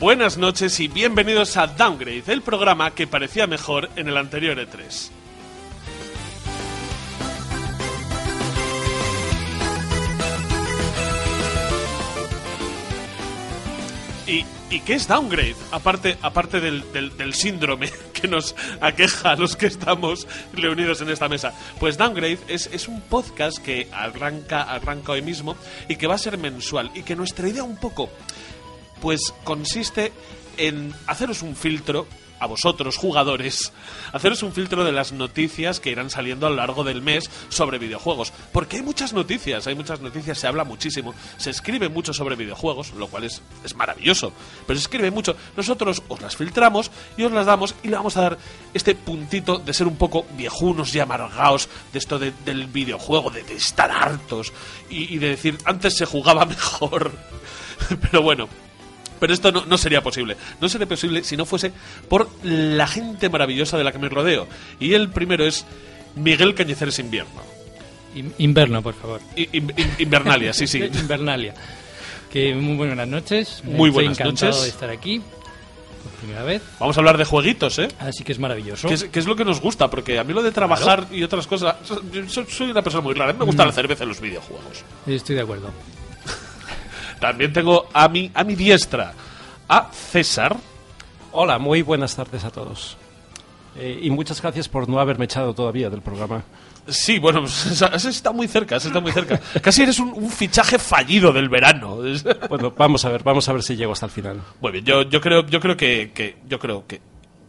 Buenas noches y bienvenidos a Downgrade, el programa que parecía mejor en el anterior E E3. ¿Y, y qué es Downgrade? Aparte, aparte del, del- del síndrome que nos aqueja a los que estamos reunidos en esta mesa. Pues Downgrade es, es un podcast que arranca, arranca hoy mismo y que va a ser mensual. Y que nuestra idea un poco pues consiste en haceros un filtro a vosotros, jugadores, haceros un filtro de las noticias que irán saliendo a lo largo del mes sobre videojuegos. Porque hay muchas noticias, hay muchas noticias, se habla muchísimo, se escribe mucho sobre videojuegos, lo cual es, es maravilloso, pero se escribe mucho. Nosotros os las filtramos y os las damos y le vamos a dar este puntito de ser un poco viejunos y amargaos de esto de- del videojuego, de, estar hartos y de decir, antes se jugaba mejor. pero bueno, pero esto no, no sería posible. No sería posible si no fuese por la gente maravillosa de la que me rodeo. Y el primero es Miguel Cañizares Invierno. In- Inverno, por favor. In- in- Invernalia, sí, sí. Invernalia. Que muy buenas noches. Muy buenas encantado noches. de estar aquí por primera vez. Vamos a hablar de jueguitos, ¿eh? Así que es maravilloso. Que es, que es lo que nos gusta, porque a mí lo de trabajar y otras cosas. yo soy- una persona muy rara. A mí me gusta la cerveza en los videojuegos. Estoy de acuerdo. También tengo a mi, a mi diestra a César. Hola, muy buenas tardes a todos. Eh, y muchas gracias por no haberme echado todavía del programa. Sí, bueno, has estado muy cerca, has estado muy cerca. Casi eres un, un fichaje fallido del verano. Bueno, vamos a ver, vamos a ver si llego hasta el final. Muy bien, yo, yo creo, yo creo que, que- yo creo que.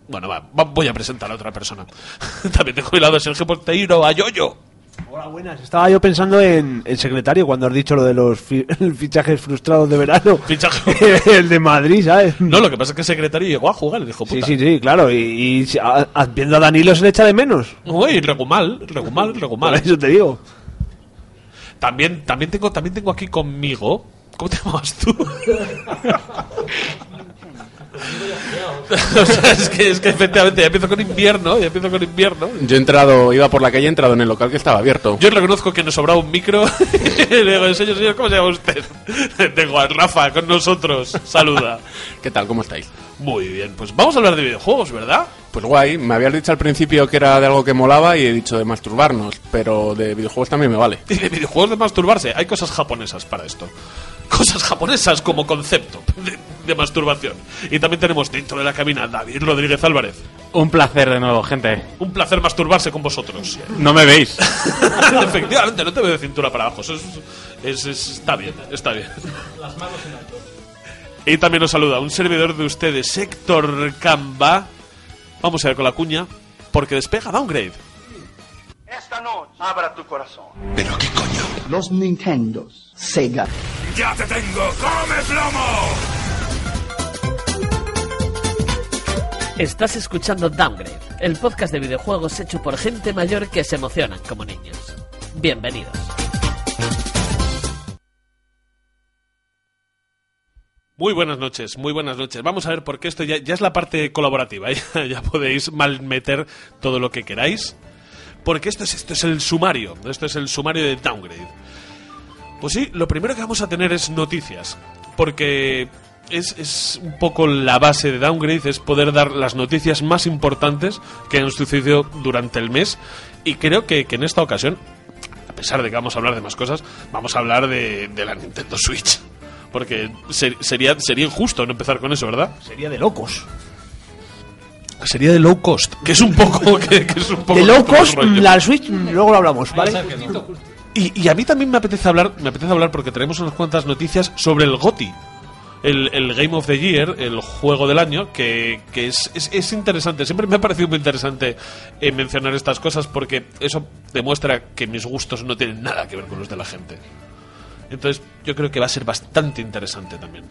Bueno, va, va- voy a presentar a otra persona. También tengo al lado a Sergio Porteiro, a Yoyo. Hola, buenas. Estaba yo pensando en el secretario cuando has dicho lo de los fi- fichajes frustrados de verano. Fichaje. el de Madrid, ¿sabes? No, lo que pasa es que el secretario llegó a jugar y dijo, Sí, puta. sí, sí, claro. Y, y a- a- viendo a Danilo se le echa de menos. Uy, regumal, regumal, Por regumal. eso te digo. También, también tengo, también tengo aquí conmigo. ¿Cómo te llamas tú? O sea, es que, es que efectivamente ya empiezo con invierno, ya empiezo con invierno. Yo he entrado, iba por la calle, he entrado en el local que estaba abierto. Yo reconozco que nos sobraba un micro. Le digo, señor, señor, ¿cómo se llama usted? Tengo a Rafa con nosotros. Saluda. ¿Qué tal? ¿Cómo estáis? Muy bien, pues vamos a hablar de videojuegos, ¿verdad? Pues guay, me habías dicho al principio que era de algo que molaba y he dicho de masturbarnos, pero de videojuegos también me vale. Y de videojuegos de masturbarse, hay cosas japonesas para esto. Cosas japonesas como concepto de, de masturbación. Y también tenemos dentro de la cabina a David Rodríguez Álvarez. Un placer de nuevo, gente. Un placer masturbarse con vosotros. No me veis. Efectivamente, no te veo de cintura para abajo. Eso es, es- es- está bien, está bien. Y también nos saluda un servidor de ustedes, Héctor Camba. Vamos a ver con la cuña, porque despega Downgrade. Esta noche abra tu corazón. los Nintendos, Sega, Estás escuchando Downgrade, el podcast de videojuegos hecho por gente mayor que se emocionan como niños. Bienvenidos. Muy buenas noches, muy buenas noches. Vamos a ver porque esto ya, ya es la parte colaborativa. Ya, ya podéis malmeter todo lo que queráis. Porque esto es, esto es el sumario. Esto es el sumario de Downgrade. Pues sí, lo primero que vamos a tener es noticias. Porque es, es un poco la base de Downgrade, es poder dar las noticias más importantes que han sucedido durante el mes. Y creo que, que en esta ocasión, a pesar de que vamos a hablar de más cosas, vamos a hablar de, de la Nintendo Switch. Porque ser- sería, sería injusto no empezar con eso, ¿verdad? Sería de locos. Sería de low cost, que es un poco... Que, que es un poco De low cost, la Switch, luego lo hablamos, ¿vale? Y, y a mí también me apetece hablar, me apetece hablar porque tenemos unas cuantas noticias sobre el GOTI. El, el Game of the Year, el juego del año, que, que es, es, es interesante. Siempre me ha parecido muy interesante eh, mencionar estas cosas porque eso demuestra que mis gustos no tienen nada que ver con los de la gente. Entonces yo creo que va a ser bastante interesante también.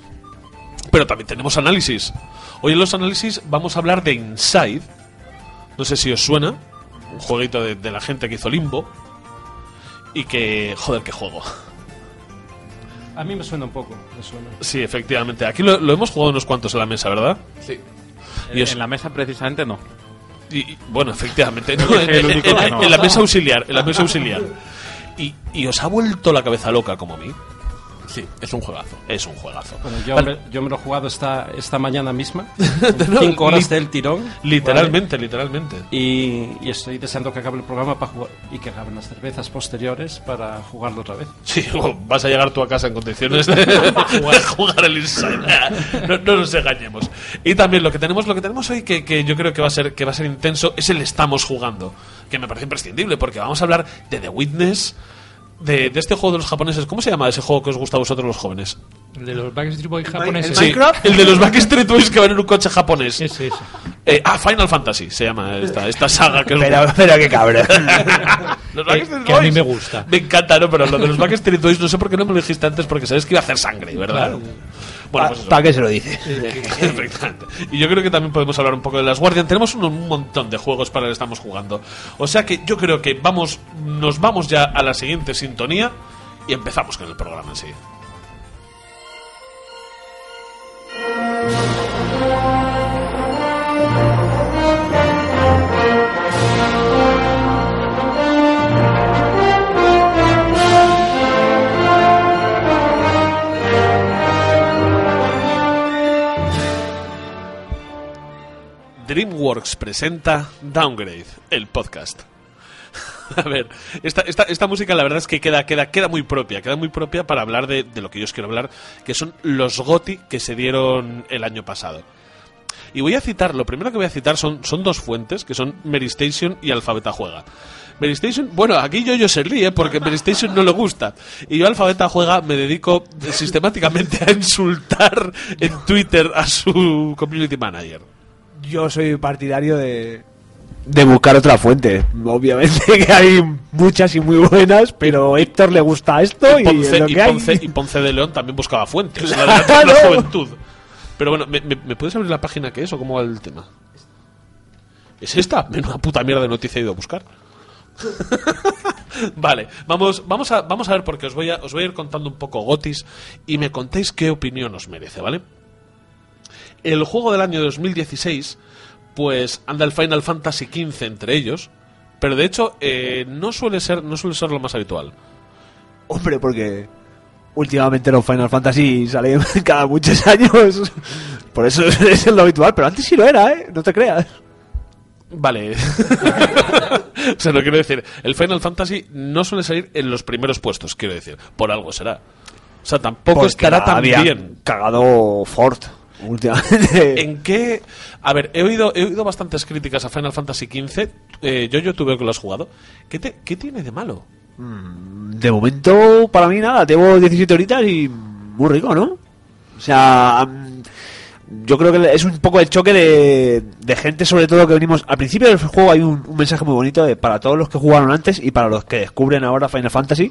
Pero también tenemos análisis. Hoy en los análisis vamos a hablar de Inside. No sé si os suena. Un jueguito de, de la gente que hizo Limbo. Y que... Joder, qué juego. A mí me suena un poco, me suena. Sí, efectivamente. Aquí lo, lo hemos jugado unos cuantos en la mesa, ¿verdad? Sí. Y os- En la mesa precisamente no. Y, y, bueno, efectivamente. no, Yo soy el en, único en- que en- no. en la mesa auxiliar. En la mesa auxiliar. Y, y os ha vuelto la cabeza loca como a mí. Sí, es un juegazo. Es un juegazo. Bueno, yo, Vale. me, yo me lo he jugado esta, esta mañana misma. Cinco horas del tirón. Literalmente, literalmente. ¿vale? Y, y estoy deseando que acabe el programa para jugar, y que acaben las cervezas posteriores para jugarlo otra vez. Sí, o vas a llegar tú a casa en condiciones de, de jugar el Inside. No, no nos engañemos. Y también lo que tenemos, lo que tenemos hoy que, que yo creo que va a ser que va a ser intenso es el estamos jugando, que me parece imprescindible porque vamos a hablar de The Witness, de, de este juego de los japoneses. ¿Cómo se llama ese juego que os gusta a vosotros los jóvenes? El de los Backstreet Boys japoneses. Sí, el de los Backstreet Boys que van en un coche japonés. Ese, ese. Eh, ah, Final Fantasy se llama esta, esta saga que es Pero, pero qué cabrón. Los Que- Backstreet que a mí Boys. me gusta. Me encanta, ¿no? Pero lo de los Backstreet Boys no sé por qué no me lo dijiste antes porque sabes que iba a hacer sangre, ¿verdad? Bueno, pues. ¿Para qué se lo dice? Efectivamente. Y yo creo que también podemos hablar un poco de las Guardian. Tenemos un, un montón de juegos para el que estamos jugando. O sea que yo creo que vamos, nos vamos ya a la siguiente sintonía y empezamos con el programa en sí. DreamWorks presenta Downgrade, el podcast. A ver, esta, esta, esta música la verdad es que queda, queda, queda muy propia, queda muy propia para hablar de, de lo que yo os quiero hablar, que son los GOTI que se dieron el año pasado. Y voy a citar, lo primero que voy a citar son, son dos fuentes, que son Meristation y Alfabeta Juega. Meristation, bueno, aquí yo yo se ríe porque Meristation no le gusta. Y yo Alfabeta Juega me dedico sistemáticamente a insultar en Twitter a su community manager. Yo soy partidario de, de buscar otra fuente. Obviamente que hay muchas y muy buenas, pero a Héctor le gusta esto y, Ponce, lo y hay. Ponce- y Ponce de León también buscaba fuentes. la, Claro. la juventud. Pero bueno, ¿me, me, me puedes abrir la página que es o cómo va el tema? ¿Es esta? Menuda puta mierda de noticia he ido a buscar. vale, vamos, vamos, a, vamos a ver porque os voy a, os voy a ir contando un poco Gotis y me contéis qué opinión os merece, ¿vale? El juego del año 2016, pues anda el Final Fantasy XV entre ellos, pero de hecho eh, no suele ser no suele ser lo más habitual. Hombre, porque últimamente los Final Fantasy salen cada muchos años. Por eso es, lo habitual, pero antes sí lo era, ¿eh? No te creas. Vale. o sea, no quiero decir, el Final Fantasy no suele salir en los primeros puestos, quiero decir, por algo será. O sea, tampoco Porque estará tan bien. cagado Ford últimamente. ¿En qué? A ver, he oído, he oído bastantes críticas a Final Fantasy XV. Eh, yo, yo tuve que lo has jugado. ¿Qué, te- ¿Qué tiene de malo? De momento, para mí nada, tengo 17 horitas y muy rico, ¿no? O sea, mm, yo creo que es un poco el choque de, de gente, sobre todo que venimos. Al principio del juego hay un, un mensaje muy bonito de, para todos los que jugaron antes y para los que descubren ahora Final Fantasy.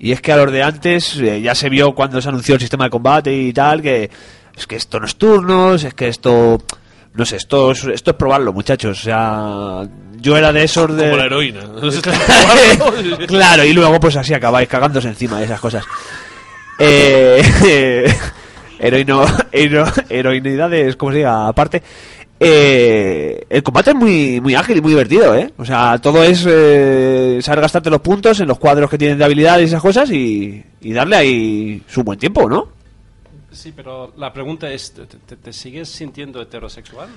Y es que a los de antes eh, ya se vio cuando se anunció el sistema de combate y tal, que es que esto no es turnos, es que esto. No sé, esto es, esto es probarlo, muchachos. O sea, yo era de esos de. Como la heroína. claro, y luego pues así acabáis cagándose encima de esas cosas. Eh, heroino, hero- heroinidades, como se diga, aparte. Eh, el combate es muy, muy ágil y muy divertido, ¿eh? O sea, todo es eh, saber gastarte los puntos en los cuadros que tienen de habilidades y esas cosas y, y darle ahí su buen tiempo, ¿no? Sí, pero la pregunta es, ¿te, te- te sigues sintiendo heterosexual?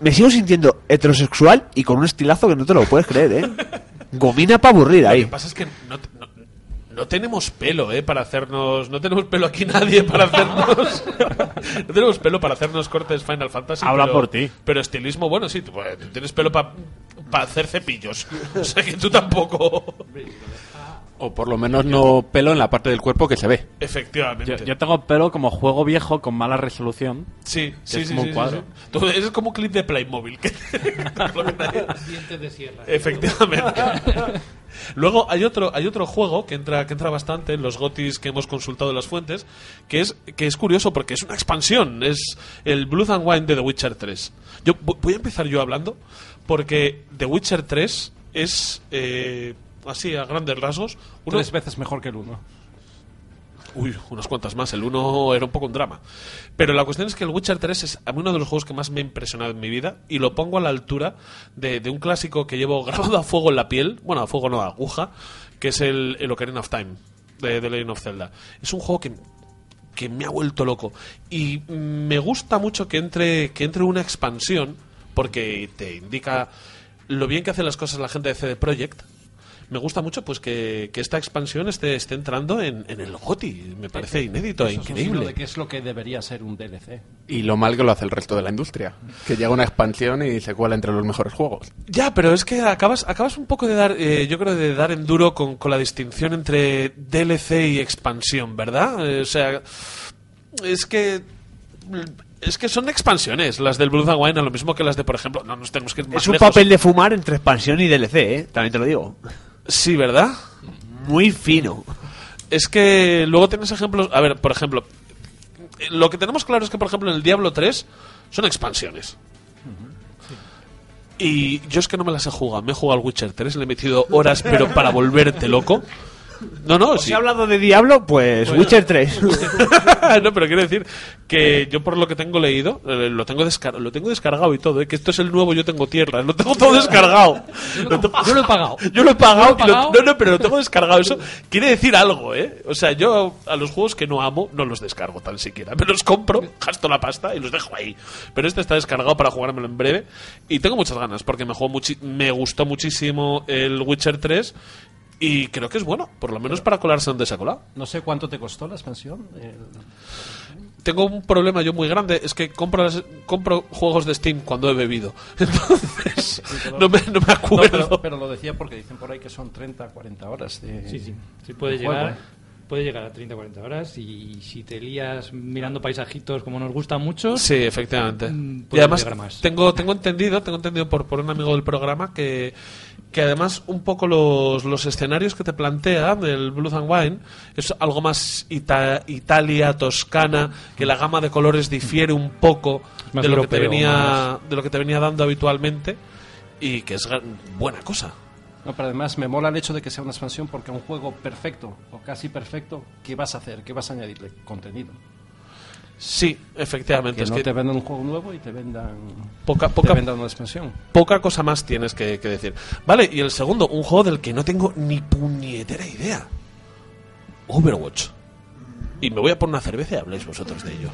Me sigo sintiendo heterosexual y con un estilazo que no te lo puedes creer, ¿eh? Gomina para aburrir Lo ahí. que pasa es que no, te- no- no tenemos pelo, ¿eh? Para hacernos... No tenemos pelo aquí nadie para hacernos... no tenemos pelo para hacernos cortes Final Fantasy. Habla pero- por ti. Pero estilismo, bueno, sí. tú, pues, tienes pelo para hacer cepillos. O sea que tú tampoco... O por lo menos no pelo en la parte del cuerpo que se ve. Efectivamente. Yo, yo tengo pelo como juego viejo con mala resolución. Sí, sí, es sí, como sí, un cuadro. sí. Tú eres como un clip de Playmobil. que- Dientes de sierra. Efectivamente. Luego hay otro, hay otro juego que entra, que entra bastante en los gotis que hemos consultado en las fuentes, que es, que es curioso porque es una expansión, es el Blood and Wine de The Witcher 3. Yo vo- voy a empezar yo hablando porque The Witcher 3 es eh, así a grandes rasgos uno, Tres veces mejor que el uno. Uy, unas cuantas más. El 1 era un poco un drama. Pero la cuestión es que el Witcher 3 es a mí uno de los juegos que más me ha impresionado en mi vida y lo pongo a la altura de, de un clásico que llevo grabado a fuego en la piel, bueno, a fuego no, a aguja, que es el, el Ocarina of Time. de The Legend of Zelda. Es un juego que, que me ha vuelto loco. Y me gusta mucho que entre, que entre una expansión, porque te indica lo bien que hacen las cosas la gente de CD Projekt. Me gusta mucho pues que, que esta expansión esté, esté entrando en, en el GOTI. Me parece inédito e Eso es un signo increíble. de que es lo que debería ser un DLC. Y lo mal que lo hace el resto de la industria. Que llega una expansión y se cuela entre los mejores juegos. Ya, pero es que acabas, acabas un poco de dar, eh, yo creo, de dar en duro con, con la distinción entre DLC y expansión, ¿verdad? Eh, o sea, es que. Es que son expansiones, las del Blood and Wine, a lo mismo que las de, por ejemplo, no nos tenemos que ir más Es un lejos. papel de fumar entre expansión y DLC, ¿eh? También te lo digo. Sí, ¿verdad? Muy fino. Es que luego tienes ejemplos. A ver, por ejemplo, lo que tenemos claro es que, por ejemplo, en el Diablo 3 son expansiones. Y yo es que no me las he jugado. Me he jugado al Witcher 3, le he metido horas, pero para volverte loco. No, no, Si sí. he hablado de Diablo, pues Witcher 3. no, pero quiero decir que yo por lo que tengo leído, eh, lo tengo descar- lo tengo descargado y todo, eh, que esto es el nuevo Yo tengo tierra, lo tengo todo descargado. Lo tengo- Yo lo he pagado. Yo lo he pagado, Yo lo he lo- pagado. no, no, pero lo tengo descargado. Eso quiere decir algo, ¿eh? O sea, yo a los juegos que no amo no los descargo tan siquiera. Me los compro, gasto la pasta y los dejo ahí. Pero este está descargado para jugármelo en breve. Y tengo muchas ganas porque me, jugó muchi- me gustó muchísimo el Witcher 3 y creo que es bueno, por lo menos para colarse donde se ha colado. No sé cuánto te costó la expansión. el- Tengo un problema yo muy grande, es que compro, las- compro juegos de Steam cuando he bebido. Entonces, no me, no me No, acuerdo. pero, pero lo decía porque dicen por ahí que son 30, 40 horas de. Sí, sí. Sí, puede juego, llegar. ¿eh? Puede llegar a 30 40 horas y si te lías mirando paisajitos como nos gustan mucho, Sí, efectivamente. Mm, Y puede además llegar más. tengo tengo entendido, tengo entendido por, por un amigo del programa que que además un poco los, los escenarios que te plantea del Blood and Wine es algo más ita- Italia, Toscana, que la gama de colores difiere un poco de lo que te venía más- de lo que te venía dando habitualmente y que es buena cosa. No, pero además me mola el hecho de que sea una expansión porque un juego perfecto o casi perfecto, ¿qué vas a hacer? ¿Qué vas a añadirle? Contenido. Sí, efectivamente. Que es no que te vendan un juego nuevo y te vendan, poca, te poca, vendan una expansión. poca cosa más tienes que, que decir. Vale, y el segundo, un juego del que no tengo ni puñetera idea. Overwatch. Y me voy a poner una cerveza y habléis vosotros de ello.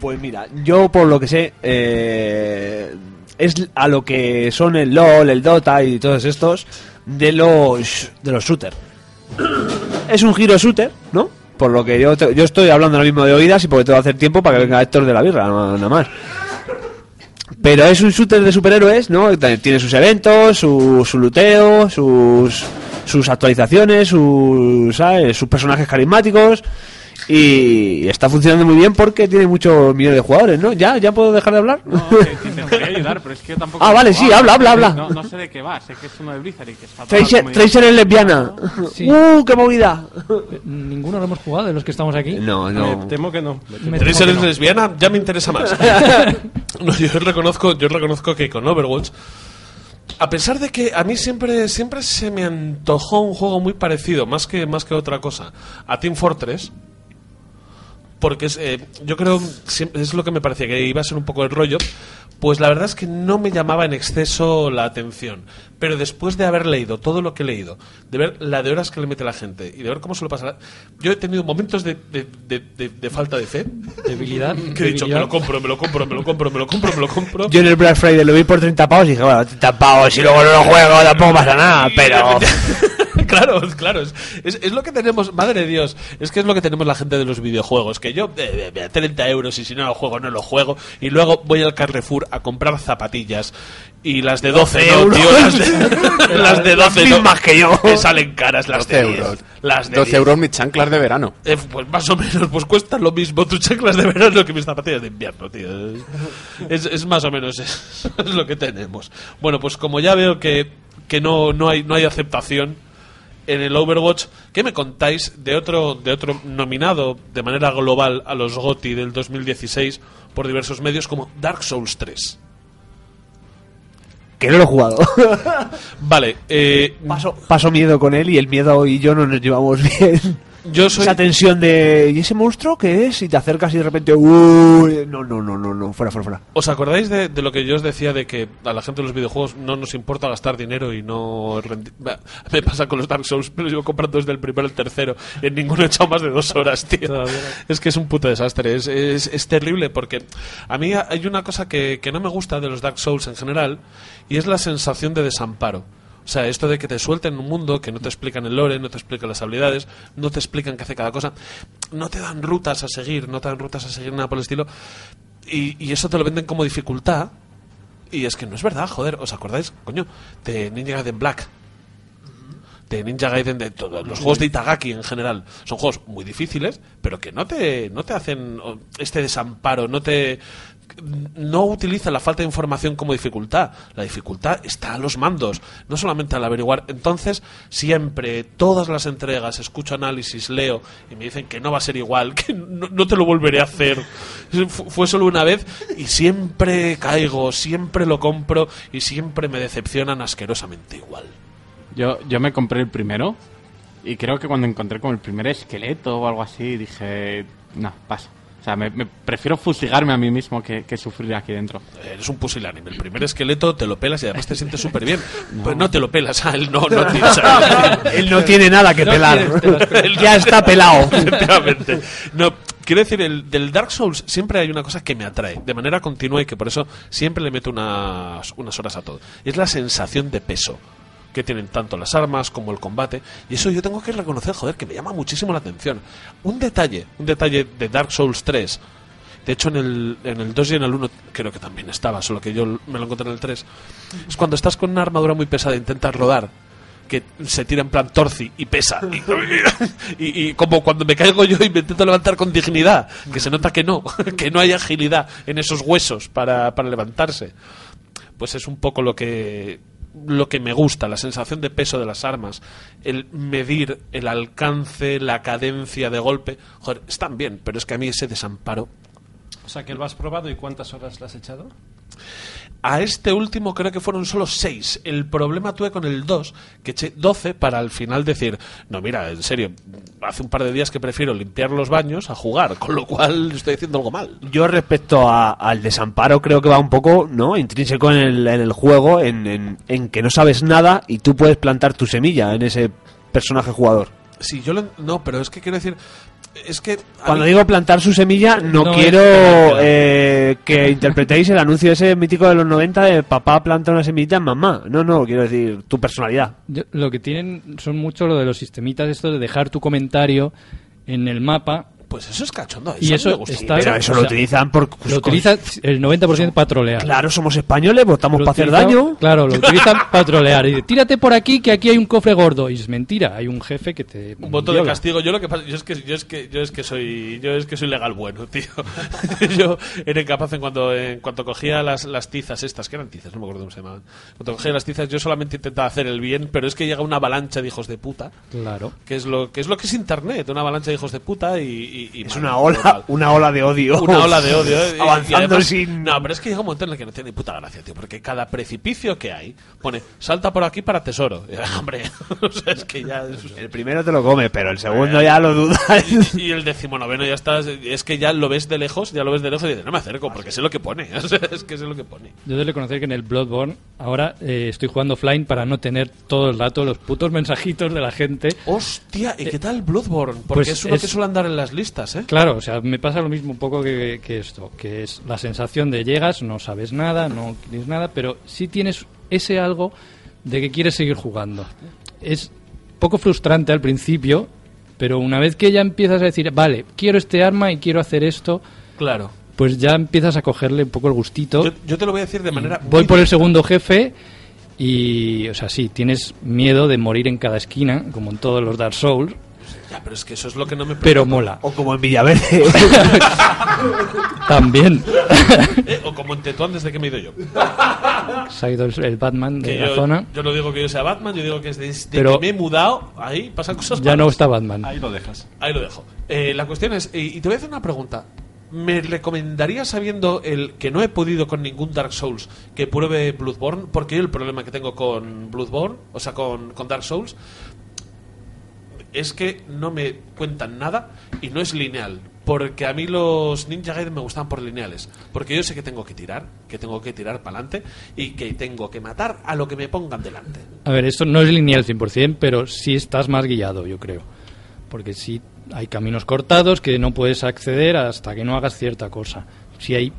Pues mira, yo por lo que sé, eh, es a lo que son el LOL, el Dota y todos estos de los de los shooters. Es un giro shooter, ¿no? Por lo que yo, te- yo estoy hablando ahora mismo de oídas y porque tengo que hacer tiempo para que venga Héctor de la birra, nada más. Pero es un shooter de superhéroes, ¿no? Tiene sus eventos, su, luteo, sus, sus actualizaciones, sus, sus personajes carismáticos. Y está funcionando muy bien porque tiene muchos millones de jugadores, ¿no? ¿Ya? ¿Ya puedo dejar de hablar? No, que te intentaría ayudar, pero es que yo tampoco. Ah, vale, sí, habla, habla, habla. No, no sé de qué va, sé que es uno de Blizzard y que está. Tracer, Tracer es lesbiana. Sí. ¡Uh, qué movida! ninguno lo hemos jugado de los que estamos aquí. No, Me temo que no. Me temo ¿Queréis que ser no. lesbiana? Ya me interesa más. No, yo reconozco, yo reconozco que con Overwatch, a pesar de que a mí siempre, siempre se me antojó un juego muy parecido, más que, más que otra cosa, a Team Fortress, porque es, eh, yo creo, siempre- es lo que me parecía, que iba a ser un poco el rollo, pues la verdad es que no me llamaba en exceso la atención. Pero después de haber leído todo lo que he leído, de ver la de horas que le mete la gente y de ver cómo se lo pasa, yo he tenido momentos de, de- de- de- de falta de fe. Debilidad. Que he dicho, me lo compro, me lo compro, me lo compro, me lo compro, me lo compro. Yo en el Black Friday lo vi por 30 pavos y dije, bueno, 30 pavos y luego no lo juego, tampoco pasa nada, pero... claro, claro, es, es, es lo que tenemos, madre de Dios, es que es lo que tenemos la gente de los videojuegos, que yo, eh, eh, 30 euros y si no lo juego, no lo juego, y luego voy al Carrefour a comprar zapatillas, y las de 12 no, euros. tío, las de, las de 12 no, mismas que yo. me salen caras, las 12 de 10, euros. las de 12 10. euros mis chanclas de verano. Eh, pues más o menos, pues cuesta lo mismo tus chanclas de verano que mis zapatillas de invierno, tío. Es, es más o menos eso, es lo que tenemos. Bueno, pues como ya veo que, que no, no, hay, no hay aceptación en el Overwatch, ¿qué me contáis de otro, de otro nominado de manera global a los GOTY del 2016 por diversos medios como Dark Souls 3? Que no lo he jugado. Vale, eh, paso, paso miedo con él y el miedo y yo no nos llevamos bien. Yo soy- esa tensión de ¿y ese monstruo qué es? y te acercas y de repente uy, no, no, no, no, no, fuera, fuera, fuera. ¿Os acordáis de, de lo que yo os decía de que a la gente de los videojuegos no nos importa gastar dinero y no rendi- Me pasa con los Dark Souls, pero yo comprando desde el primero al tercero. En ninguno he echado más de dos horas, tío. Es que es un puto desastre. Es, es, es terrible porque a mí hay una cosa que, que no me gusta de los Dark Souls en general y es la sensación de desamparo. O sea, esto de que te suelten un mundo, que no te explican el lore, no te explican las habilidades, no te explican qué hace cada cosa, no te dan rutas a seguir, no te dan rutas a seguir nada por el estilo, y, y eso te lo venden como dificultad, y es que no es verdad, joder, ¿os acordáis, coño, de Ninja Gaiden Black? De Ninja Gaiden, de todos los juegos de Itagaki en general. Son juegos muy difíciles, pero que no te, no te hacen este desamparo, no te. No utiliza la falta de información como dificultad. La dificultad está a los mandos, no solamente al averiguar. Entonces, siempre, todas las entregas, escucho análisis, leo y me dicen que no va a ser igual, que no, te lo volveré a hacer. Fu- Fue solo una vez y siempre caigo, siempre lo compro y siempre me decepcionan asquerosamente igual. Yo, yo me compré el primero y creo que cuando encontré como el primer esqueleto o algo así dije, no, paso. O sea, me, me prefiero fustigarme a mí mismo que, que sufrir aquí dentro. Eres un pusilánime. El primer esqueleto te lo pelas y además te sientes súper bien. Pues no te lo pelas, a él no, no tiene- Él no tiene nada que pelar. Él ya está pelado. Efectivamente. No, quiero decir, el, del Dark Souls siempre hay una cosa que me atrae de manera continua y que por eso siempre le meto unas, unas horas a todo. Y es la sensación de peso que tienen tanto las armas como el combate. Y eso yo tengo que reconocer, joder, que me llama muchísimo la atención. Un detalle, un detalle de Dark Souls 3. De hecho, en el, en el 2 y en el 1 creo que también estaba, solo que yo me lo encontré en el 3. Es cuando estás con una armadura muy pesada e intentas rodar que se tira en plan torci y pesa. Y, como cuando me caigo yo y me intento levantar con dignidad, que se nota que no, que no hay agilidad en esos huesos para, para levantarse. Pues es un poco lo que lo que me gusta, la sensación de peso de las armas, el medir el alcance, la cadencia de golpe. Joder, están bien, pero es que a mí ese desamparo O sea, que lo has probado y cuántas horas le has echado. A este último creo que fueron solo 6. El problema tuve con el 2, que eché 12 para al final decir, no, mira, en serio, hace un par de días que prefiero limpiar los baños a jugar, con lo cual estoy haciendo algo mal. Yo respecto a- al desamparo creo que va un poco no intrínseco en el, en el juego, en, en- en que no sabes nada y tú puedes plantar tu semilla en ese personaje jugador. Sí, yo lo, no, pero es que quiero decir, es que... Cuando mí- digo plantar su semilla, no, quiero eh, que interpretéis el anuncio ese mítico de los 90 de papá planta una semillita en mamá. No, no, quiero decir tu personalidad. Yo- lo que tienen son mucho lo de los sistemitas esto de dejar tu comentario en el mapa Pues eso es cachondo. y eso me gusta. está Pero eso o lo sea, utilizan por... lo utiliza el 90% para trolear Claro, somos españoles, votamos Lo para hacer daño. Claro, lo utilizan para trolear. Y dice, tírate por aquí que aquí hay un cofre gordo. Y es mentira, hay un jefe que te. un voto de castigo yo lo que pasa yo es que yo es que yo es que soy yo es que soy legal bueno tío yo era incapaz en cuando en cuanto cogía las, las tizas estas que eran tizas no me acuerdo cómo se llamaban cuando cogía las tizas yo solamente intentaba hacer el bien pero es que llega una avalancha de hijos de puta Claro. que es lo que es lo que es internet una avalancha de hijos de puta y, y- y Es mal, una ola, mal. una ola de odio. Una ola de odio. ¿eh? Avanzando además- sin... No, pero es que llega un momento en el que no tiene ni puta gracia, tío. Porque cada precipicio que hay pone salta por aquí para tesoro. Y, hombre, o sea, es que ya. es- El primero te lo come, pero el segundo ya lo dudas. y el decimonoveno ya estás. Es que ya lo ves de lejos, ya lo ves de lejos y dices, no me acerco, porque sé lo que pone. O sea, es que sé lo que pone. Yo debo reconocer que en el Bloodborne ahora eh, estoy jugando offline para no tener todo el rato los putos mensajitos de la gente. Hostia, ¿y qué tal Bloodborne? Porque pues es uno es- que suele andar en las listas, ¿eh? Claro, o sea, me pasa lo mismo un poco que, que esto, que es la sensación de llegas, no sabes nada, no quieres nada, pero sí tienes ese algo de que quieres seguir jugando. Es poco frustrante al principio, pero una vez que ya empiezas a decir, vale, quiero este arma y quiero hacer esto, Claro. pues ya empiezas a cogerle un poco el gustito. Yo, yo te lo voy a decir de manera. Voy muy por el segundo jefe y, o sea, sí, tienes miedo de morir en cada esquina, como en todos los Dark Souls, Ya, pero es que eso es lo que no me pero mola. O como en Villaverde. También Eh, o como en Tetuán desde que me he ido yo. se ha ido el, el Batman de Que la yo, zona. yo no digo que yo sea Batman, yo digo que desde Pero- que me he mudado, ahí pasan cosas Ya no malas. está Batman. Ahí lo dejas. Ahí lo dejo. Eh, la cuestión es, y, y te voy a hacer una pregunta. ¿Me recomendarías, sabiendo el que no he podido con ningún Dark Souls, que pruebe Bloodborne? Porque yo el problema que tengo con Bloodborne, o sea, con, con Dark Souls, es que no me cuentan nada y no es lineal. Porque a mí los Ninja Gaiden me gustaban por lineales. Porque yo sé que tengo que tirar, que tengo que tirar para adelante y que tengo que matar a lo que me pongan delante. A ver, esto no es lineal 100%, pero sí estás más guiado, yo creo. Porque sí hay caminos cortados que no puedes acceder hasta que no hagas cierta cosa. Sí hay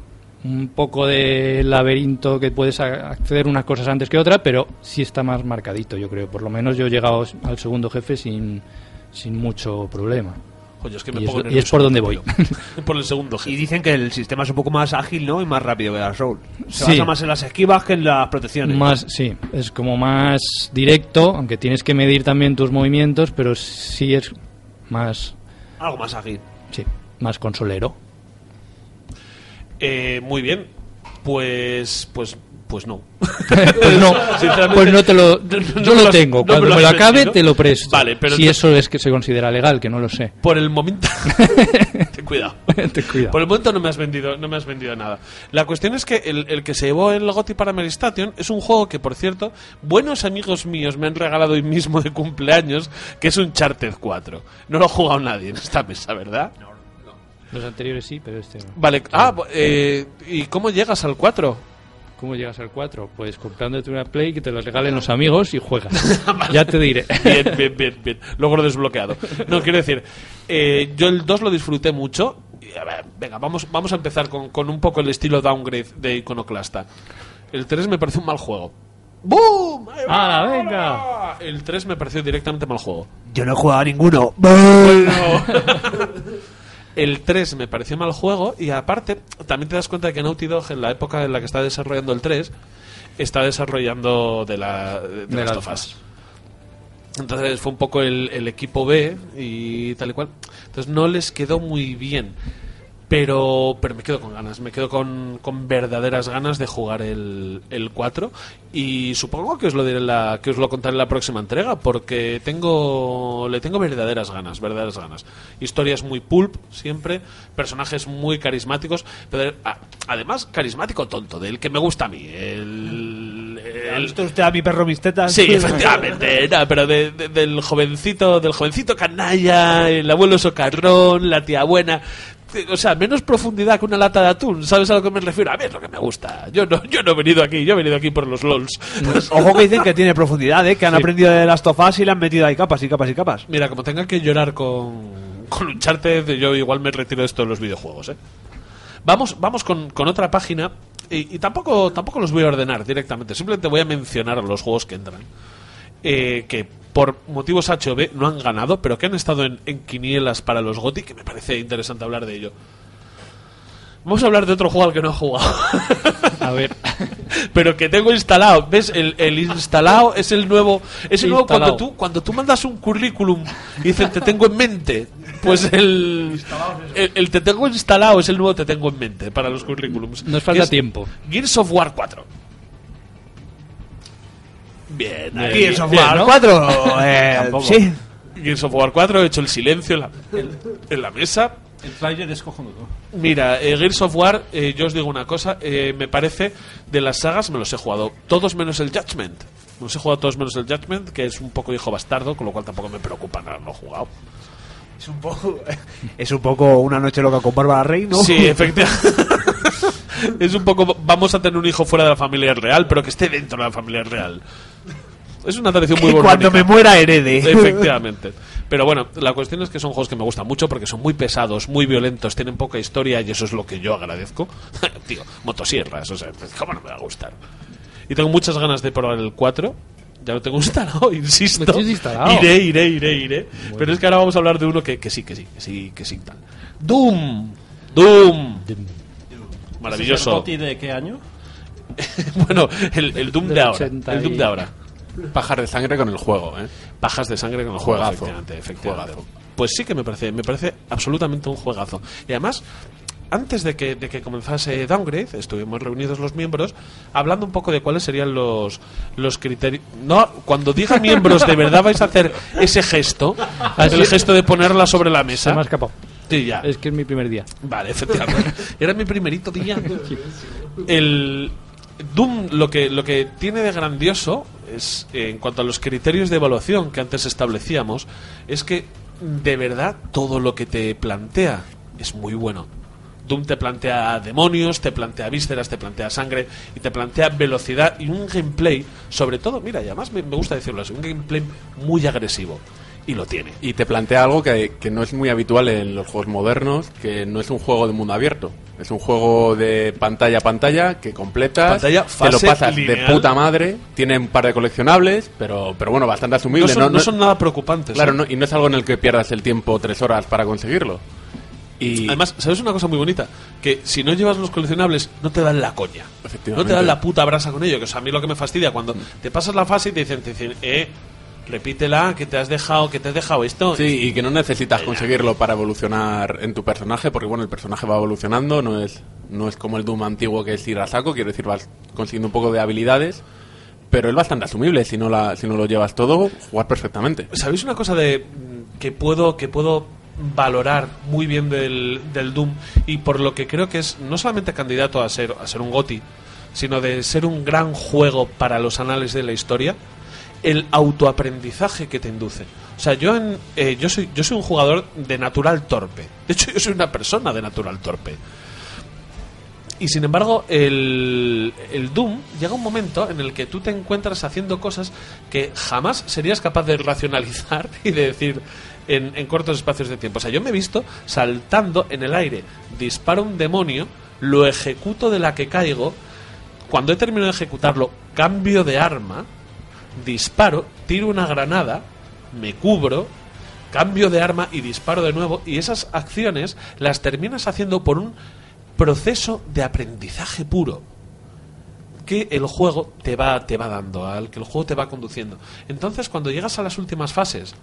un poco de laberinto que puedes acceder unas cosas antes que otra, pero sí está más marcadito, yo creo. Por lo menos yo he llegado al segundo jefe sin, sin mucho problema. Oye, es que me Y es- y por donde voy. por el segundo Y dicen que el sistema es un poco más ágil, ¿no? Y más rápido que Dark Souls. Se Sí. basa más en las esquivas que en las protecciones. Más, sí, es como más directo, aunque tienes que medir también tus movimientos, pero sí es más, Algo más ágil. sí, más consolero. Eh, muy bien. Pues, pues, pues no. Pues no, Sinceramente, pues no te lo, no yo lo tengo. no Cuando me me lo acabe vendido. te lo presto. Vale, pero si entonces- eso es que se considera legal, que no lo sé. Por el momento. Ten cuidado. Ten cuidado. Por el momento no me has vendido, no me has vendido nada. La cuestión es que el, el que se llevó el GOTY para Meristation es un juego que, por cierto, buenos amigos míos me han regalado hoy mismo de cumpleaños, que es un Charted 4. No lo ha jugado nadie en esta mesa, ¿verdad? Los anteriores sí, pero este no. Vale. Ah, eh, ¿y cómo llegas al 4? ¿Cómo llegas al 4? Pues comprándote una Play que te lo regalen los amigos y juegas. ya te diré. Bien, bien, bien, bien. Luego lo he desbloqueado. No, quiero decir, eh, yo el 2 lo disfruté mucho. Y, a ver, venga, vamos, vamos a empezar con, con un poco el estilo downgrade de Iconoclasta. El 3 me pareció un mal juego. ¡Boom! ¡Hala, venga! El 3 me pareció directamente mal juego. Yo no he jugado a ninguno. El 3 me pareció mal juego y aparte también te das cuenta de que Naughty Dog en la época en la que está desarrollando el 3 está desarrollando de la de, De las of Us. Entonces fue un poco el, el equipo B y tal y cual. Entonces no les quedó muy bien. Pero, pero me quedo con ganas, me quedo con, con verdaderas ganas de jugar el, el 4 y supongo que os lo diré la, que os lo contaré en la próxima entrega porque tengo le tengo verdaderas ganas, verdaderas ganas. Historias muy pulp siempre, personajes muy carismáticos, pero además carismático tonto, del que me gusta a mí, el, ¿Ha el- visto usted a mi perro mis tetas? Sí, efectivamente, no, pero de- de- del jovencito, del jovencito canalla, el abuelo socarrón, la tía buena. O sea, menos profundidad que una lata de atún, ¿sabes a lo que me refiero? A mí es lo que me gusta. Yo no, yo no he venido aquí, yo he venido aquí por los LOLs. Ojo que dicen que tiene profundidad, ¿eh? Que han aprendido de las tofas y le han metido ahí capas y capas y capas. Mira, como tenga que llorar con, con Uncharted, yo igual me retiro de esto de los videojuegos, ¿eh? Vamos, vamos con, con otra página y, y tampoco, tampoco los voy a ordenar directamente, simplemente voy a mencionar los juegos que entran. Eh, que por motivos HOB no han ganado, pero que han estado en, en quinielas para los GOTY, que me parece interesante hablar de ello. Vamos a hablar de otro juego al que no he jugado. A ver. pero que tengo instalado. ¿Ves? El, el instalado es el nuevo. Es el nuevo cuando tú, cuando tú mandas un currículum y dices te tengo en mente. Pues el, el, el te tengo instalado es el nuevo te tengo en mente para los currículums. Nos falta es tiempo. Gears of War 4. Bien. Gears of War ¿no? 4. eh, sí. Gears of War 4, he hecho el silencio en la, en la mesa. El trailer es cojonudo. Mira, eh, Gears of War, eh, yo os digo una cosa, eh, me parece, de las sagas me los he jugado todos menos el Judgment. Me los he jugado todos menos el Judgment, que es un poco hijo bastardo, con lo cual tampoco me preocupa no haberlo jugado. Es un poco. Es un poco una noche loca con Bárbara Rey, ¿no? Sí, efectivamente. es un poco, vamos a tener un hijo fuera de la familia real, pero que esté dentro de la familia real. Es una tradición muy Y bonita. cuando me muera herede. Efectivamente. Pero bueno, la cuestión es que son juegos que me gustan mucho porque son muy pesados, muy violentos, tienen poca historia y eso es lo que yo agradezco. Tío, motosierras, o sea, ¿cómo no me va a gustar? Y tengo muchas ganas de probar el 4. Ya lo tengo instalado, insisto. Lo instalado. Iré, iré, iré, iré. Pero es que ahora vamos a hablar de uno que, que sí, que sí, que sí, que sí, tal. Doom. Doom. Maravilloso. ¿Sacerdote de qué año? bueno, el, el Doom de ahora. 80 El Doom de ahora. Pajas de sangre con el juego, ¿eh? Pajas de sangre con el juego, Juegazo. efectivamente, efectivamente. Pues sí que me parece, me parece absolutamente un juegazo. Y además, antes de que, de que comenzase Downgrade, estuvimos reunidos los miembros hablando un poco de cuáles serían los, los criterios. No, cuando diga miembros, de verdad vais a hacer ese gesto, el es. gesto de ponerla sobre la Se mesa. me ha escapado. Sí, ya. Es que es mi primer día. Vale, efectivamente. Era mi primerito día. El, Doom lo que, lo que tiene de grandioso es, eh, en cuanto a los criterios de evaluación que antes establecíamos, es que de verdad todo lo que te plantea es muy bueno. Doom te plantea demonios, te plantea vísceras, te plantea sangre y te plantea velocidad y un gameplay, sobre todo, mira, y además me, me gusta decirlo así, un gameplay muy agresivo. Y lo tiene. Y te plantea algo que, que no es muy habitual en los juegos modernos, que no es un juego de mundo abierto. Es un juego de pantalla a pantalla que completas, Pantalla, te lo fase pasas de lineal. puta madre, tiene un par de coleccionables, pero, pero bueno, bastante No asumible. son, no son nada preocupantes. Claro, ¿eh? no- y no es algo en el que pierdas el tiempo tres horas para conseguirlo. Y Además, ¿sabes una cosa muy bonita? Que si no llevas los coleccionables, no te dan la coña. No te dan la puta brasa con ello. Que o sea, a mí lo que me fastidia cuando te pasas la fase y te dicen, te dicen eh, repítela, que te has dejado, que te has dejado esto. Sí, y que no necesitas conseguirlo para evolucionar en tu personaje, porque bueno, el personaje va evolucionando, no es, no es como el Doom antiguo que es ir a saco, quiero decir, vas consiguiendo un poco de habilidades, pero es bastante asumible, si no, la, si no lo llevas todo, jugar perfectamente. ¿Sabéis una cosa de que puedo que puedo valorar muy bien del, del Doom y por lo que creo que es no solamente candidato a ser a ser un GOTI, sino de ser un gran juego para los anales de la historia, el autoaprendizaje que te induce. O sea, yo en, eh, yo soy yo soy un jugador de natural torpe. De hecho, yo soy una persona de natural torpe. Y sin embargo, el, el Doom llega un momento en el que tú te encuentras haciendo cosas que jamás serías capaz de racionalizar y de decir en, en cortos espacios de tiempo. O sea, yo me he visto saltando en el aire, disparo un demonio, lo ejecuto de la que caigo, cuando he terminado de ejecutarlo, cambio de arma, disparo, tiro una granada, me cubro, cambio de arma y disparo de nuevo. Y esas acciones las terminas haciendo por un proceso de aprendizaje puro que el juego te va, te va dando, al que el juego te va conduciendo. Entonces, cuando llegas a las últimas fases,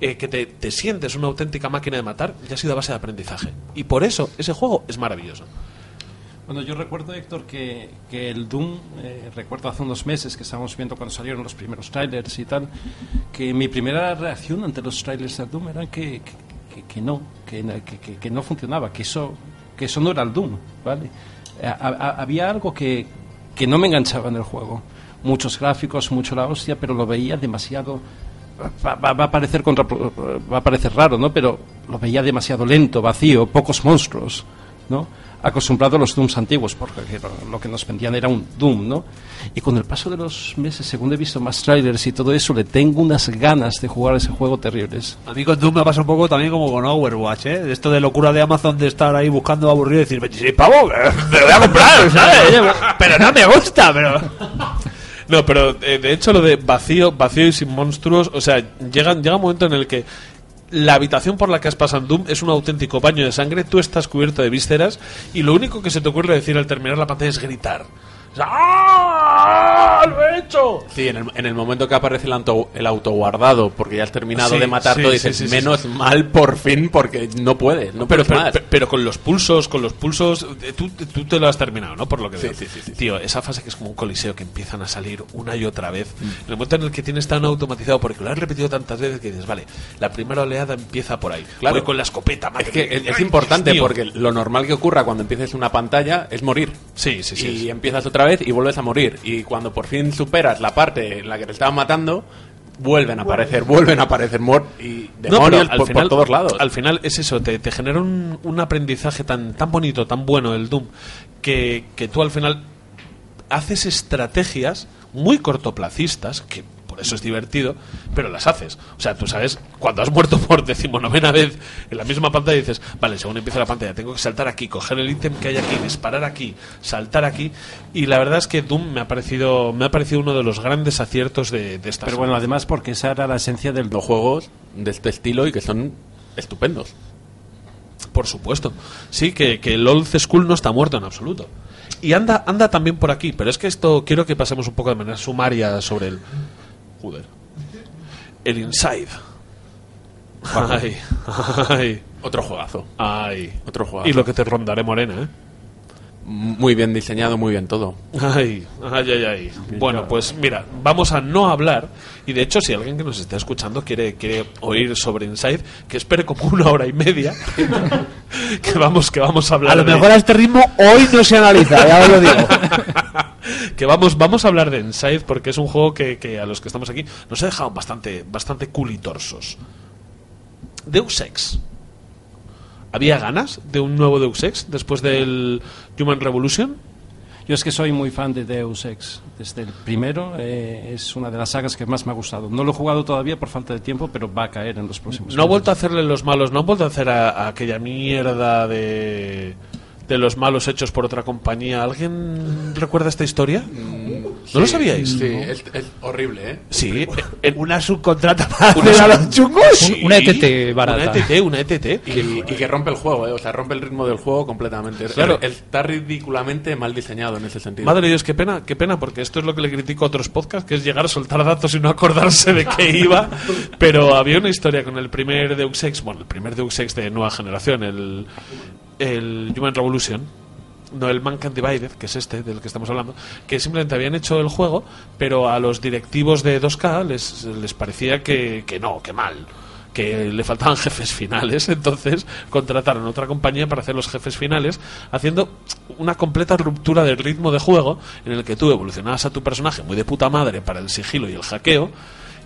eh, que te, te sientes una auténtica máquina de matar, ya ha sido a base de aprendizaje. Y por eso ese juego es maravilloso. Bueno, yo recuerdo, Héctor, que, que el Doom, eh, recuerdo hace unos meses que estábamos viendo cuando salieron los primeros trailers y tal, que mi primera reacción ante los trailers del Doom era que, que, no, que, no funcionaba, que eso, que eso no era el Doom, ¿vale? Ha- ha- había algo que, que no me enganchaba en el juego. Muchos gráficos, mucho la hostia, pero lo veía demasiado... Va a parecer contra, va a parecer raro, ¿no? Pero lo veía demasiado lento, vacío, pocos monstruos, ¿no? Acostumbrado a los Dooms antiguos, porque lo- que nos vendían era un Doom, ¿no? Y con el paso de los meses, según he visto más trailers y todo eso, le tengo unas ganas de jugar ese juego terribles. A mí con Doom me pasa un poco también como con Overwatch, ¿eh? Esto de locura de Amazon de estar ahí buscando aburrido y decir, 26 pavos, me lo voy a comprar, ¿sabes? pero no me gusta, pero... No, pero eh, de hecho lo de vacío, vacío y sin monstruos, o sea, llega, llega un momento en el que la habitación por la que has pasado Doom es un auténtico baño de sangre, tú estás cubierto de vísceras y lo único que se te ocurre decir al terminar la pantalla es gritar. O sea, ¡Ah! ¡Lo he hecho! Sí, en el, en el momento que aparece el, auto, el autoguardado, porque ya has terminado Sí, de matar sí, todo, sí, dices, sí, sí, menos sí. mal por fin, porque no puedes, no Pero, puedes pero, más. pero- pero con los pulsos, con los pulsos, eh, tú, tú te lo has terminado, ¿no? Por lo que Sí, veo. sí, sí, sí. Tío, esa fase que es como un coliseo que empiezan a salir una y otra vez. En el momento en el que tienes tan automatizado, porque lo has repetido tantas veces que dices, vale, la primera oleada empieza por ahí. Claro. Voy con la escopeta, madre Es que mía. es, es Ay, importante Dios mío. porque lo normal que ocurra cuando empieces una pantalla es morir. Sí, sí, sí. y sí. empiezas otra vez y vuelves a morir. Y cuando por fin superas la parte en la que te estaban matando, vuelven a aparecer, vuelven a aparecer mor y No, demonios pero al por, final, por todos lados. Al final es eso, te, te genera un, un aprendizaje tan, tan bonito, tan bueno el Doom, que, que tú al final haces estrategias muy cortoplacistas, que por eso es divertido, pero las haces. O sea, tú sabes, cuando has muerto por decimonovena vez en la misma pantalla dices, vale, según empieza la pantalla, tengo que saltar aquí, coger el ítem que hay aquí, disparar aquí, saltar aquí. Y la verdad es que Doom me ha parecido, me ha parecido uno de los grandes aciertos de, de esta Pero bueno, además porque esa era la esencia Doom. Los juegos de este estilo y que son estupendos. Por supuesto. Sí, que, que el Old School no está muerto en absoluto. Y anda, anda también por aquí, pero es que esto quiero que pasemos un poco de manera sumaria sobre el. Joder. El Inside. Ay, ay, Otro juegazo. ay. Otro juegazo. Y lo que te rondaré morena, ¿eh? Muy bien diseñado, muy bien todo. Ay, ay, ay, ay. Bueno, pues mira, vamos a no hablar. Y de hecho, si alguien que nos está escuchando quiere, quiere oír sobre Inside, que espere como una hora y media. que vamos, que vamos a hablar. A lo de- mejor a este ritmo hoy no se analiza, ya os lo digo. que vamos, vamos a hablar de Inside porque es un juego que, que a los que estamos aquí nos ha dejado bastante, bastante culitorsos. Deus Ex. ¿Había ganas de un nuevo Deus Ex después del Human Revolution? Yo es que soy muy fan de Deus Ex. Desde el primero eh, es una de las sagas que más me ha gustado. No lo he jugado todavía por falta de tiempo, pero va a caer en los próximos No ha vuelto a hacerle los malos, no han vuelto a hacer a, a aquella mierda de, de los malos hechos por otra compañía. ¿Alguien recuerda esta historia? ¿No lo sabíais? Sí, es, es horrible, ¿eh? Sí, en- Una subcontrata para Una hacer a sub- los chungos. Sí, una ETT barata. Una ETT, una ETT. Y, y que rompe el juego, ¿eh? O sea, rompe el ritmo del juego completamente. Claro. Está ridículamente mal diseñado en ese sentido. Madre de Dios, qué pena, qué pena, porque esto es lo que le critico a otros podcasts, que es llegar a soltar datos y no acordarse de qué iba. Pero había una historia con el primer Deus Ex, bueno, el primer Deus Ex de nueva generación, el, el Human Revolution, no el Mankind Divided, que es este del que estamos hablando, que simplemente habían hecho el juego, pero a los directivos de 2K les, les parecía que, que no, que mal que le faltaban jefes finales, entonces contrataron otra compañía para hacer los jefes finales, haciendo una completa ruptura del ritmo de juego en el que tú evolucionabas a tu personaje muy de puta madre para el sigilo y el hackeo,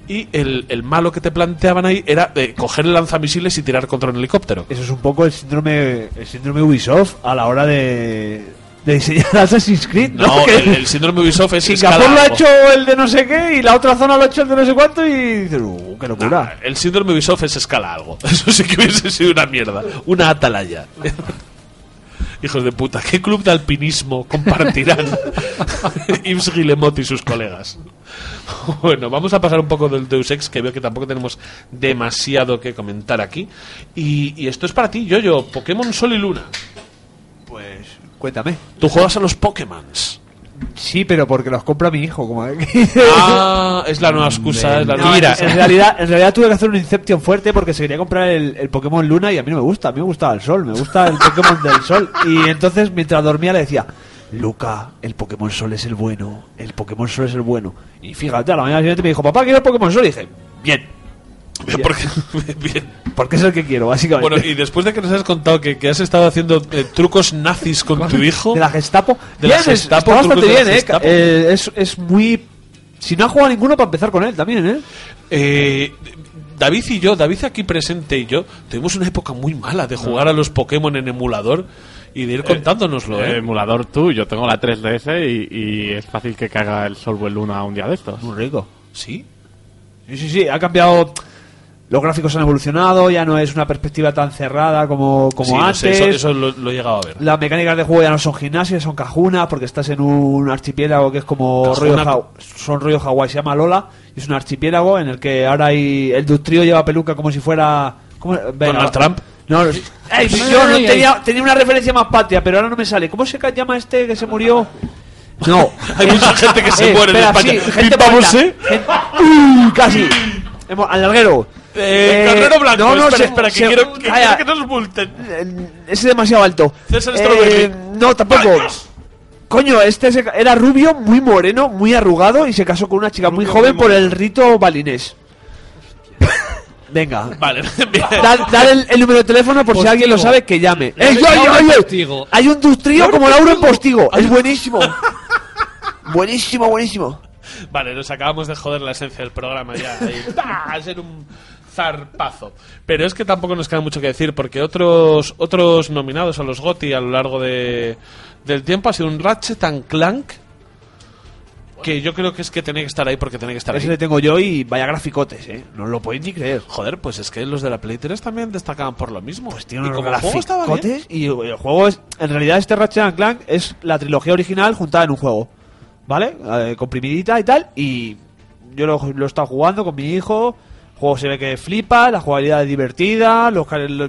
y el, el malo que te planteaban ahí era de coger el lanzamisiles y tirar contra un helicóptero. Eso es un poco el síndrome, el síndrome Ubisoft a la hora de, de diseñar Assassin's Creed. No, el, el síndrome Ubisoft es Singapur lo ha hecho el de no sé qué y la otra zona lo ha hecho el de no sé cuánto y dices, uh, qué locura. Nah, el síndrome Ubisoft es escala algo. Eso sí que hubiese sido una mierda. Una atalaya. Hijos de puta, ¿qué club de alpinismo compartirán Yves Guillemot y sus colegas? Bueno, vamos a pasar un poco del Deus Ex, que veo que tampoco tenemos demasiado que comentar aquí. Y, y esto es para ti, yo Pokémon Sol y Luna. Pues cuéntame. Tú juegas a los Pokémons. Sí, pero porque los compra mi hijo, como Ah, es la nueva excusa. Es la nueva Mira, excusa. en realidad, en realidad tuve que hacer un Inception fuerte porque se quería comprar el, el Pokémon Luna y a mí no me gusta, a mí me gustaba el Sol, me gusta el Pokémon del Sol. Y entonces mientras dormía le decía, Luca, el Pokémon Sol es el bueno, el Pokémon Sol es el bueno. Y fíjate, a la mañana siguiente me dijo, papá, quiero el Pokémon Sol. Y dije, bien, Porque, bien. porque es el que quiero, básicamente. Bueno, y después de que nos has contado que, que has estado haciendo eh, trucos nazis con tu hijo. De la Gestapo. De la Bien, es- Gestapo, está bastante bien, ¿eh? Eh, es, es muy... Si no ha jugado ninguno, para empezar con él también, ¿eh? Eh, David y yo, David aquí presente y yo, tuvimos una época muy mala de jugar a los Pokémon en emulador y de ir contándonoslo, Eh, ¿eh? emulador tú, yo tengo la 3DS y, y es fácil que caiga el Sol o el Luna un día de estos. Muy rico. ¿Sí? Sí, sí, sí, ha cambiado. Los gráficos han evolucionado, ya no es una perspectiva tan cerrada como, como Sí, no antes. sé, eso, eso lo, lo he llegado a ver. Las mecánicas de juego ya no son gimnasias, son cajunas, porque estás en un archipiélago que es como Cajuna. rollo son rollo Hawái, se llama Lola, y es un archipiélago en el que ahora hay el Dustrío lleva peluca como si fuera ¿cómo? Donald Trump. No, no, Ey, yo no tenía, tenía una referencia más patria, pero ahora no me sale. ¿Cómo se ca- llama este que se murió? No. Hay mucha gente que se Eh, muere en espera, España. sí, gente Vamos, muerta. ¿eh? Gente- ¡Uy! casi. Hemos- Al larguero. Eh, Eh, Carrero Blanco, no, no, espera, se- espera, que, se- quiero, que, calla. quiero que nos multen. Eh, Es demasiado alto. César Eh, Strawberry. no, tampoco. Coño, este se era rubio, muy moreno, muy arrugado y se casó con una chica muy Rubio, joven muy por el rito balinés. Venga. Vale, dad el, el número de teléfono por si alguien lo sabe que llame. ¡Eh, yo, yo, yo! Hay un dustrío como Lauro en Postigo. Es buenísimo. buenísimo, buenísimo. Vale, nos acabamos de joder la esencia del programa ya. ser un zarpazo. Pero es que tampoco nos queda mucho que decir, porque otros otros nominados a los GOTY a lo largo de, del tiempo ha sido un Ratchet and Clank. Que yo creo que es que tenía que estar ahí porque tenía que estar Ese ahí. le tengo yo y vaya graficotes, ¿eh? No lo podéis ni creer. Joder, pues es que los de la Play 3 también destacaban por lo mismo. Pues tiene y unos graficotes y el juego es... En realidad este Ratchet and Clank es la trilogía original juntada en un juego. ¿Vale? Eh, comprimidita y tal. Y yo lo, lo he estado jugando con mi hijo. El juego se ve que flipa, la jugabilidad es divertida, los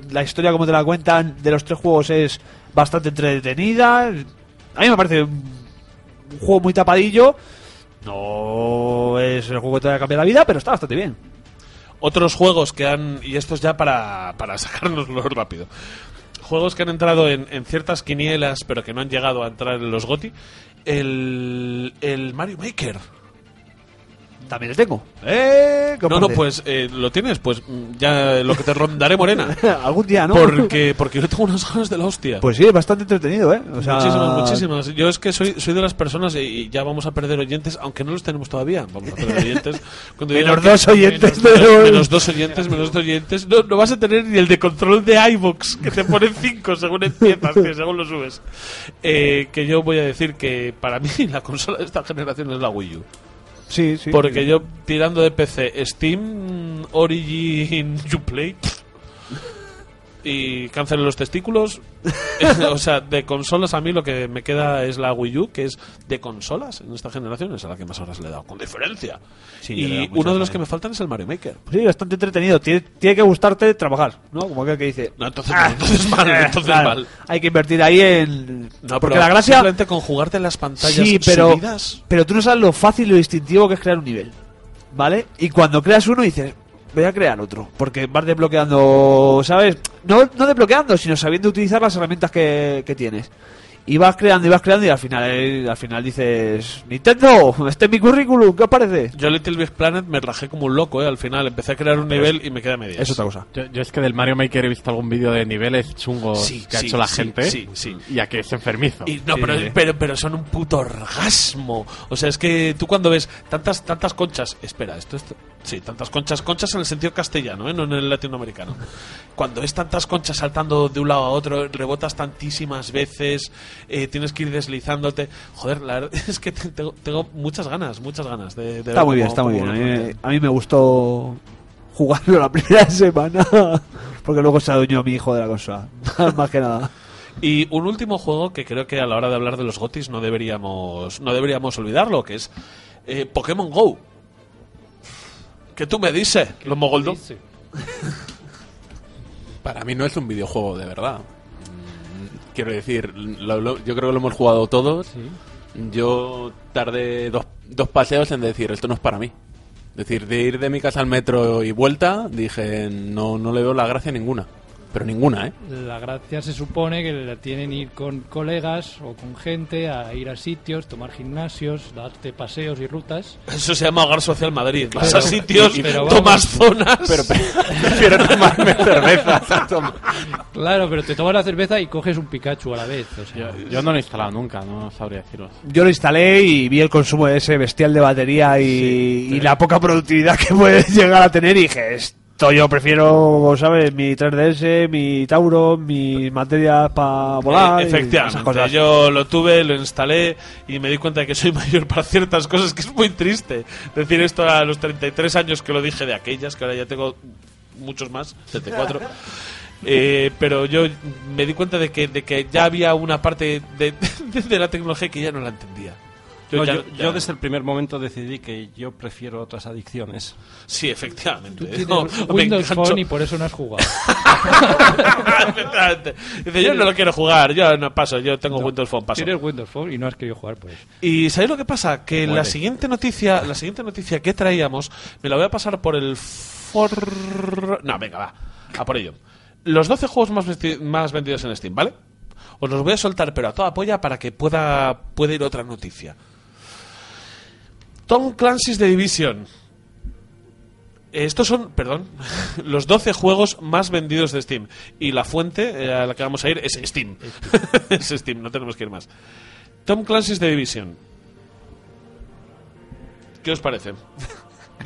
la historia como te la cuentan de los tres juegos es bastante entretenida. A mí me parece un juego muy tapadillo. No es el juego que te va a cambiar la vida, pero está bastante bien. Otros juegos que han. Y estos ya para, para sacárnoslo rápido. Juegos que han entrado en, en ciertas quinielas, pero que no han llegado a entrar en los GOTI. El, el Mario Maker. También le tengo. ¿Eh? ¿Qué No, no, pues eh, lo tienes, pues mm, ya lo que te rondaré morena. Algún día, ¿no? Porque, porque yo tengo unas ganas de la hostia. Pues sí, es bastante entretenido, ¿eh? O sea, Muchísimas, muchísimas. Yo es que soy, soy de las personas y, y ya vamos a perder oyentes, aunque no los tenemos todavía. Vamos a perder oyentes. Cuando Menos dos oyentes, Menos, pero- menos dos oyentes, menos dos oyentes. No, no vas a tener ni el de control de iVoox, que te pone cinco según empiezas, que según lo subes. Eh, que yo voy a decir que para mí la consola de esta generación es la Wii U. Sí, sí. Porque yo tirando de PC, Steam, Origin, Uplay y cáncer en los testículos. o sea, de consolas a mí lo que me queda es la Wii U, que es de consolas en esta generación, es a la que más horas le he dado, con diferencia. Sí, y uno de los que me faltan es el Mario Maker. Sí, bastante entretenido. Tiene, tiene que gustarte trabajar, ¿no? Como aquel que dice. No, entonces, no, entonces mal, eh, entonces claro, mal. Hay que invertir ahí en. No, porque pero la gracia. simplemente con jugarte en las pantallas Sí, pero, subidas. pero tú no sabes lo fácil y lo instintivo que es crear un nivel. ¿Vale? Y cuando creas uno dices, voy a crear otro. Porque vas desbloqueando, ¿sabes? No, no desbloqueando, sino sabiendo utilizar las herramientas que, que tienes. Y vas creando y vas creando y al final, eh, al final dices, Nintendo, este es mi currículum, ¿qué os parece? Yo Little Big Planet me rajé como un loco, ¿eh? Al final empecé a crear un nivel y me quedé a medias. Es otra cosa. Yo, yo es que del Mario Maker he visto algún vídeo de niveles chungos Sí, que ha hecho la sí, gente. sí, sí. Y a que es enfermizo. Y no, Sí, pero, pero, pero son un puto orgasmo. O sea, es que tú cuando ves tantas tantas conchas. Espera, esto es. Sí, tantas conchas. Conchas en el sentido castellano, ¿eh? no en el latinoamericano. Cuando ves tantas conchas saltando de un lado a otro, rebotas tantísimas veces, eh, tienes que ir deslizándote. Joder, la verdad es que te- tengo, tengo muchas ganas, muchas ganas de, de Está ver muy bien, está muy bien. A mí, a mí me gustó jugarlo la primera semana. Porque luego se adueñó mi hijo de la consola. Más que nada. Y un último juego que creo que a la hora de hablar de los GOTIS no deberíamos, no deberíamos olvidarlo, que es eh, Pokémon Go. ¿Qué tú me dices, los mogoldo? Dice. Para mí no es un videojuego de verdad. Quiero decir, lo- lo- yo creo que lo hemos jugado todos. Yo tardé dos, dos paseos en decir, esto no es para mí. Es decir, de ir de mi casa al metro y vuelta, dije, no, no le veo la gracia ninguna. Pero ninguna, ¿eh? La gracia se supone que la tienen ir con colegas o con gente a ir a sitios, tomar gimnasios, darte paseos y rutas. Eso se llama Hogar Social Madrid. Vas Pero- a sitios, pero vamos. tomas zonas. Pero prefiero tomarme cerveza. Claro, pero te tomas la cerveza y coges un Pikachu a la vez. O sea, Yo, yo no lo he instalado nunca, no sabría deciros. Yo lo instalé y vi el consumo de ese bestial de batería y, y la poca productividad que puede llegar a tener y dije, esto yo prefiero, ¿sabes? Mi 3DS, mi Tauro, mis materias para volar. Eh, esas efectivamente, cosas. yo lo tuve, lo instalé y me di cuenta de que soy mayor para ciertas cosas, que es muy triste decir esto a los 33 años que lo dije de aquellas, que ahora ya tengo muchos más, 74. Eh, pero yo me di cuenta de que, de que ya había una parte de, de la tecnología que ya no la entendía. Yo, ya- yo- ya- yo desde el primer momento decidí que yo prefiero otras adicciones. Sí, efectivamente. tú tienes No, me Windows Phone y por eso no has jugado. Efectivamente. Dice, yo no lo quiero jugar, yo no paso, yo tengo Windows Phone, paso. Tienes Windows Phone y no has querido jugar, pues. Y ¿sabéis lo que pasa? Que la siguiente noticia, la siguiente noticia que traíamos, me la voy a pasar por el for... No, venga, va. A por ello. Los 12 juegos más, más vendidos en Steam, ¿vale? Os los voy a soltar, pero a toda polla para que pueda, pueda ir otra noticia. Tom Clancy's The Division. Estos son, perdón, los 12 juegos más vendidos de Steam. Y la fuente eh, a la que vamos a ir es Steam. es Steam, no tenemos que ir más. Tom Clancy's The Division. ¿Qué os parece?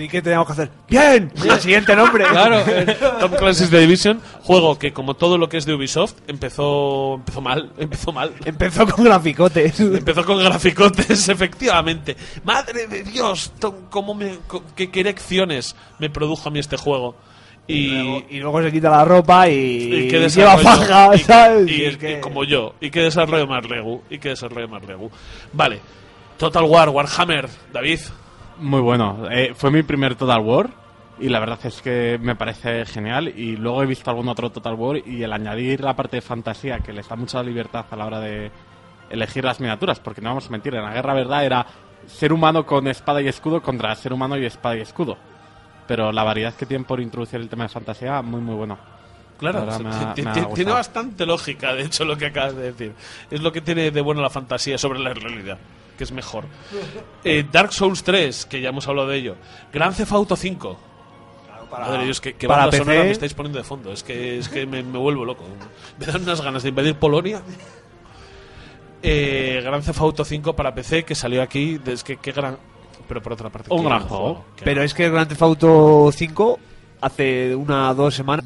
¿Y qué teníamos que hacer? ¡Bien! El siguiente nombre. Claro, eh, Tom Clancy's The Division, juego que como todo lo que es de Ubisoft, empezó empezó mal, empezó mal. Empezó con graficotes. Empezó con graficotes, efectivamente. Madre de Dios, Tom, cómo me, qué, qué erecciones me produjo a mí este juego. Y, y luego se quita la ropa y, lleva faja, ¿sabes? y- que- como yo, y qué desarrollo más regu, y qué desarrollo más regu. Vale, Total War, Warhammer, David. Muy bueno. Eh, fue mi primer Total War y la verdad es que me parece genial. Y luego he visto algún otro Total War y el añadir la parte de fantasía que les da mucha libertad a la hora de elegir las miniaturas, porque no vamos a mentir, en la guerra verdad era ser humano con espada y escudo contra ser humano y espada y escudo. Pero la variedad que tienen por introducir el tema de fantasía, muy muy bueno. Claro, ha- tiene bastante lógica, de hecho, lo que acabas de decir. Es lo que tiene de bueno la fantasía sobre la realidad. Que es mejor. Eh, Dark Souls 3, que ya hemos hablado de ello. Grand Theft Auto 5. Madre Dios, qué, qué para banda sonora PC. me estáis poniendo de fondo. Es que, es que me, me vuelvo loco. Me dan unas ganas de invadir Polonia. Eh, Grand Theft Auto 5 para PC, que salió aquí. Es que, qué gran... Pero por otra parte... Un gran juego. Pero es que el Grand Theft Auto 5 hace una o dos semanas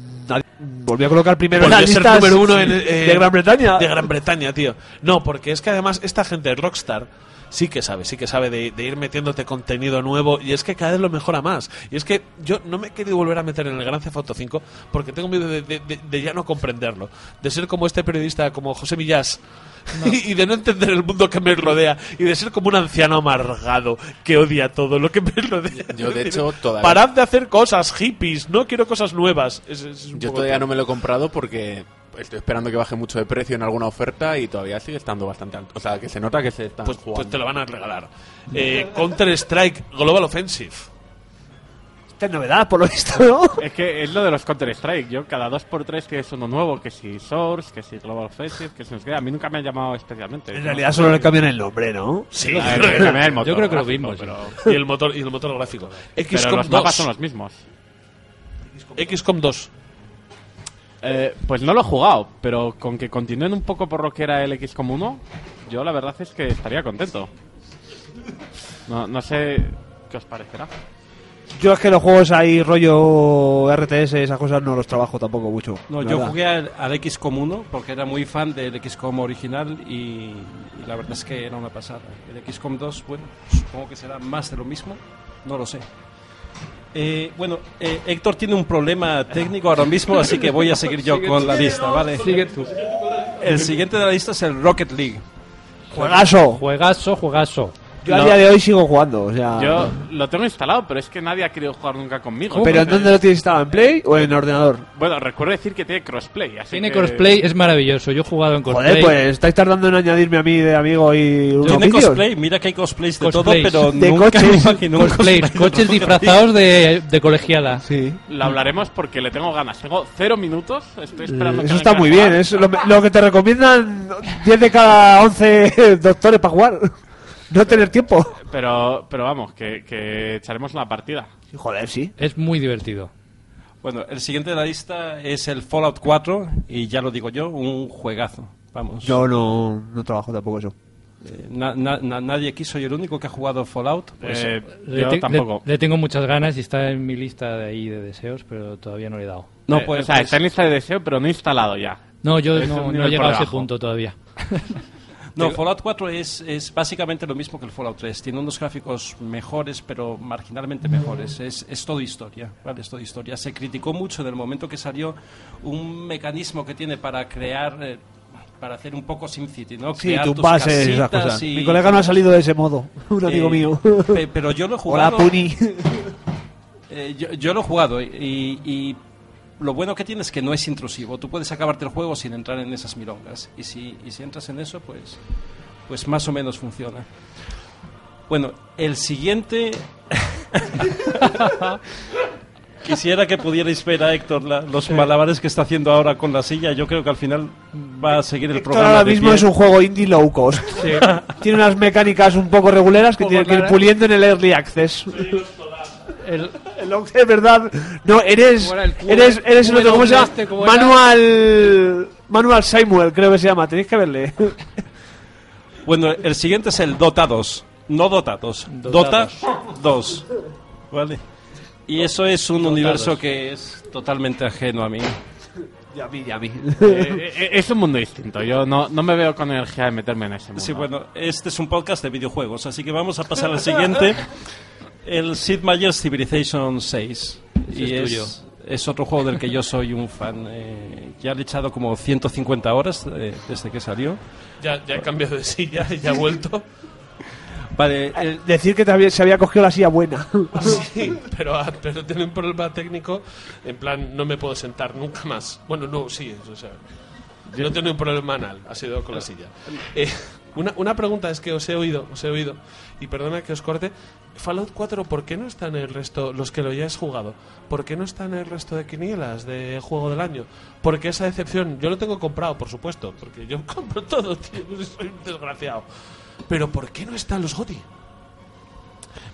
volvió a colocar primero en las a ser listas número uno en, eh, de Gran Bretaña. De Gran Bretaña, tío. No, porque es que además esta gente de Rockstar sí que sabe, sí que sabe de, de ir metiéndote contenido nuevo y es que cada vez lo mejora más. Y es que yo no me he querido volver a meter en el Gran Theft Auto 5 porque tengo miedo de, de- de- de ya no comprenderlo. De ser como este periodista, como José Millás. Y, y de no entender el mundo que me rodea y de ser como un anciano amargado que odia todo lo que me rodea. Yo, de hecho, todavía- Parad de hacer cosas hippies, no quiero cosas nuevas. Es- es un Yo poco todavía no me lo he comprado porque estoy esperando que baje mucho de precio en alguna oferta y todavía sigue estando bastante alto. O sea, que se nota que se está pues, jugando. pues te lo van a regalar. Eh, Counter Strike Global Offensive. Esta es novedad, por lo visto, ¿no? Es que es lo de los Counter-Strike. Yo cada 2x3 tienes uno nuevo, que si Source, que si Global Offensive, que si no sé qué. A mí nunca me ha llamado especialmente. En ¿no? realidad solo le cambian el nombre, ¿no? Sí, A ver, que cambiar el motor Yo creo que lo. Pero, y el motor y el motor gráfico. pero XCOM los mapas 2. son los mismos. XCOM 2. Eh, pues no lo he jugado, pero con que continúen un poco por lo que era el XCOM 1, yo la verdad es que estaría contento. No, no sé qué os parecerá. Yo es que los juegos ahí, rollo RTS, esas cosas no los trabajo tampoco mucho. No, yo verdad. jugué al, al XCOM 1 porque era muy fan del XCOM original y, y la verdad es que era una pasada. El XCOM 2, bueno, supongo que será más de lo mismo, no lo sé. Eh, bueno, eh, Héctor tiene un problema técnico ahora mismo, así que voy a seguir yo con la lista, ¿vale? Sigue tú. El siguiente de la lista es el Rocket League. Juegazo. Juegazo, juegazo. Yo a día de hoy sigo jugando, o sea... Yo lo tengo instalado, pero es que nadie ha querido jugar nunca conmigo. ¿Pero en dónde lo tienes instalado? ¿En Play o en ordenador? Bueno, recuerdo decir que tiene crossplay. Así Tiene que- crossplay, es maravilloso. Yo he jugado en crossplay. Joder, pues estáis tardando en añadirme a mí de amigo y Tiene cosplay, mira que hay cosplays de Cosplays. todo, pero De nunca coches. me imagino un Cosplay, cosplay de coches disfrazados de, de colegiala. Sí. Lo hablaremos porque le tengo ganas. Tengo cero minutos. Estoy esperando que Eso está muy bien, es lo, lo que te recomiendan 10 de cada 11 doctores para jugar. No tener tiempo. Pero, pero vamos, que, que echaremos una partida. Joder, sí. Es muy divertido. Bueno, el siguiente de la lista es el Fallout 4 y ya lo digo yo, un juegazo. Vamos. Yo no, no trabajo tampoco eso. Eh, na- na- na- nadie aquí, soy el único que ha jugado Fallout. Pues, Eh, Le, yo te- tampoco. le- le tengo muchas ganas y está en mi lista de ahí de deseos, pero todavía no le he dado. no, Eh, pues, o sea, pues- está en lista de deseo, pero no instalado ya. No, yo no, no he llegado a ese punto todavía. no, Fallout 4 es, es básicamente lo mismo que el Fallout 3. Tiene unos gráficos mejores, pero marginalmente mejores. Es, es todo historia, ¿vale? Es todo historia. Se criticó mucho en el momento que salió un mecanismo que tiene para crear... eh, para hacer un poco SimCity, ¿no? Sí, Crear tus pases esas casitas cosas. y- Mi colega no ha salido de ese modo. Un amigo Eh, mío. pe- Pero yo lo he Hola, jugado. Puni. Eh, yo, yo lo he jugado y, y lo bueno que tiene es que no es intrusivo. Tú puedes acabarte el juego sin entrar en esas milongas. Y si, y si entras en eso, pues, pues más o menos funciona. Bueno, el siguiente... Quisiera que pudierais ver a Héctor la- los malabares que está haciendo ahora con la silla. Yo creo que al final va a seguir el programa. ahora de mismo pie. es un juego indie low cost. Tiene unas mecánicas un poco reguleras que Poco tiene que ir puliendo en el early access. El, El Ox es verdad. No, eres. Bueno, el cubo- Eres, eres el otro. ¿Cómo se llama? este, ¿cómo era? Manual. Manual Samuel, creo que se llama. Tenéis que verle. Bueno, el siguiente es el Dota 2. No Dota 2. Dota 2. ¿Vale? Y eso es un universo que es totalmente ajeno a mí. Y a mí, y a mí. Eh, eh, es un mundo distinto. Yo no, no me veo con energía de meterme en ese mundo. Sí, bueno, este es un podcast de videojuegos, así que vamos a pasar al siguiente. El Sid Meier's Civilization 6. y es tuyo. es, es otro juego del que yo soy un fan. Eh, ya le he echado como 150 horas eh, desde que salió. Ya, ya he cambiado de silla y ya he vuelto. Vale, el- Decir que te había- se había cogido la silla buena. Sí, pero, ah, pero tiene un problema técnico. En plan, no me puedo sentar nunca más. Bueno, no, sí, o sea. Yo no tengo un problema anal, ha sido con la silla. Eh, una, una pregunta es que os he oído, os he oído, y perdona que os corte. Fallout 4, ¿por qué no está en el resto, los que lo hayáis jugado? ¿Por qué no está en el resto de quinielas de juego del año? Porque esa decepción, yo lo tengo comprado, por supuesto, porque yo compro todo, tío, soy un desgraciado. Pero ¿por qué no están los GOTY?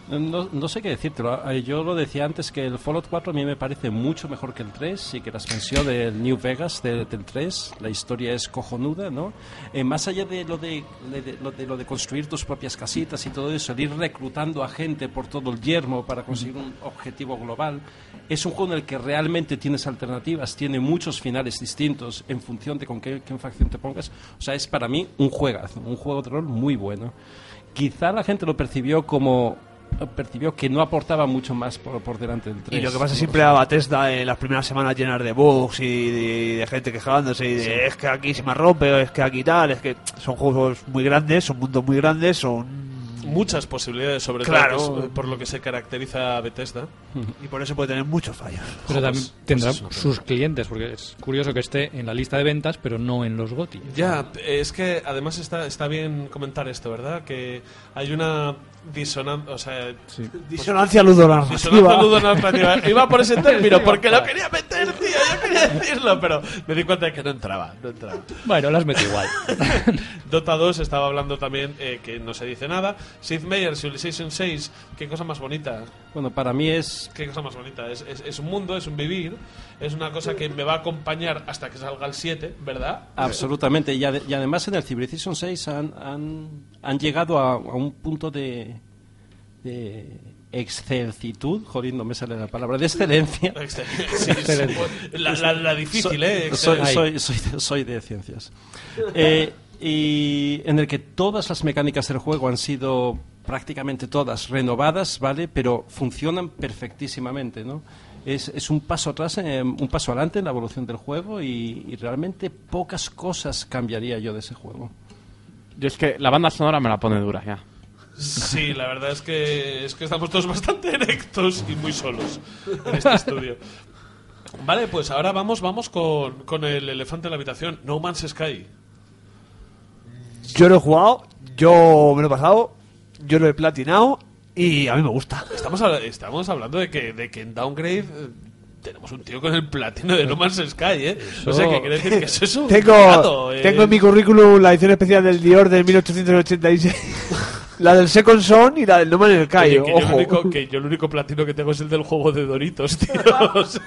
No, no sé qué decirte. Yo lo decía antes que el Fallout 4 a mí me parece mucho mejor que el 3 y que la expansión del New Vegas del, del 3, la historia es cojonuda, ¿no? Eh, más allá de lo de, lo de lo de construir tus propias casitas y todo eso, de ir reclutando a gente por todo el yermo para conseguir un objetivo global, es un juego en el que realmente tienes alternativas, tiene muchos finales distintos en función de con qué, qué facción te pongas. O sea, es para mí un juegazo, un juego de rol muy bueno. Quizá la gente lo percibió como percibió que no aportaba mucho más por, por delante del 3. Y lo que pasa siempre a Bethesda en las primeras semanas llenas de bugs y de, de gente quejándose y de es que aquí se me rompe, es que aquí tal, es que son juegos muy grandes, son mundos muy grandes, son Muchas posibilidades, sobre Claro. todo que es, eh, por lo que se caracteriza a Bethesda. y por eso puede tener muchos fallos. Pero también pues- pues tendrá sus clientes, porque es curioso que esté en la lista de ventas, pero no en los GOTI. Ya, es que además está, está bien comentar esto, ¿verdad? Que hay una disonancia, o sea, Disonancia ludonarrativa. disonancia ludonarrativa. Iba por ese término porque lo quería meter, tío, yo quería decirlo, pero me di cuenta de que no entraba, no entraba. Bueno, las metí igual. Dota 2 estaba hablando también eh, que no se dice nada. Sid Meier, Civilization 6, qué cosa más bonita. Bueno, para mí es Qué cosa más bonita. Es, es, es un mundo, es un vivir, es una cosa que me va a acompañar hasta que salga el 7, ¿verdad? absolutamente. Y, ade- y además en el Civilization 6 han, han, han llegado a, a un punto de, de excelsitud, joder, no me sale la palabra, de excelencia. Sí, sí, la, la- la difícil, ¿eh? soy, soy, soy de, soy de ciencias. Eh, y en el que todas las mecánicas del juego han sido prácticamente todas renovadas, ¿vale? Pero funcionan perfectísimamente, ¿no? Es, es un paso atrás, eh, un paso adelante en la evolución del juego y, y realmente pocas cosas cambiaría yo de ese juego. Yo es que la banda sonora me la pone dura ya. Sí, la verdad es que, es que estamos todos bastante erectos y muy solos en este estudio. Vale, pues ahora vamos, vamos con, con el elefante en la habitación, No Man's Sky. Yo lo he jugado, yo me lo he pasado, yo lo he platinado y a mí me gusta. Estamos, habla- estamos hablando de que, de que en Downgrade eh, tenemos un tío con el platino de No Man's Sky, ¿eh? O sea, que quiere decir que eso es un Tengo, dato, eh. tengo en mi currículum la edición especial del Dior de 1886, la del Second Son y la del No Man's Sky. Oye, que, yo el Ojo. único, que yo el único platino que tengo es el del juego de Doritos, tío. O sea,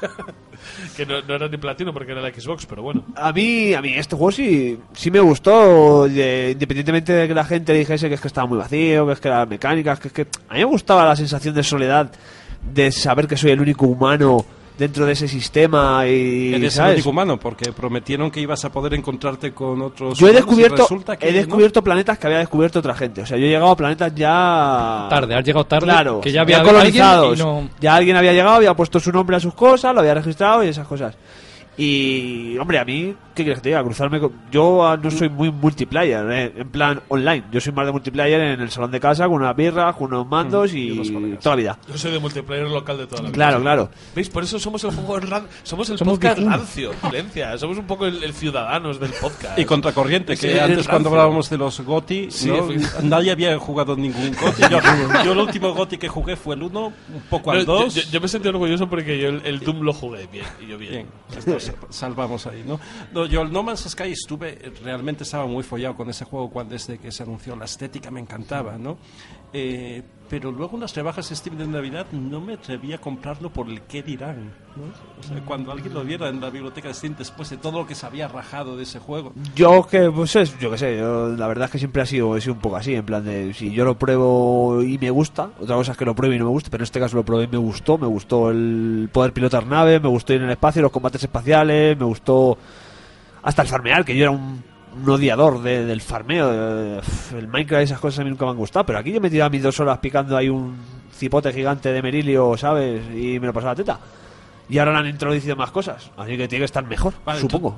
que no, no era ni platino porque era la Xbox, pero bueno. A mí, a mí este juego sí, sí me gustó, de- independientemente de que la gente dijese que es que estaba muy vacío, que es que las mecánicas, que es que a mí me gustaba la sensación de soledad, de saber que soy el único humano dentro de ese sistema y Eres el ¿sabes? único humano, porque prometieron que ibas a poder encontrarte con otros. Yo he descubierto, que he no. descubierto planetas que había descubierto otra gente. O sea, yo he llegado a planetas ya Tarde, has llegado tarde, Claro, que ya había colonizados. alguien y no- Ya alguien había llegado, había puesto su nombre a sus cosas, lo había registrado y esas cosas. Y, hombre, a mí, ¿qué quieres que te diga? Cruzarme con... Yo ah, no soy muy multiplayer, eh, en plan online. Yo soy más de multiplayer en el salón de casa, con una birra, con unos mandos y, unos colegas. toda la vida. Yo soy de multiplayer local de toda la vida. Claro, claro. ¿Veis? Por eso somos el juego ran- somos el Somos podcast rancio, Valencia. Somos un poco el, el ciudadanos del podcast. Y contracorriente, que Sí, antes cuando hablábamos de los GOTI, Sí, ¿no? efectivamente. nadie había jugado ningún GOTI. Yo, yo el último GOTI que jugué fue el 1, un poco al yo, 2. yo- yo me sentí orgulloso porque yo el, el Doom lo jugué bien. Y yo bien. Bien, esto s- salvamos ahí, ¿no? No, Yo el No Man's Sky estuve, realmente estaba muy follado con ese juego cuando desde que se anunció. La estética me encantaba, ¿no? Eh, pero luego las rebajas Steam de Navidad no me atreví a comprarlo por el qué dirán. O sea, cuando alguien lo viera en la biblioteca de Steam después de todo lo que se había rajado de ese juego. Yo que, pues es, yo qué sé, la verdad es que siempre ha sido, he un poco así, en plan de, si yo lo pruebo y me gusta, otra cosa es que lo pruebe y no me guste, pero en este caso lo probé y me gustó, me gustó el poder pilotar naves, me gustó ir en el espacio, los combates espaciales, me gustó hasta el farmear, que yo era un, un odiador de- del farmeo, el Minecraft y esas cosas a mí nunca me han gustado, pero aquí yo me tiraba mis dos horas picando ahí un cipote gigante de Merilio, ¿sabes? Y me lo pasaba teta. Y ahora le han introducido más cosas, así que tiene que estar mejor, Vale, supongo.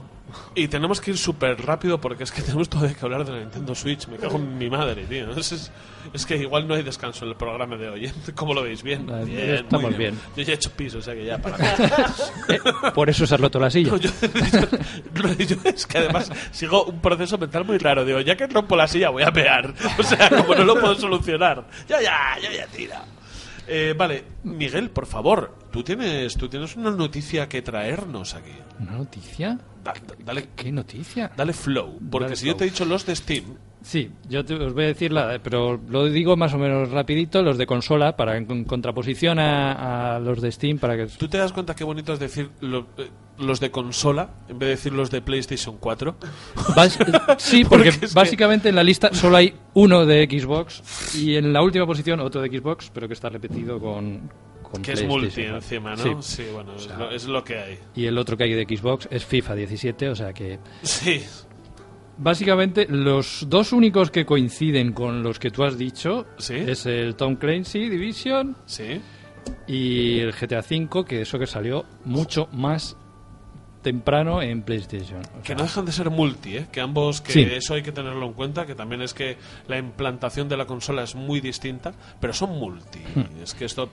Y tenemos que ir súper rápido porque es que tenemos todavía que hablar de la Nintendo Switch. Me cago en mi madre, tío. Es, es- es que igual no hay descanso en el programa de hoy. ¿eh? ¿Cómo lo veis? Bien. Ah, bien estamos muy bien. Yo ya he hecho piso, o sea que ya para Eh, por eso se has roto la silla. No, yo, yo- yo- es que además sigo un proceso mental muy raro. Digo, ya que rompo la silla, voy a pegar. O sea, como no lo puedo solucionar. Ya, ya, ya, ya, tira. Eh, vale, Miguel, por favor, tú tienes, tú tienes una noticia que traernos aquí. ¿Una noticia? Da- da- dale, ¿Qué noticia? dale flow. Porque Dale si yo te he dicho los de Steam, Sí, yo te- os voy a decir, la, pero lo digo más o menos rapidito, los de consola, para en, contraposición a, a los de Steam, para que... ¿Tú te das cuenta qué bonito es decir lo- eh, los de consola en vez de decir los de PlayStation 4? Bas- sí, porque, Porque es que- básicamente en la lista solo hay uno de Xbox y en la última posición otro de Xbox, pero que está repetido con, Que es multi encima, ¿no? Sí. Sí, bueno, es, lo, es lo que hay. Y el otro que hay de Xbox es FIFA 17, o sea que... Sí. Básicamente, los dos únicos que coinciden con los que tú has dicho ¿Sí? es el Tom Clancy Division Sí. y el GTA V, que eso que salió mucho más temprano en PlayStation. O Que no dejan de ser multi, ¿eh? Que ambos, que Sí. eso hay que tenerlo en cuenta, que también es que la implantación de la consola es muy distinta, pero son multi. Hmm. Es que esto,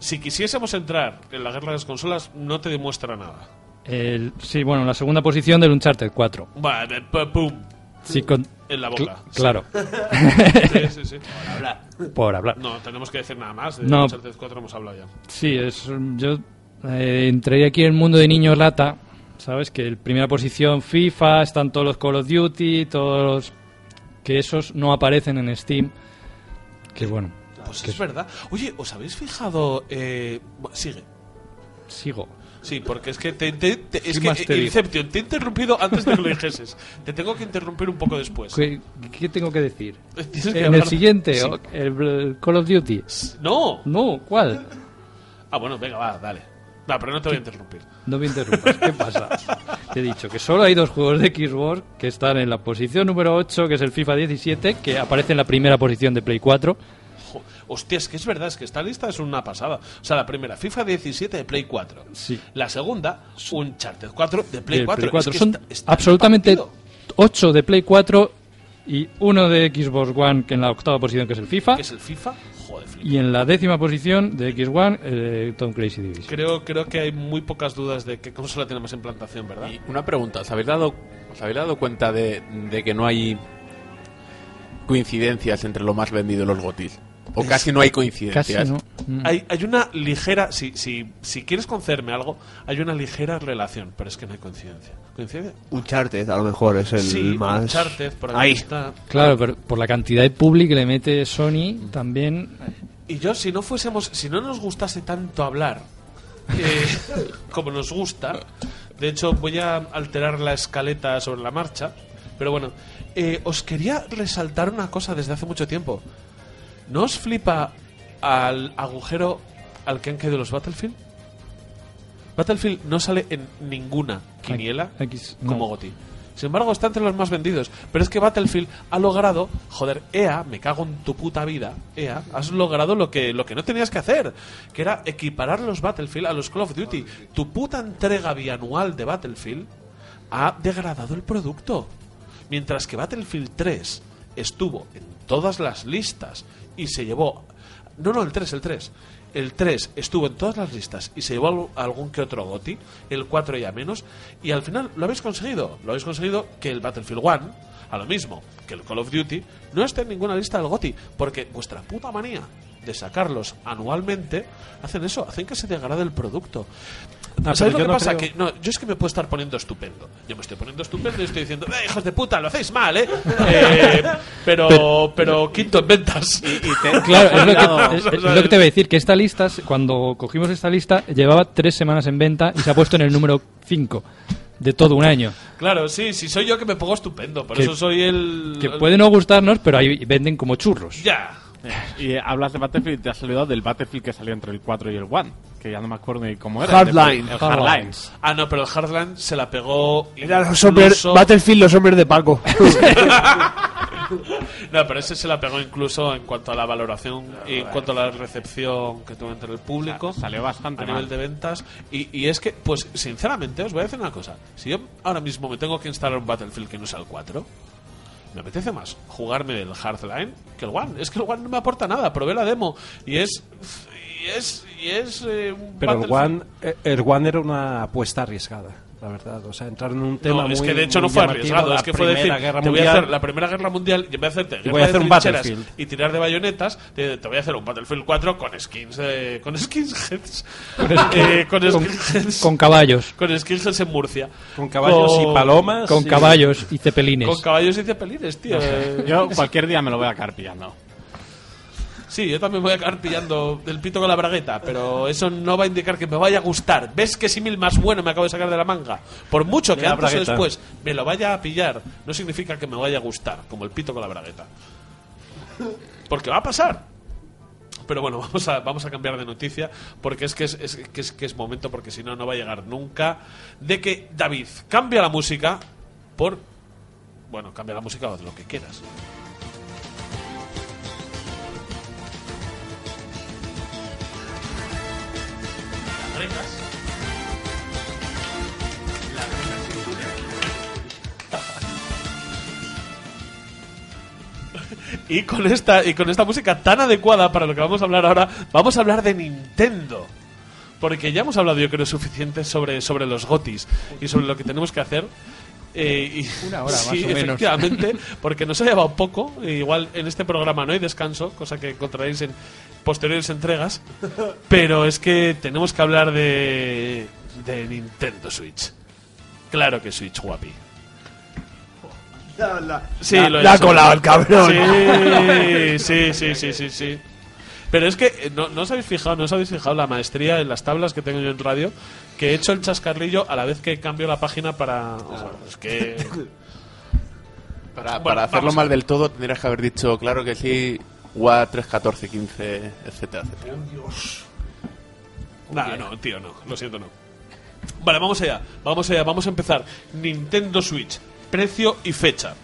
si quisiésemos entrar en la guerra de las consolas, no te demuestra nada. El- sí, bueno, la segunda posición del Uncharted 4. Va, de pu- pum, Sí, con- en la boca. Claro, Sí, sí, sí. por hablar. No, tenemos que decir nada más. De No. Uncharted 4 hemos hablado ya. Sí, es, yo eh, entré aquí en el mundo de niños lata, ¿sabes? Que en primera posición FIFA, están todos los Call of Duty, todos los... que esos no aparecen en Steam. Que bueno, Pues que es verdad. Oye, ¿os habéis fijado? Eh, sigue. sigo. Sí, porque es que, te, te- te- es ¿Qué que te eh, digo? Inception, te he interrumpido antes de que lo dijeses. Te tengo que interrumpir un poco después. ¿Qué, qué tengo que decir? Que En el siguiente, Sí. el, el Call of Duty. No. No, ¿cuál? Ah, bueno, venga, va, dale. No, pero no te voy a interrumpir. No me interrumpas, ¿qué pasa? Te he dicho que solo hay dos juegos de Xbox que están en la posición número 8, que es el FIFA 17, que aparece en la primera posición de Play 4. Hostia, es que es verdad, es que esta lista es una pasada. O sea, la primera, FIFA 17 de Play 4. Sí. La segunda, Uncharted 4 de Play del 4. Play 4. Es que Son está- está absolutamente repartido. 8 de Play 4 y uno de Xbox One, que en la octava posición, que es el FIFA. ¿Qué es el FIFA? Joder, flipa. Y en la décima posición de Xbox One, eh, Tom Clancy Division. Creo, creo que hay muy pocas dudas de qué consola tiene más implantación, ¿verdad? Y una pregunta, ¿os habéis dado, os habéis dado cuenta de, de que no hay coincidencias entre lo más vendido y los gotis? O casi no hay coincidencias. Casi no. Mm. Hay, hay una ligera, si, si, si quieres concederme algo, hay una ligera relación, pero es que no hay coincidencia. ¿Coincidencia? Uncharted, a lo mejor es el sí, más. Uncharted, por Ahí. está. Claro, pero por la cantidad de public que le mete Sony, también. Y yo, si no fuésemos, si no nos gustase tanto hablar, eh, como nos gusta, de hecho voy a alterar la escaleta sobre la marcha, pero bueno, eh, os quería resaltar una cosa desde hace mucho tiempo. ¿No os flipa al agujero al que han caído los Battlefield? Battlefield no sale en ninguna quiniela X, no. como GOTI. Sin embargo, está entre los más vendidos. Pero es que Battlefield ha logrado, joder, EA, me cago en tu puta vida, EA, has logrado lo que, lo que no tenías que hacer, que era equiparar los Battlefield a los Call of Duty. Tu puta entrega bianual de Battlefield ha degradado el producto. Mientras que Battlefield 3 estuvo en todas las listas y se llevó... No, no, el 3, el 3. El 3 estuvo en todas las listas y se llevó al- algún que otro GOTI, el 4 ya menos, y al final lo habéis conseguido. Lo habéis conseguido que el Battlefield 1, a lo mismo que el Call of Duty, no esté en ninguna lista del GOTI, porque vuestra puta manía de sacarlos anualmente hacen eso, hacen que se degrade el producto. No, ¿Sabéis pero lo yo que no pasa? creo- Que no, yo es que me puedo estar poniendo estupendo. Yo me estoy poniendo estupendo y estoy diciendo, "Eh, hijos de puta, lo hacéis mal, ¿eh? Eh, pero, pero quinto en ventas. Claro, es lo, Cuidado. que, es- es lo que te voy a decir, que esta lista, cuando cogimos esta lista, llevaba tres semanas en venta y se ha puesto en el número 5 de todo un año. Claro, sí, sí, soy yo que me pongo estupendo. Por Que- eso soy el. Que puede no gustarnos, pero ahí venden como churros. Ya. Y eh, hablas de Battlefield y te has olvidado del Battlefield que salió entre el 4 y el 1, que ya no me acuerdo ni cómo era. Hardline. El Hardlines. Ah, no, pero el Hardline se la pegó. Era los hombres, incluso- Battlefield, los hombres de Paco. No, pero ese se la pegó incluso en cuanto a la valoración y en cuanto a la recepción que tuvo entre el público. Sa- salió bastante a nivel mal. de ventas. Y, y es que, pues, sinceramente, os voy a decir una cosa. Si yo ahora mismo me tengo que instalar un Battlefield que no sea el 4, me apetece más jugarme el Hardline que el One. Es que el One no me aporta nada. Probé la demo y es. Y es. Y es eh, un Pero el One, eh, el One era una apuesta arriesgada. La verdad. O sea, entrar en un tema No, es muy- que de hecho no fue llamativo, arriesgado, la es que fue decir, Primera Guerra te voy a Mundial. hacer la Primera Guerra Mundial, y en vez de hacerte guerra voy a de hacer un trincheras Battlefield. y tirar de bayonetas, te, te voy a hacer un Battlefield 4 con skins, de- con skinheads, Eh, con, Con, skinheads, con caballos. con skinheads en Murcia, Con caballos y Con- palomas. Con y- caballos y cepelines. con caballos y cepelines, tío. Eh, Yo cualquier día me lo voy a acabar pillando. Sí, yo también voy a acabar pillando del pito con la bragueta, pero eso no va a indicar que me vaya a gustar. ¿Ves qué símil más bueno me acabo de sacar de la manga? Por mucho que antes o después me lo vaya a pillar, no significa que me vaya a gustar, como el pito con la bragueta. Porque va a pasar. Pero bueno, vamos a, vamos a cambiar de noticia, porque es que es, es- que es, que es momento, porque si no, no va a llegar nunca, de que David cambia la música por... Bueno, cambia la música o lo que quieras. Y con esta y con esta música tan adecuada para lo que vamos a hablar ahora, vamos a hablar de Nintendo. Porque ya hemos hablado yo creo suficiente sobre, sobre los gotis y sobre lo que tenemos que hacer. Eh, y, Una hora, sí, más o menos. efectivamente, porque nos ha llevado poco. e igual en este programa no hay descanso, cosa que encontraréis en posteriores entregas. Pero es que tenemos que hablar de, de Nintendo Switch. Claro que Switch, guapi. Sí, la- lo he la ha colado el cabrón. Sí, sí, sí, sí, sí, sí. Pero es que eh, no, no os habéis fijado, no os habéis fijado la maestría en las tablas que tengo yo en radio, que he hecho el chascarrillo a la vez que cambio la página para. es que. Para, Bueno, para hacerlo mal del todo, tendrías que haber dicho, claro que sí, WA 3, 14, 15, etcétera, etcétera. Nah, no, tío, no, lo siento, no. Vale, vamos allá, vamos allá, vamos a empezar. Nintendo Switch, precio y fecha.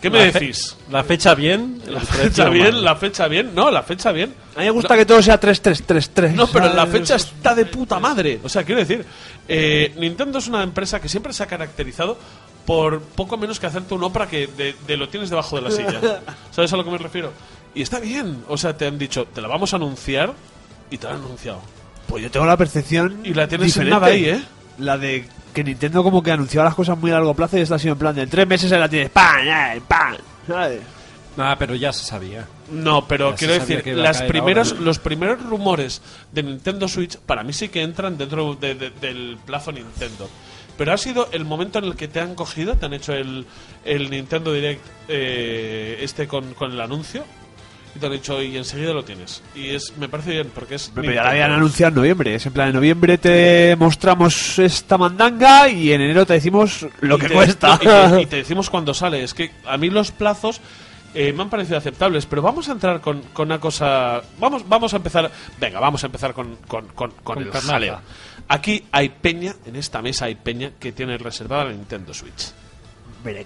¿Qué me La fe- decís? La fecha bien. La fecha bien, mal. la fecha bien, no, la fecha bien. A mí me gusta que todo sea 3333. No, pero la ¿sabes? fecha está de puta madre. O sea, quiero decir, eh, Nintendo es una empresa que siempre se ha caracterizado por poco menos que hacerte un Opera que de, de lo tienes debajo de la silla. ¿Sabes a lo que me refiero? Y está bien. O sea, te han dicho, te la vamos a anunciar y te la han anunciado. Pues yo tengo la percepción. Y la tienes en diferente. nada ahí, ¿eh? La de que Nintendo como que anunciaba las cosas muy a largo plazo y está así en plan de en tres meses se la tienes. ¡Pam! ¡Pam! ¿sabes? Nah, pero ya se sabía. No, pero Ya quiero decir, las ahora. los primeros rumores de Nintendo Switch para mí sí que entran dentro de- de- del plazo Nintendo. Pero ha sido el momento en el que te han cogido, te han hecho el, el Nintendo Direct eh, este con, con el anuncio y te han dicho y enseguida lo tienes. Y es me parece bien porque es... Pero ya la habían anunciado en noviembre. Es en plan, en noviembre te mostramos esta mandanga y en enero te decimos lo Y que te- cuesta. y, te, y te decimos cuando sale. Es que a mí los plazos eh, me han parecido aceptables, pero vamos a entrar con, con una cosa. Vamos, vamos a empezar. Venga, vamos a empezar con, con, con, con Con el jaleo. Aquí hay peña, en esta mesa hay peña que tiene reservada la Nintendo Switch.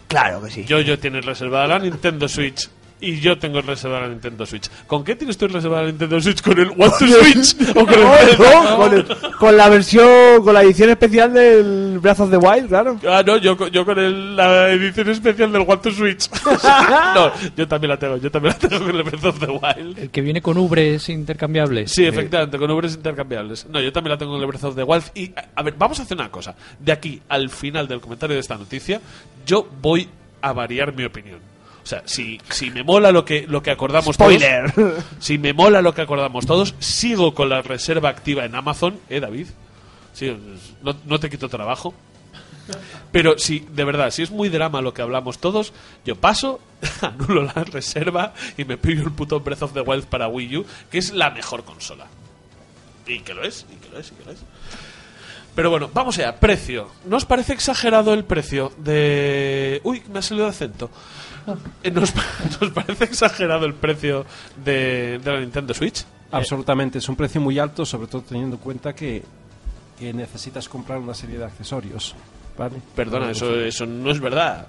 Claro que sí. Yo, yo tiene reservada la Nintendo Switch. Y yo tengo reservada la Nintendo Switch. ¿Con qué tienes tú reservada la Nintendo Switch? ¿Con el One to Switch? ¿O con el No, con, el- con la versión, con la edición especial del Breath of the Wild, claro. Ah, no, yo, yo con el- la edición especial del One to Switch. no, yo también la tengo, yo también la tengo con el Breath of the Wild. El que viene con ubres intercambiables. Sí, Eh, efectivamente, con ubres intercambiables. No, yo también la tengo con el Breath of the Wild. Y, a ver, vamos a hacer una cosa. De aquí al final del comentario de esta noticia, yo voy a variar mi opinión. O sea, si, si me mola lo que, lo que acordamos Spoiler. todos... Si me mola lo que acordamos todos, sigo con la reserva activa en Amazon, ¿eh, David? Sí, no, no te quito trabajo. Pero si, de verdad, si es muy drama lo que hablamos todos, yo paso, anulo la reserva y me pillo el puto Breath of the Wild para Wii U, que es la mejor consola. Y que lo es, y que lo es, y que lo es. Pero bueno, vamos allá, precio. ¿No os parece exagerado el precio de... Uy, me ha salido de acento. Eh, ¿Nos, nos parece exagerado el precio de, de la Nintendo Switch? Absolutamente, es un precio muy alto, sobre todo teniendo en cuenta que, que necesitas comprar una serie de accesorios. ¿vale? Perdona, eso, eso no es verdad.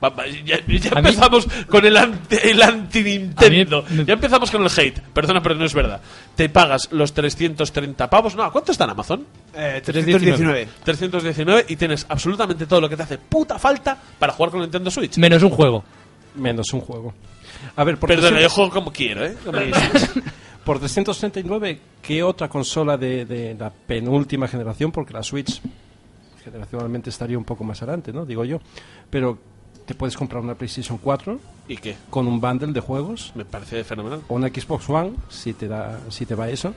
Ya, ya A mí- empezamos con el anti, el anti-Nintendo. A mí me- Ya empezamos con el hate. Perdona, pero no es verdad. Te pagas los 330 pavos. No, ¿a ¿cuánto está en Amazon? Eh, 319. 319 y tienes absolutamente todo lo que te hace puta falta para jugar con Nintendo Switch. Menos un juego. Menos un juego. A ver, porque Perdona, siempre- yo juego como quiero, ¿eh? Por 339, ¿qué otra consola de, de la penúltima generación? Porque la Switch generacionalmente estaría un poco más adelante, ¿no? Digo yo. Pero te puedes comprar una PlayStation 4 ¿Y qué? con un bundle de juegos Me parece fenomenal. o una Xbox One, si te, da, si te va eso.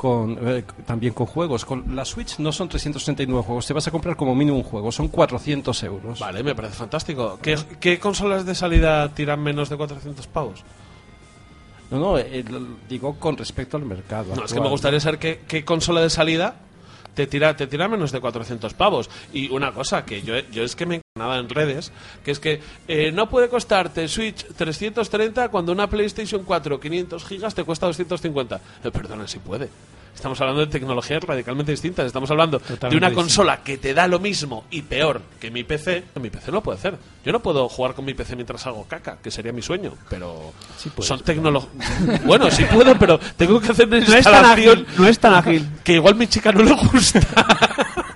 Con, eh, también con juegos. Con la Switch no son 339 juegos, te vas a comprar como mínimo un juego, son 400 euros. Vale, me parece fantástico. ¿Qué, qué consolas de salida tiran menos de 400 pavos? No, no, eh, digo con respecto al mercado. No, es que me gustaría saber qué, qué consola de salida te tira, te tira menos de 400 pavos. Y una cosa que yo, es que me nada en redes, que es que eh, no puede costarte Switch 330 cuando una PlayStation 4 500 gigas te cuesta 250. Eh, perdona, si puede. Estamos hablando de tecnologías radicalmente distintas. Estamos hablando de una consola que te da lo mismo y peor que mi PC. Mi PC no lo puede hacer. Yo no puedo jugar con mi PC mientras hago caca, que sería mi sueño. Pero puedes, son tecnologías. bueno, sí puedo, pero tengo que hacer una No es tan instalación ágil, no es tan ágil. que igual mi chica no le gusta.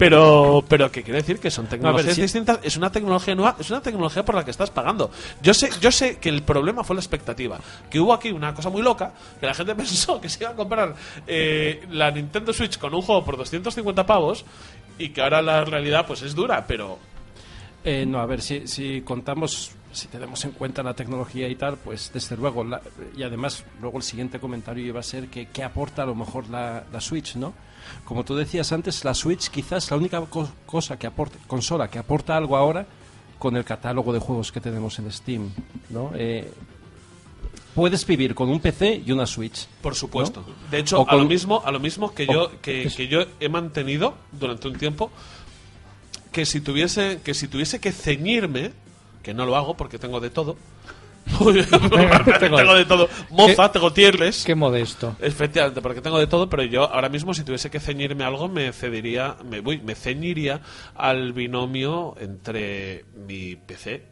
pero, pero que quiere decir que son tecnologías distintas, es una tecnología nueva, es una tecnología por la que estás pagando. Yo sé, yo sé que el problema fue la expectativa, que hubo aquí una cosa muy loca, que la gente pensó que se iba a comprar eh, la Nintendo Switch con un juego por 250 pavos y que ahora la realidad pues es dura, pero Eh, no, a ver, si, si contamos, si tenemos en cuenta la tecnología y tal, pues desde luego, la- y además luego el siguiente comentario iba a ser que, que aporta a lo mejor la, la Switch, ¿no? Como tú decías antes, la Switch quizás la única co- cosa que aporta, consola que aporta algo ahora con el catálogo de juegos que tenemos en Steam, ¿no? Eh, puedes vivir con un PC y una Switch. Por supuesto. ¿no? De hecho, a lo mismo, a lo mismo que yo que, que yo he mantenido durante un tiempo que si tuviese que si tuviese que ceñirme, que no lo hago porque tengo de todo. tengo de todo. Moza, ¿Qué? tengo tierles. Qué modesto. Efectivamente, porque tengo de todo, pero yo ahora mismo si tuviese que ceñirme a algo me cedería, me voy, me ceñiría al binomio entre mi PC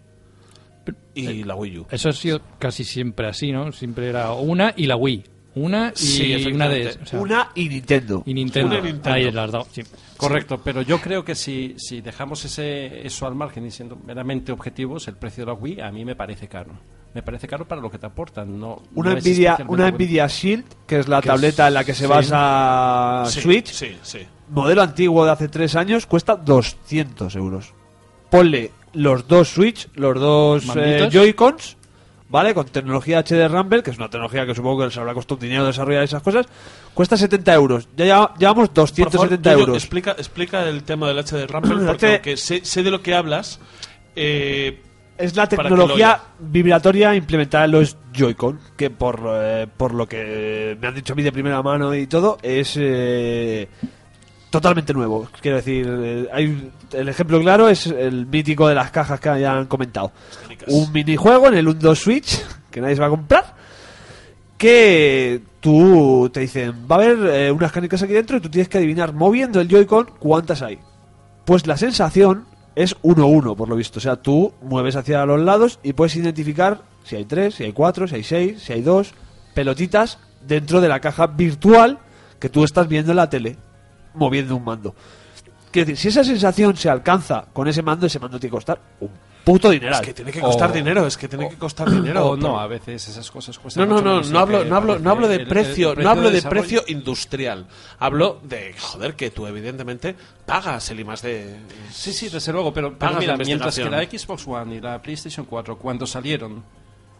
y la Wii U. Eso ha sido casi siempre así, ¿no? Siempre era una y la Wii. Una y Sí, una de o sea, Una y Nintendo. y Nintendo. Una y Nintendo. Ahí las dado, sí. Correcto, pero yo creo que si, si dejamos ese, eso al margen y siendo meramente objetivos, el precio de la Wii a mí me parece caro. Me parece caro para lo que te aportan. No, Una no Nvidia, una bueno. Nvidia Shield, que es la Que es- tableta en la que se sí. basa Sí, Switch, Sí, sí. modelo antiguo de hace tres años, cuesta 200 euros. Ponle los dos Switch, los dos eh. Joy-Cons, ¿vale? Con tecnología HD Rumble, que es una tecnología que supongo que les habrá costado un dinero desarrollar esas cosas, cuesta 70 euros. Ya lleva- llevamos Por favor, 270 Yuyo, euros. Explica, explica el tema del HD Rumble, porque Este- aunque sé, sé de lo que hablas, eh, Es la tecnología lo vibratoria implementada en los Joy-Con, que por, eh, por lo que me han dicho a mí de primera mano y todo, es eh, totalmente nuevo. Quiero decir, eh, hay el ejemplo claro es el mítico de las cajas que ya han comentado. Un minijuego en el 1-2 Switch, que nadie se va a comprar, que tú te dicen, va a haber eh, unas canicas aquí dentro y tú tienes que adivinar moviendo el Joy-Con cuántas hay. Pues la sensación es 1-1, por lo visto. O sea, tú mueves hacia los lados y puedes identificar si hay 3, si hay 4, si hay 6, si hay 2 pelotitas dentro de la caja virtual que tú estás viendo en la tele, moviendo un mando. Quiero decir, si esa sensación se alcanza con ese mando, ese mando tiene que costar un puto dinero. es que tiene que costar O- dinero, es que tiene que costar dinero. O no, a veces esas cosas cuestan No, no, mucho no, menos no lo hablo, no hablo, no hablo de. El- precio, el no hablo de precio industrial. Hablo de, joder, que tú evidentemente pagas el I más de... Sí, sí, desde luego, pero, pero Pagas mira, mientras que la. Xbox One y la PlayStation 4 cuando salieron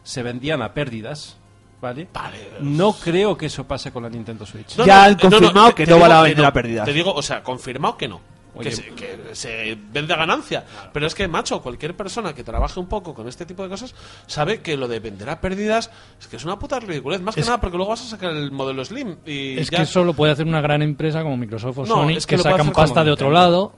se vendían a pérdidas, ¿vale? Vale. No creo que eso pase con la Nintendo Switch. No, Ya no, han eh, no, confirmado que no van a vender a pérdidas. Te digo, o sea, confirmado que no. Oye, que, se, que se vende a ganancia. Pero es que, macho, cualquier persona que trabaje un poco con este tipo de cosas sabe que lo de vender a pérdidas es que es una puta ridiculez. Más que Es- nada porque luego vas a sacar el modelo Slim. Y Es ya- que eso lo puede hacer una gran empresa como Microsoft o No, Sony, es que que, sacan pasta de otro lado.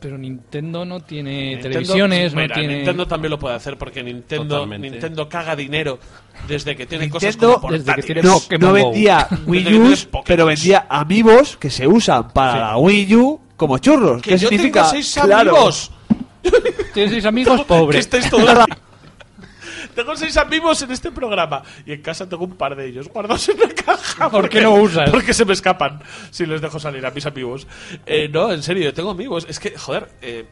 Pero Nintendo no tiene Nintendo- televisiones, Mira, no tiene... Nintendo también lo puede hacer porque Nintendo, Totalmente. Nintendo caga dinero desde que tiene cosas Nintendo, como desde que tiene no, Pokémon no vendía Wii que U, pero vendía amigos que se usan para la Wii U como churros. Que ¿Qué yo significa? tengo seis Claro. amigos. Tienes seis amigos pobres. estáis todos Tengo seis amigos en este programa y en casa tengo un par de ellos guardados en la caja. ¿Por porque- qué no usas? Porque se me escapan si les dejo salir a mis amigos. Eh, no, en serio, yo tengo amigos. Es que, joder, eh,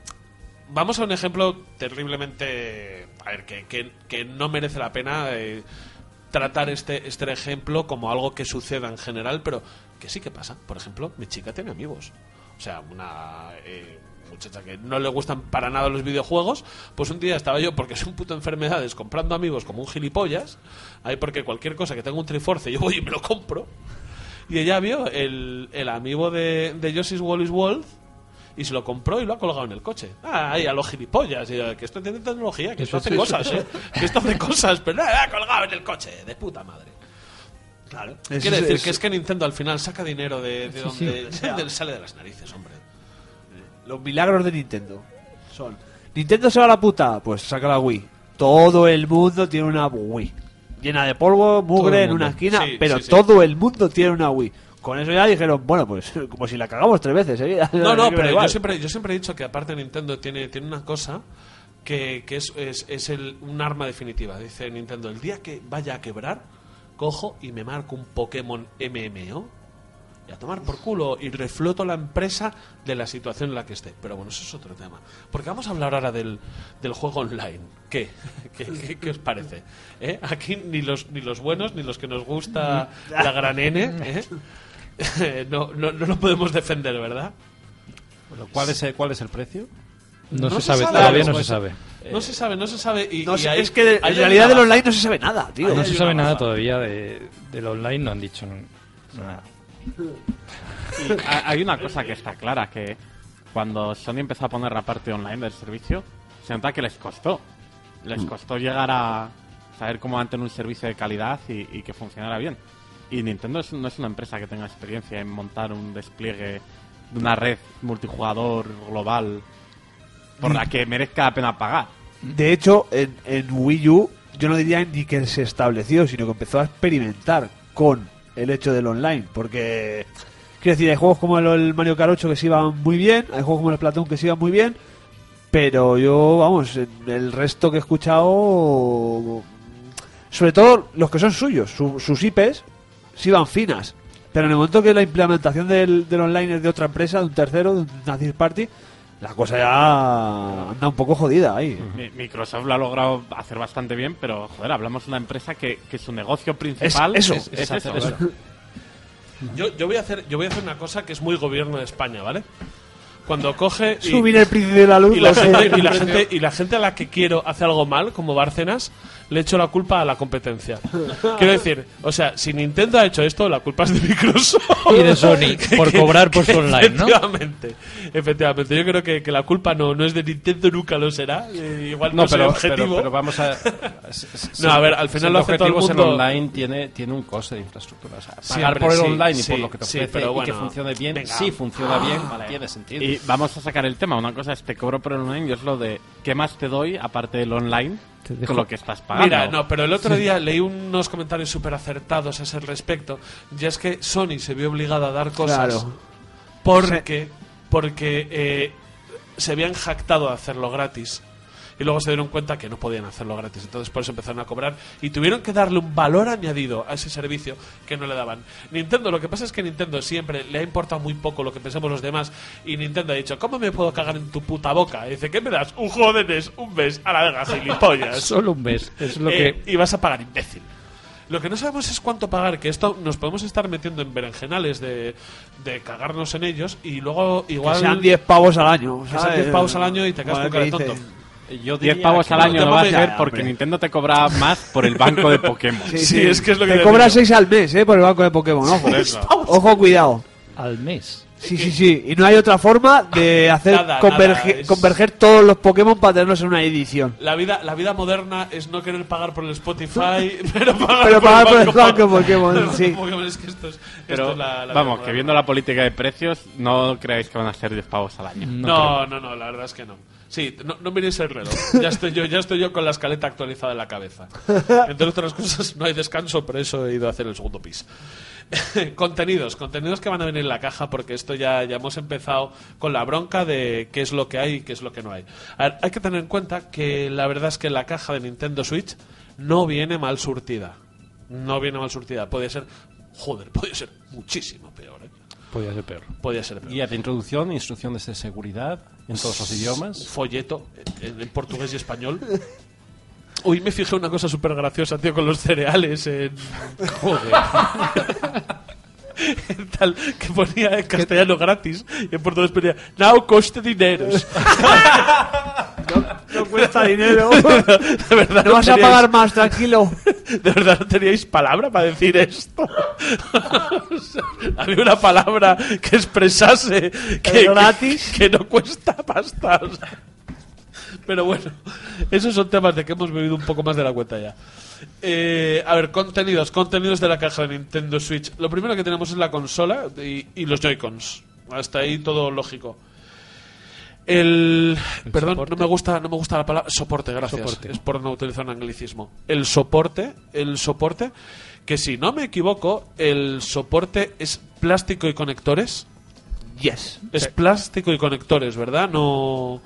vamos a un ejemplo terriblemente. A ver, que, que, que no merece la pena. eh, tratar este, este ejemplo como algo que suceda en general, pero que sí que pasa. Por ejemplo, mi chica tiene amigos. O sea, una eh, muchacha que no le gustan para nada los videojuegos, pues un día estaba yo, porque soy un puto enfermedades, comprando amigos como un gilipollas, ahí porque cualquier cosa que tenga un triforce yo voy y me lo compro. Y ella vio el, el amigo de, de Yoshi's Wallis World y se lo compró y lo ha colgado en el coche. Ah, ahí a los gilipollas. Y que esto tiene tecnología, que esto hace cosas, ¿eh? Que esto hace cosas, pero lo ha colgado en el coche. De puta madre. Claro. Quiere decir que es que Nintendo al final saca dinero de, de Sí, donde sale, sale de las narices, hombre. Los milagros de Nintendo son. Nintendo se va a la puta, pues saca la Wii. Todo el mundo tiene una Wii. Llena de polvo, mugre en una esquina, Sí, pero sí, sí. todo el mundo tiene una Wii. Con eso ya dijeron, bueno, pues como si la cagamos tres veces seguidas. No, no, pero yo igual. siempre, yo siempre he dicho que aparte Nintendo tiene, tiene una cosa que, que es, es, es el, un arma definitiva. Dice Nintendo, el día que vaya a quebrar, cojo y me marco un Pokémon MMO y a tomar por culo y refloto la empresa de la situación en la que esté. Pero bueno, eso es otro tema. Porque vamos a hablar ahora del, del juego online. ¿Qué? ¿Qué, qué- qué os parece? ¿Eh? Aquí ni los, ni los buenos, ni los que nos gusta la gran N, ¿eh? no, no, no lo podemos defender, ¿verdad? Bueno, ¿cuál, es el, ¿Cuál es el precio? No, No se se sabe, sabe, todavía no pues, se sabe. No se sabe, no se sabe. Y, No es que de- en realidad del online no se sabe nada, tío. Ahí No hay se una sabe nada todavía de, del online, no han dicho nada. Y hay una cosa que está clara, que cuando Sony empezó a poner la parte online del servicio, se nota que les costó. Les costó llegar a saber cómo mantener un servicio de calidad y, y que funcionara bien. Y Nintendo es- no es una empresa que tenga experiencia en montar un despliegue de una red multijugador global por la que merezca la pena pagar. De hecho, en, en Wii U, yo no diría ni que se estableció, sino que empezó a experimentar con el hecho del online. Porque, quiero decir, hay juegos como el, Mario Kart 8 que se iban muy bien, hay juegos como el Platón que se iban muy bien, pero yo, vamos, el resto que he escuchado, sobre todo los que son suyos, su- sus IPs, se iban finas. Pero en el momento que la implementación del, online es de otra empresa, de un tercero, de una third party, la cosa ya anda un poco jodida ahí. Mi- Microsoft lo ha logrado hacer bastante bien, pero joder, hablamos de una empresa que, que su negocio principal eso, es, eso. eso. Yo, yo voy a hacer, yo voy a hacer una cosa que es muy gobierno de España, ¿vale? Cuando coge y, Subir el príncipe de la luz. y la gente, y la gente y la gente a la que quiero hace algo mal, como Bárcenas, le echo la culpa a la competencia. Quiero decir, o sea, si Nintendo ha hecho esto, la culpa es de Microsoft Y de Sony, por cobrar por su online, ¿no? Efectivamente, efectivamente. Yo creo que, que la culpa no, no es de Nintendo, nunca lo será. Eh, igual no, No, pero, objetivo. pero, pero vamos a. No, a ver, al final lo hace todo el objetivos, mundo. online tiene, tiene un coste de infraestructura. O sea, pagar Siempre, por el sí, online y sí, por lo que te sí, ofrece pero y que bueno, funcione bien, venga. sí funciona bien, Vale. tiene sentido. Y vamos a sacar el tema. Una cosa es te cobro por el online y es lo de ¿qué más te doy aparte del online con lo que estás pagando? Mira, no, pero el otro día leí unos comentarios súper acertados a ese respecto. Y es que Sony se vio obligada a dar cosas Claro. porque, porque eh, se habían jactado de hacerlo gratis. Y luego se dieron cuenta que no podían hacerlo gratis. Entonces por eso empezaron a cobrar. Y tuvieron que darle un valor añadido a ese servicio que no le daban. Nintendo, lo que pasa es que Nintendo siempre le ha importado muy poco lo que pensamos los demás. Y Nintendo ha dicho, ¿cómo me puedo cagar en tu puta boca? Y dice, ¿qué me das? Un juego de NES, un mes, a la vega, gilipollas. Solo un mes. Es lo Eh, que. y vas a pagar imbécil. Lo que no sabemos es cuánto pagar, que esto nos podemos estar metiendo en berenjenales de, de cagarnos en ellos y luego Que igual sean 10 pavos al año. que sean ¿sabes? 10 pavos al año y te quedas Joder, con cara de ¿qué tonto. Yo 10 diría pavos que al no, año lo va a Ya, porque hombre. Nintendo te cobra más por el banco de Pokémon. Sí, es que es lo que Te cobra digo. 6 al mes, eh, por el banco de Pokémon. Ojo, ojo cuidado. Al mes. Sí, sí, sí. Y no hay otra forma de hacer Nada, converge- nada, es- converger todos los Pokémon para tenerlos en una edición. La vida, la vida moderna es no querer pagar por el Spotify, pero pagar, Pero por, pagar por el el banco Pokémon, sí. Pokémon, es que esto es, esto Pero es la, la vamos, que viendo la política de precios, no creáis que van a ser 10 pavos al año. No, no, no, la verdad es que no. Sí, no, no miréis el reloj. Ya estoy yo, ya estoy yo con la escaleta actualizada en la cabeza. Entre otras cosas, no hay descanso, por eso he ido a hacer el segundo pis. contenidos, contenidos que van a venir en la caja, porque esto ya, ya hemos empezado con la bronca de qué es lo que hay y qué es lo que no hay. A ver, hay que tener en cuenta que la verdad es que la caja de Nintendo Switch no viene mal surtida. No viene mal surtida. Puede ser, joder, puede ser muchísimo peor. ¿eh? Podría ser peor. Podría ser peor. Guía de introducción, instrucciones de seguridad en todos los idiomas. folleto en, en portugués y español. Uy, me fijé una cosa súper graciosa, tío, con los cereales en... Joder. Tal, que ponía en castellano gratis y en portugués ponía Now coste dineros. No cuesta dinero. De verdad, No vas a teníais- pagar más, tranquilo. ¿De verdad no teníais palabra para decir esto? O sea, había una palabra que expresase que, gratis? que, que no cuesta pasta. o sea. Pero bueno, esos son temas de que hemos bebido un poco más de la cuenta ya. Eh, a ver, contenidos, contenidos de la caja de Nintendo Switch. Lo primero que tenemos es la consola y, y los Joy-Cons. Hasta ahí todo lógico. El, perdón, soporte. no me gusta, no me gusta la palabra soporte, gracias. Soporte. Es por no utilizar un anglicismo. El soporte, el soporte, que si no me equivoco, el soporte es plástico y conectores. Yes. Es plástico y conectores, ¿verdad? No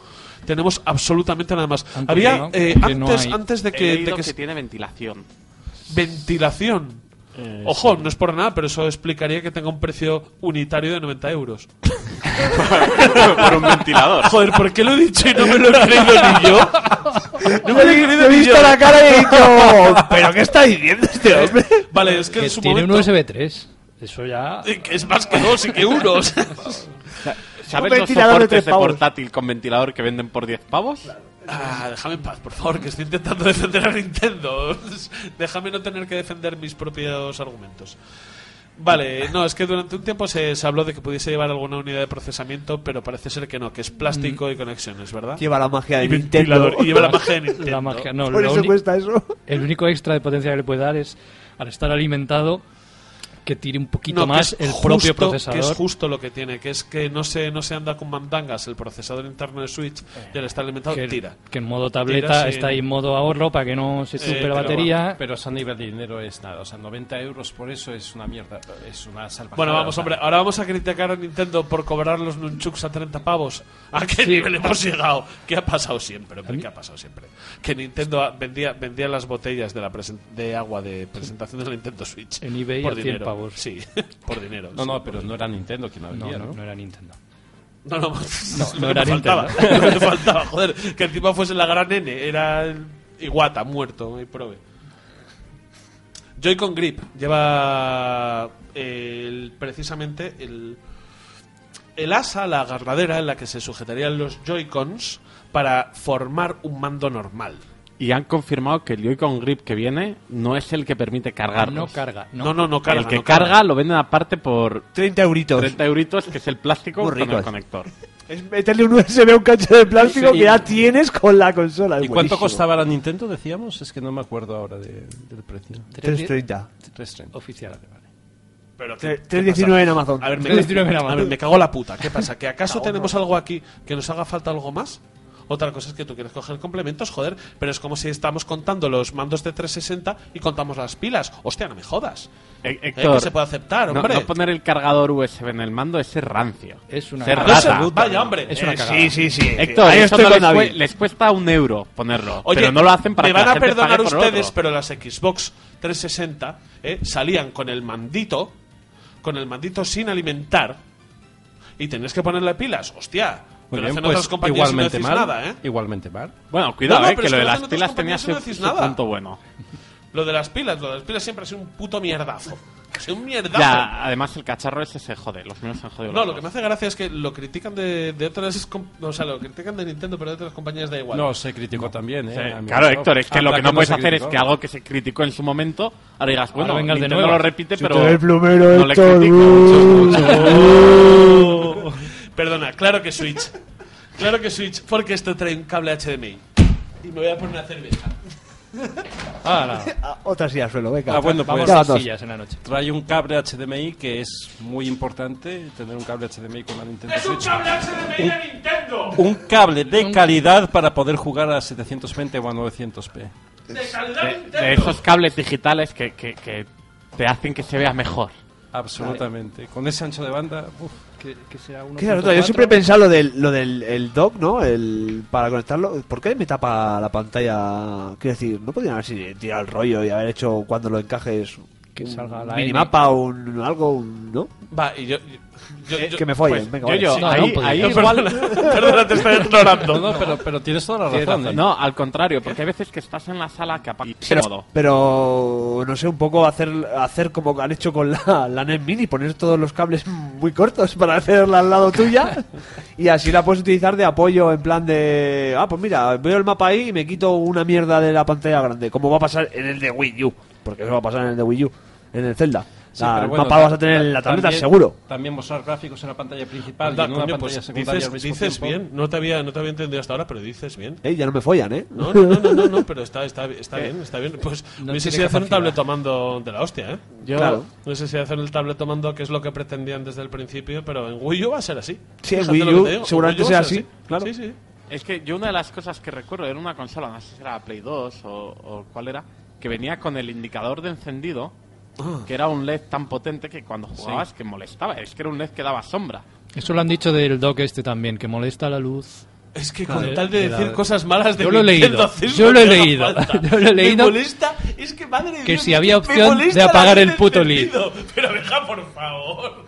tenemos absolutamente nada más. Había eh, no antes, antes de He que, de que que se- tiene ventilación. ventilación. Eh, Ojo, no es por nada, pero eso explicaría que tenga un precio unitario de 90 euros. Por un ventilador. Joder, ¿por qué lo he dicho y no me lo he creído ni yo? No me lo he creído He ni visto yo. la cara y he dicho, ¿pero qué está diciendo este hombre? Vale, es que, Que en su tiene momento... un USB 3. Eso ya. Eh, que Es más que dos y que unos. ¿Sabes Un los de soportes de pavos. portátil con ventilador que venden por 10 pavos? Ah, déjame en paz, por favor, que estoy intentando defender a Nintendo. déjame no tener que defender mis propios argumentos. Vale, no, es que durante un tiempo se, se habló de que pudiese llevar alguna unidad de procesamiento, pero parece ser que no, que es plástico y conexiones, ¿verdad? Lleva la magia de y Nintendo. y lleva la magia de Nintendo. La magia. No, Por eso cuesta eso. el único extra de potencia que le puede dar es al estar alimentado que tire un poquito No, más el justo- propio procesador. Que es justo lo que tiene, que es que no se, no se anda con mandangas el procesador interno de Switch y al estar alimentado que, tira. que en modo tableta Tira sin- está ahí en modo ahorro para que no se chupe pero- la batería. Pero eso a nivel de dinero es nada. O sea, 90 euros por eso es una mierda. Es una salvajada. Bueno, vamos, hombre, ahora vamos a criticar a Nintendo por cobrar los nunchuks a 30 pavos. ¿A qué nivel hemos llegado? ¿Qué ha pasado siempre? hombre? ¿Qué ha pasado siempre? Que Nintendo vendía, vendía las botellas de, la de agua de presentación de la Nintendo Switch. En eBay por a 100 dinero. Pavos. Sí, por dinero. No, no, pero no era Nintendo quien lo No, no, ¿no? no era Nintendo. No, no, no lo era faltaba. Nintendo. Me faltaba, joder, que encima fuese la gran N, era el Iguata, muerto, y prove. Joy-Con Grip lleva el, precisamente el, el asa, la agarradera en la que se sujetarían los Joy-Cons para formar un mando normal. Y han confirmado que el Joy-Con Grip que viene no es el que permite cargarlos. No carga. No, No, no, no carga. el que no carga lo venden aparte por 30 euritos. 30 euritos, que es el plástico Muy con el conector. Es meterle un USB a un cacho de plástico Sí. que ya tienes con la consola. es ¿Y cuánto costaba la Nintendo, decíamos? Es que no me acuerdo ahora de- del precio. 330. 330. Oficial. Pero ¿qué- qué 3.19 pasa? en Amazon. A ver, me, 3.19 en Amazon. a ver, me cago en la puta. ¿Qué pasa? ¿Que acaso tenemos algo aquí que nos haga falta algo más? Otra cosa es que tú quieres coger complementos, joder, pero es como si estamos contando los mandos de 360 y contamos las pilas. Hostia, no me jodas. Eh, Eh, Héctor, que se puede aceptar, no, hombre. no poner el cargador USB en el mando es ser rancio. Es una Ser rata. vaya, hombre. Es una Eh. Sí, sí, sí. Héctor, Ahí estoy no con les, les cuesta un euro ponerlo. Oye, pero no lo hacen para me que van la a gente perdonar pague por el ustedes, pero las Xbox 360 eh, salían con el mandito, con el mandito sin alimentar, y tenés que ponerle pilas. Hostia, Muy pero bien, pues otras no igualmente decís mal. nada, ¿eh? Igualmente mal. Bueno, cuidado, No, no, eh, que lo de las pilas tenía no su, su nada. punto bueno. Lo de las pilas, lo de las pilas siempre ha sido un puto mierdazo. Ha sido un mierdazo. Ya, además el cacharro ese se jode, los míos se han jodido. No, lo que me hace gracia es que lo critican de, de otras. O sea, lo critican de Nintendo, pero de otras compañías da igual. No, se criticó también, ¿eh? Sí, claro, Héctor, es que Ah, lo ¿para que no puedes hacer es que algo que se criticó en su momento, ahora digas, bueno, vengas de Nintendo nuevo. lo repite, Si pero el plumero, no le critico. Perdona, claro que Switch. Claro que Switch, porque esto trae un cable HDMI. Y me voy a poner una cerveza. Ah, no. Ah, Otra silla al suelo, venga. Ah, bueno, Vamos pues a las dos. sillas en la noche. trae un cable HDMI que es muy importante tener un cable HDMI con la Nintendo Switch. HDMI de Nintendo! Un cable de calidad para poder jugar a 720 o a 900p. ¡De calidad de, Nintendo! de esos cables digitales que, que, que te hacen que se vea mejor. Absolutamente. Con ese ancho de banda, uf, Que, que sea uno Claro, yo siempre he pensado lo del, lo del el dock, ¿no? El, para conectarlo. ¿Por qué me tapa la pantalla? Quiero decir, ¿no podrían haber sido- tirado el rollo y haber hecho cuando lo encajes Que salga un la minimapa o un, algo, un- ¿no? Va, y yo. Yo- Eh, yo- que me follen, pues, venga, yo- vale. yo- Sí, no, ahí, no, ahí no, igual... perdona, te estoy ignorando. No, no, pero, pero tienes toda la Tienes razón. razón. ¿eh? No, al contrario, porque hay veces que estás en la sala que apaga Pero, pero, no sé, un poco hacer hacer como han hecho con la, la NES Mini, poner todos los cables muy cortos para hacerla al lado tuya y así la puedes utilizar de apoyo en plan de, ah, pues mira, veo el mapa ahí y me quito una mierda de la pantalla grande, como va a pasar en el de Wii U, porque eso va a pasar en el de Wii U, en el Zelda. Sí, La- el bueno, mapa vas a tener en la tableta también- seguro. También mostrar gráficos en la pantalla principal Anda, y en una coño, pantalla pues secundaria dices, al mismo dices tiempo. bien, no te, había, no te había entendido hasta ahora, pero dices bien. Eh, ya no me follan, ¿eh? No, no, no, no, no, no, pero está, está, está bien, está bien. Pues No hubiese tiene sido hacer un tabletomando de la hostia, ¿eh? Yo, Claro. No sé si hacer el tabletomando, que es lo que pretendían desde el principio, pero en Wii U va a ser así. Sí, en Wii U seguramente Wii U sea así, claro. Sí, sí. Es que yo una de las cosas que recuerdo era una consola, no sé si era Play 2 o, o cuál era, que venía con el indicador de encendido, Que era un LED tan potente que cuando jugabas que molestaba, es que era un LED que daba sombra. Eso lo han dicho del dock este también, que molesta la luz. Es que con Claro, tal de decir cosas malas de Yo lo he leído, yo lo he leído, yo lo he leído. Me molesta, es que madre Que Dios, si había opción de apagar el puto lead. Pero deja, por favor.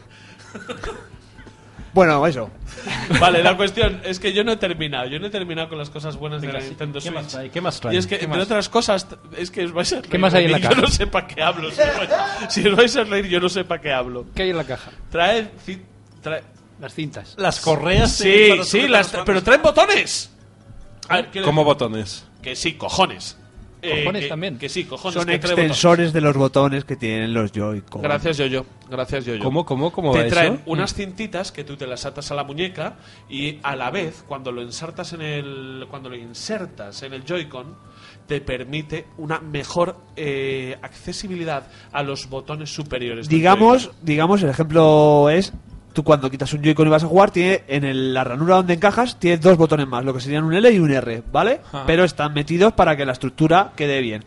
Bueno, eso. Vale, la cuestión es que yo no he terminado. Yo no he terminado con las cosas buenas de la. Nintendo ¿Qué Switch. más trae? ¿Qué más trae? Y es que, ¿Qué entre más? otras cosas, es que os vais a reír. ¿Qué más hay en la caja? Yo no sé para qué hablo. Si os, vais, si os vais a reír, yo no sé para qué hablo. ¿Qué hay en la caja? Trae... Las cintas. Las correas. sí, sí, las, pero traen botones. A ver, decir botones. Que sí, cojones. Eh, Cojones que- también. Que sí, cojones. Son que extensores de los botones que tienen los Joy-Con. Gracias, Yoyo. Gracias, Yoyo. ¿Cómo, cómo, cómo te va traen eso? unas cintitas que tú te las atas a la muñeca y a la vez cuando lo insertas en el cuando lo insertas en el Joy-Con te permite una mejor eh, accesibilidad a los botones superiores. Digamos, digamos, el ejemplo es tú cuando quitas un Joy-Con y vas a jugar, tiene en el- la ranura donde encajas, tiene dos botones más, lo que serían un L y un R, ¿vale? Ajá. Pero están metidos para que la estructura quede bien.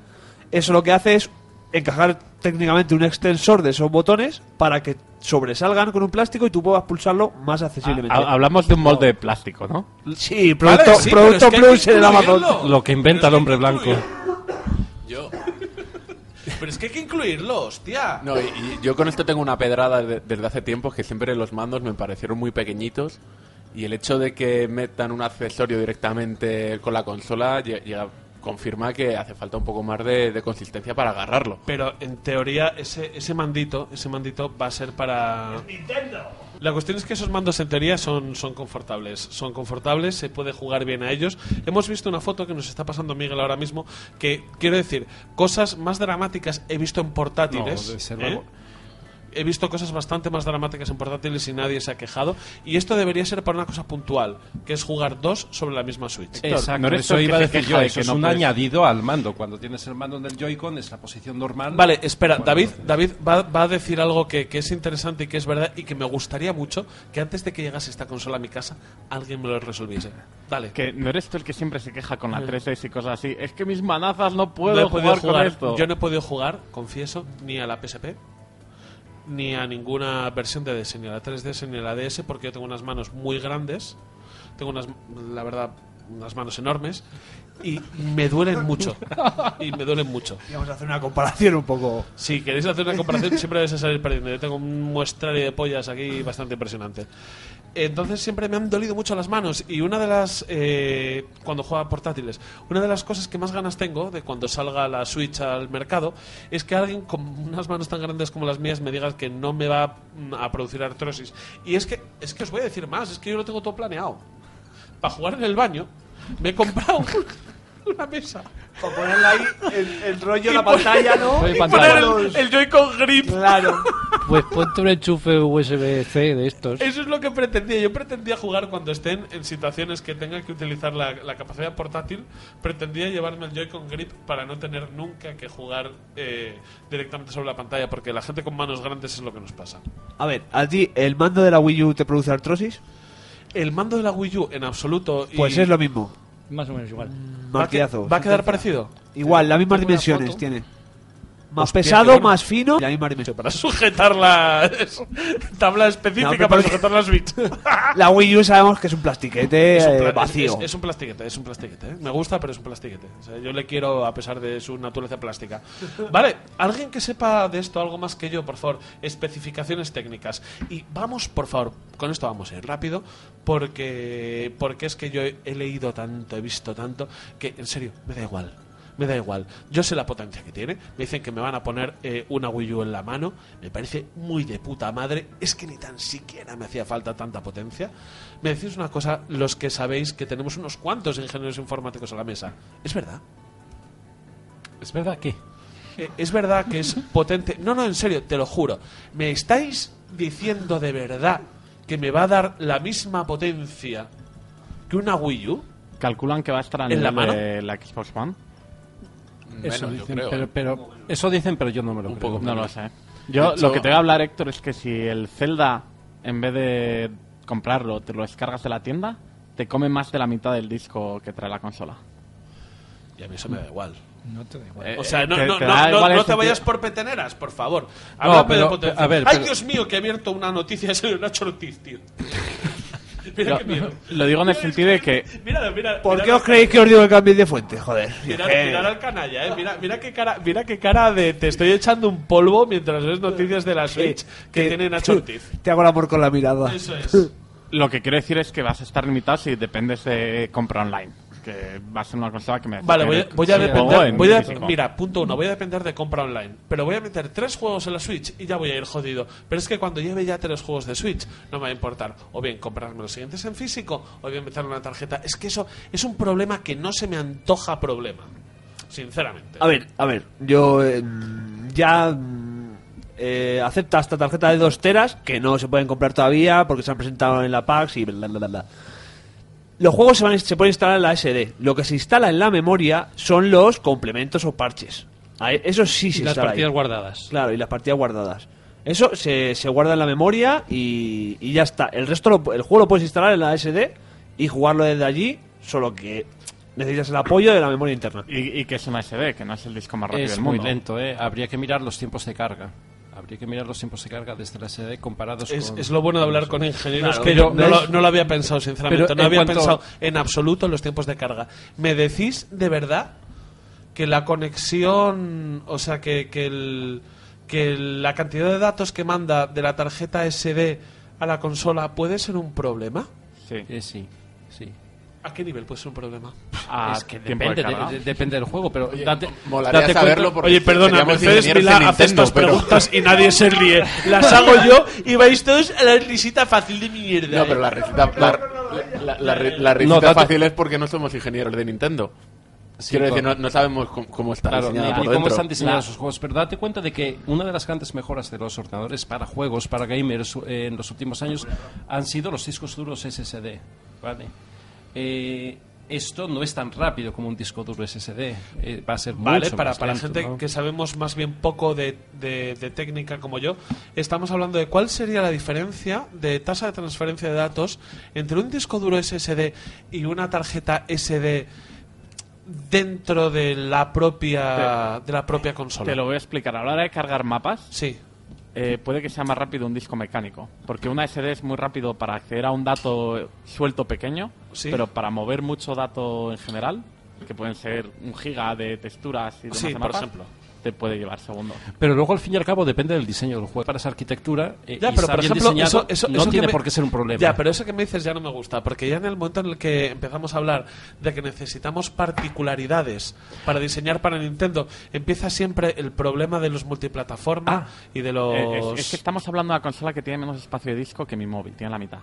Eso lo que hace es encajar técnicamente un extensor de esos botones para que sobresalgan con un plástico y tú puedas pulsarlo más accesiblemente. Ha- Hablamos de un molde de plástico, ¿no? sí, Vale, producto, sí, pero producto plus en el Amazon. Lo que inventa el hombre blanco. Pero es que hay que incluirlo, hostia. no, y, y yo con esto tengo una pedrada de- desde hace tiempo que siempre los mandos me parecieron muy pequeñitos y el hecho de que metan un accesorio directamente con la consola lle- llega, confirma que hace falta un poco más de, de consistencia para agarrarlo. Pero en teoría ese, ese mandito, ese mandito va a ser para La cuestión es que esos mandos en teoría son, son confortables. Son confortables, se puede jugar bien a ellos. Hemos visto una foto que nos está pasando Miguel ahora mismo, que quiero decir, cosas más dramáticas he visto en portátiles. No, ser ¿eh? He visto cosas bastante más dramáticas en portátiles y nadie se ha quejado. Y esto debería ser para una cosa puntual, que es jugar dos sobre la misma Switch. Exacto, no eso el que iba a se decir queja yo, de eso que es no un puedes- añadido al mando. Cuando tienes el mando en el Joy-Con es la posición normal. Vale, espera, Bueno, David, David va, va a decir algo que, que es interesante y que es verdad y que me gustaría mucho que antes de que llegase esta consola a mi casa alguien me lo resolviese. Dale. Que no eres tú el que siempre se queja con la 3DS y cosas así. Es que mis manazas no puedo, No podido jugar, con esto. Yo no he podido jugar, confieso, ni a la PSP, ni a ninguna versión de DS, ni a la 3DS, ni a la DS, porque yo tengo unas manos muy grandes, tengo unas, la verdad, unas manos enormes, y me duelen mucho. Y me duelen mucho. Y vamos a hacer una comparación un poco. Si queréis hacer una comparación, siempre vais a salir perdiendo. Yo tengo un muestrario de pollas aquí bastante impresionante. Entonces siempre me han dolido mucho las manos y una de las eh, cuando juega portátiles, una de las cosas que más ganas tengo de cuando salga la Switch al mercado es que alguien con unas manos tan grandes como las mías me diga que no me va mm, a producir artrosis. Y es que es que os voy a decir más, es que yo lo tengo todo planeado. Para jugar en el baño me he comprado una mesa Para ponerle ahí el, el rollo, Y la pantalla, ¿no? y y pantalla. poner el, el Joy-Con grip. Claro. Pues ponte un enchufe USB-C de estos. Eso es lo que pretendía. Yo pretendía jugar cuando estén en situaciones que tenga que utilizar la, la capacidad portátil. Pretendía llevarme el Joy-Con Grip para no tener nunca que jugar eh, directamente sobre la pantalla, porque la gente con manos grandes es lo que nos pasa. A ver, ¿a ti el mando de la Wii U te produce artrosis? El mando de la Wii U en absoluto. y- Pues es lo mismo. Más o menos igual. ¿Va a. ¿Va a quedar parecido? Igual, las mismas dimensiones tiene. Más Hostia, pesado, bueno. más fino y la misma. Para sujetar la tabla específica No, pero para porque- sujetar la Switch. La Wii U sabemos que es un plastiquete Es un, eh, pla- vacío. es- es un plastiquete, es un plastiquete. ¿eh? Me gusta, pero es un plastiquete. O sea, yo le quiero a pesar de su naturaleza plástica. Vale, alguien que sepa de esto algo más que yo, por favor, especificaciones técnicas. Y vamos, por favor, con esto vamos a ir rápido, porque, porque es que yo he, he leído tanto, he visto tanto, que en serio, me da igual. Me da igual. Yo sé la potencia que tiene. Me dicen que me van a poner eh, una Wii U en la mano. Me parece muy de puta madre. Es que ni tan siquiera me hacía falta tanta potencia. Me decís una cosa, los que sabéis que tenemos unos cuantos ingenieros informáticos a la mesa. ¿Es verdad? ¿Es verdad que? Eh, ¿Es verdad que es potente? No, no, en serio, te lo juro. ¿Me estáis diciendo de verdad que me va a dar la misma potencia que una Wii U? ¿Calculan que va a estar a ¿En la mano? de la Xbox One? Eso Menos, yo dicen, creo, pero, ¿eh? pero- eso dicen, pero yo no me lo Un creo. poco No lo sé. Yo hecho- lo que te voy a hablar, Héctor, es que si el Zelda, en vez de comprarlo, te lo descargas de la tienda, te come más de la mitad del disco que trae la consola. Y a mí eso me da igual. No te da igual. Eh, O sea, no, te- no, te no, no- el no te vayas por peteneras, por favor. Háblame pero, de potencia. a ver, Ay, pero- Dios mío, que he abierto una noticia de Nacho Ortiz, tío. Mira Lo, qué miedo. lo digo en el sentido de que Mira, mira, ¿Por qué os creéis que os digo que cambiéis de fuente? Joder. Que- mirar al canalla, eh. Mira, mira qué cara, mira qué cara de te estoy echando un polvo mientras ves noticias de la Switch que tiene Nacho Ortiz. Te hago el amor con la mirada. Eso es. lo que quiero decir es que vas a estar limitado si dependes de compra online. Que va a ser una consola que me Vale, voy a, voy a Sí, depender. Voy a, mira, punto uno, voy a depender de compra online. Pero voy a meter tres juegos en la Switch y ya voy a ir jodido. Pero es que cuando lleve ya tres juegos de Switch, no me va a importar. O bien comprarme los siguientes en físico, o bien meterle una tarjeta. Es que eso es un problema que no se me antoja problema. Sinceramente. A ver, a ver, yo eh, ya eh, acepta esta tarjeta de 2 teras que no se pueden comprar todavía porque se han presentado en la PAX y bla bla bla. bla. Los juegos se, van, se pueden instalar en la SD. Lo que se instala en la memoria son los complementos o parches. Eso sí se Y las instala ahí. partidas guardadas. Claro, y las partidas guardadas. Eso se, se guarda en la memoria y, y ya está. El resto, lo- el juego lo puedes instalar en la SD y jugarlo desde allí, solo que necesitas el apoyo de la memoria interna. Y, y que es una SD, que no es el disco más rápido Es del muy lento, ¿eh? Habría que mirar los tiempos de carga. Habría que mirar los tiempos de carga desde la SD comparados Es, con... es lo bueno de hablar con ingenieros Claro, que pero yo no, lo, no lo había pensado, sinceramente. Pero no había cuanto- pensado en absoluto en los tiempos de carga. ¿Me decís de verdad que la conexión, o sea, que, que, el- que la cantidad de datos que manda de la tarjeta SD a la consola puede ser un problema? Sí. Eh, sí, sí. ¿A qué nivel puede ser un problema? A es que depende, de- de- depende del juego, pero date, Molaría date saberlo cuenta- porque Oye, perdona, Mercedes Milá de hace Nintendo, estas pero- preguntas y nadie se ríe. Las hago yo y vais todos a la risita fácil de mierda. No, ¿eh? pero la risita, la, la, la, la- la risita No, date- fácil es porque no somos ingenieros de Nintendo. Sí, Quiero decir, no, no sabemos cómo, cómo está Claro, ni, por ni cómo están diseñados esos juegos, pero date cuenta de que una de las grandes mejoras de los ordenadores para juegos, para gamers eh, en los últimos años han sido los discos duros SSD. ¿vale? Eh, esto no es tan rápido como un disco duro SSD. eh, va a ser Vale, mucho para, más para lento, gente ¿no? que sabemos más bien poco de, de- de técnica como yo, estamos hablando de cuál sería la diferencia de tasa de transferencia de datos entre un disco duro SSD y una tarjeta SD dentro de la propia de la propia consola. Te lo voy a explicar. A la hora de cargar mapas, Sí. Eh, puede que sea más rápido un disco mecánico. Porque una SD es muy rápido para acceder a un dato suelto pequeño, Sí. pero para mover mucho dato en general, que pueden ser un giga de texturas y demás Sí, de por ejemplo. Te puede llevar segundos. Pero luego, al fin y al cabo, depende del diseño del juego. Para esa arquitectura, eh, Ya, y pero por ejemplo, diseñado, eso, eso- no eso tiene me- por qué ser un problema. Ya, pero eso que me dices ya no me gusta, porque ya en el momento en el que empezamos a hablar de que necesitamos particularidades para diseñar para Nintendo, empieza siempre el problema de los multiplataforma Ah. y de los... Eh, es, es que estamos hablando de una consola que tiene menos espacio de disco que mi móvil, tiene la mitad.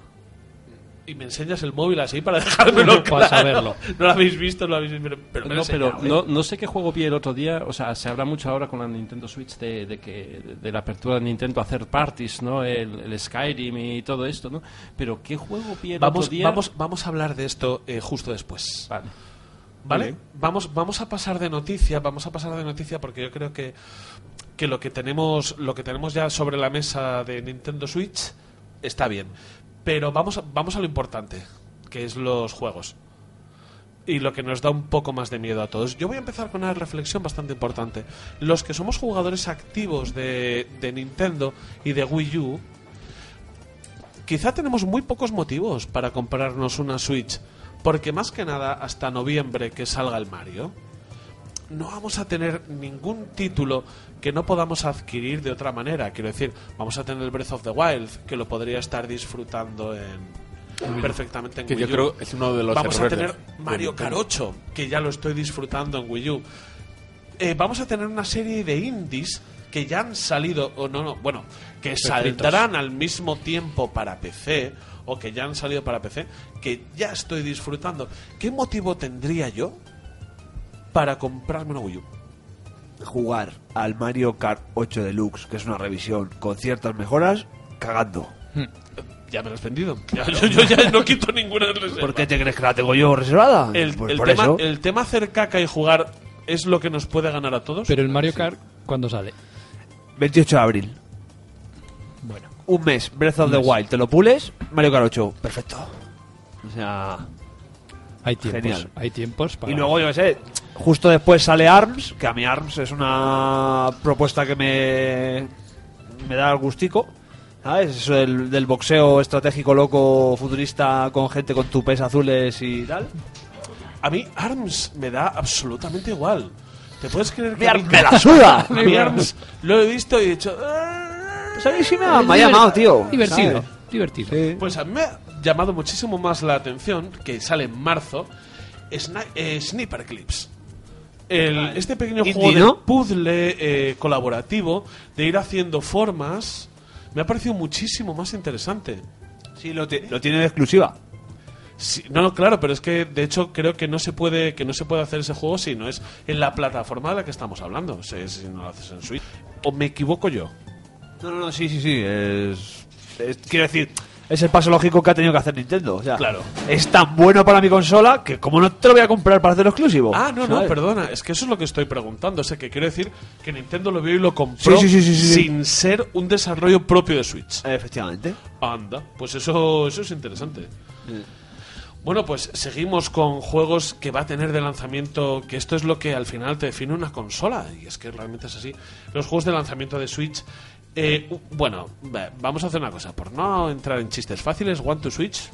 Y me enseñas el móvil así para dejármelo Para claro. saberlo. No lo habéis visto, no lo habéis visto, pero me No, pero ¿eh? no, no sé qué juego vi el otro día. O sea, se habla mucho ahora con la Nintendo Switch de, de que de la apertura de Nintendo a hacer parties, ¿no? El, el Skyrim y todo esto, ¿no? Pero qué juego vi el Vamos, otro día. vamos, vamos a hablar de esto eh, justo después. Vale. ¿Vale? Vamos, vamos a pasar de noticia, vamos a pasar de noticia porque yo creo que, que lo que tenemos, lo que tenemos ya sobre la mesa de Nintendo Switch está bien. Pero vamos, vamos a lo importante, que es los juegos. y lo que nos da un poco más de miedo a todos. Yo voy a empezar con una reflexión bastante importante. Los que somos jugadores activos de, de Nintendo y de Wii U, quizá tenemos muy pocos motivos para comprarnos una Switch, porque más que nada hasta noviembre que salga el Mario, no vamos a tener ningún título que no podamos adquirir de otra manera. Quiero decir, vamos a tener el Breath of the Wild, que lo podría estar disfrutando en perfectamente en Que Wii yo U. creo es uno de los Vamos a tener Mario Kart. 8, que ya lo estoy disfrutando en Wii U. Eh, vamos a tener una serie de indies que ya han salido, o no, no, bueno, que saldrán al mismo tiempo para PC, o que ya han salido para PC, que ya estoy disfrutando. ¿Qué motivo tendría yo para comprarme una Wii U? Jugar al Mario Kart 8 Deluxe, que es una revisión con ciertas mejoras, cagando. Ya me lo has vendido. Ya- yo, yo ya no quito ninguna reserva. ¿Por qué te crees que la tengo yo reservada? El, Pues el por tema, eso. el tema hacer caca y jugar es lo que nos puede ganar a todos. Pero el Mario Kart, ¿cuándo sale? 28 de abril. Bueno. Un mes, Breath of the Wild. Te lo pules, Mario Kart 8. Perfecto. O sea. Hay tiempos. Genial. Hay tiempos para... Y luego, yo qué sé, justo después sale ARMS, que a mí ARMS es una propuesta que me, me da el gustico. ¿Sabes? Eso del, del boxeo estratégico loco futurista con gente con tupés azules y tal. A mí ARMS me da absolutamente igual. ¿Te puedes creer que ¡Me, a ar- mí- me la suda! a mí ARMS lo he visto y he dicho... "Ah". Pues a mí sí me ha, me ha llamado, tío. Divertido. ¿sabes? Divertido. Sí. Pues a mí me ha llamado muchísimo más la atención, que sale en marzo, Sni- eh, Sniper Clips. El- este pequeño juego de puzzle eh, colaborativo, de ir haciendo formas, me ha parecido muchísimo más interesante. Sí, lo, lo tiene de exclusiva. Sí, no, no, claro, pero es que de hecho creo que no se puede que no se puede hacer ese juego si no es en la plataforma de la que estamos hablando, o sea, si no lo haces en Switch. ¿O me equivoco yo? No, no, no, sí, sí, sí. Es, es- quiero decir, es el paso lógico que ha tenido que hacer Nintendo. O sea, Claro. es tan bueno para mi consola que como no te lo voy a comprar para hacerlo exclusivo. Ah, no, no, perdona, es que eso es lo que estoy preguntando. O sea, que quiero decir que Nintendo lo vio y lo compró Sí, sí, sí, sí, sí. sin ser un desarrollo propio de Switch. Efectivamente. Anda, pues eso, eso es interesante. Bueno, pues seguimos con juegos que va a tener de lanzamiento, que esto es lo que al final te define una consola, y es que realmente es así. Los juegos de lanzamiento de Switch, eh, bueno, va- vamos a hacer una cosa, por no entrar en chistes fáciles, One to Switch,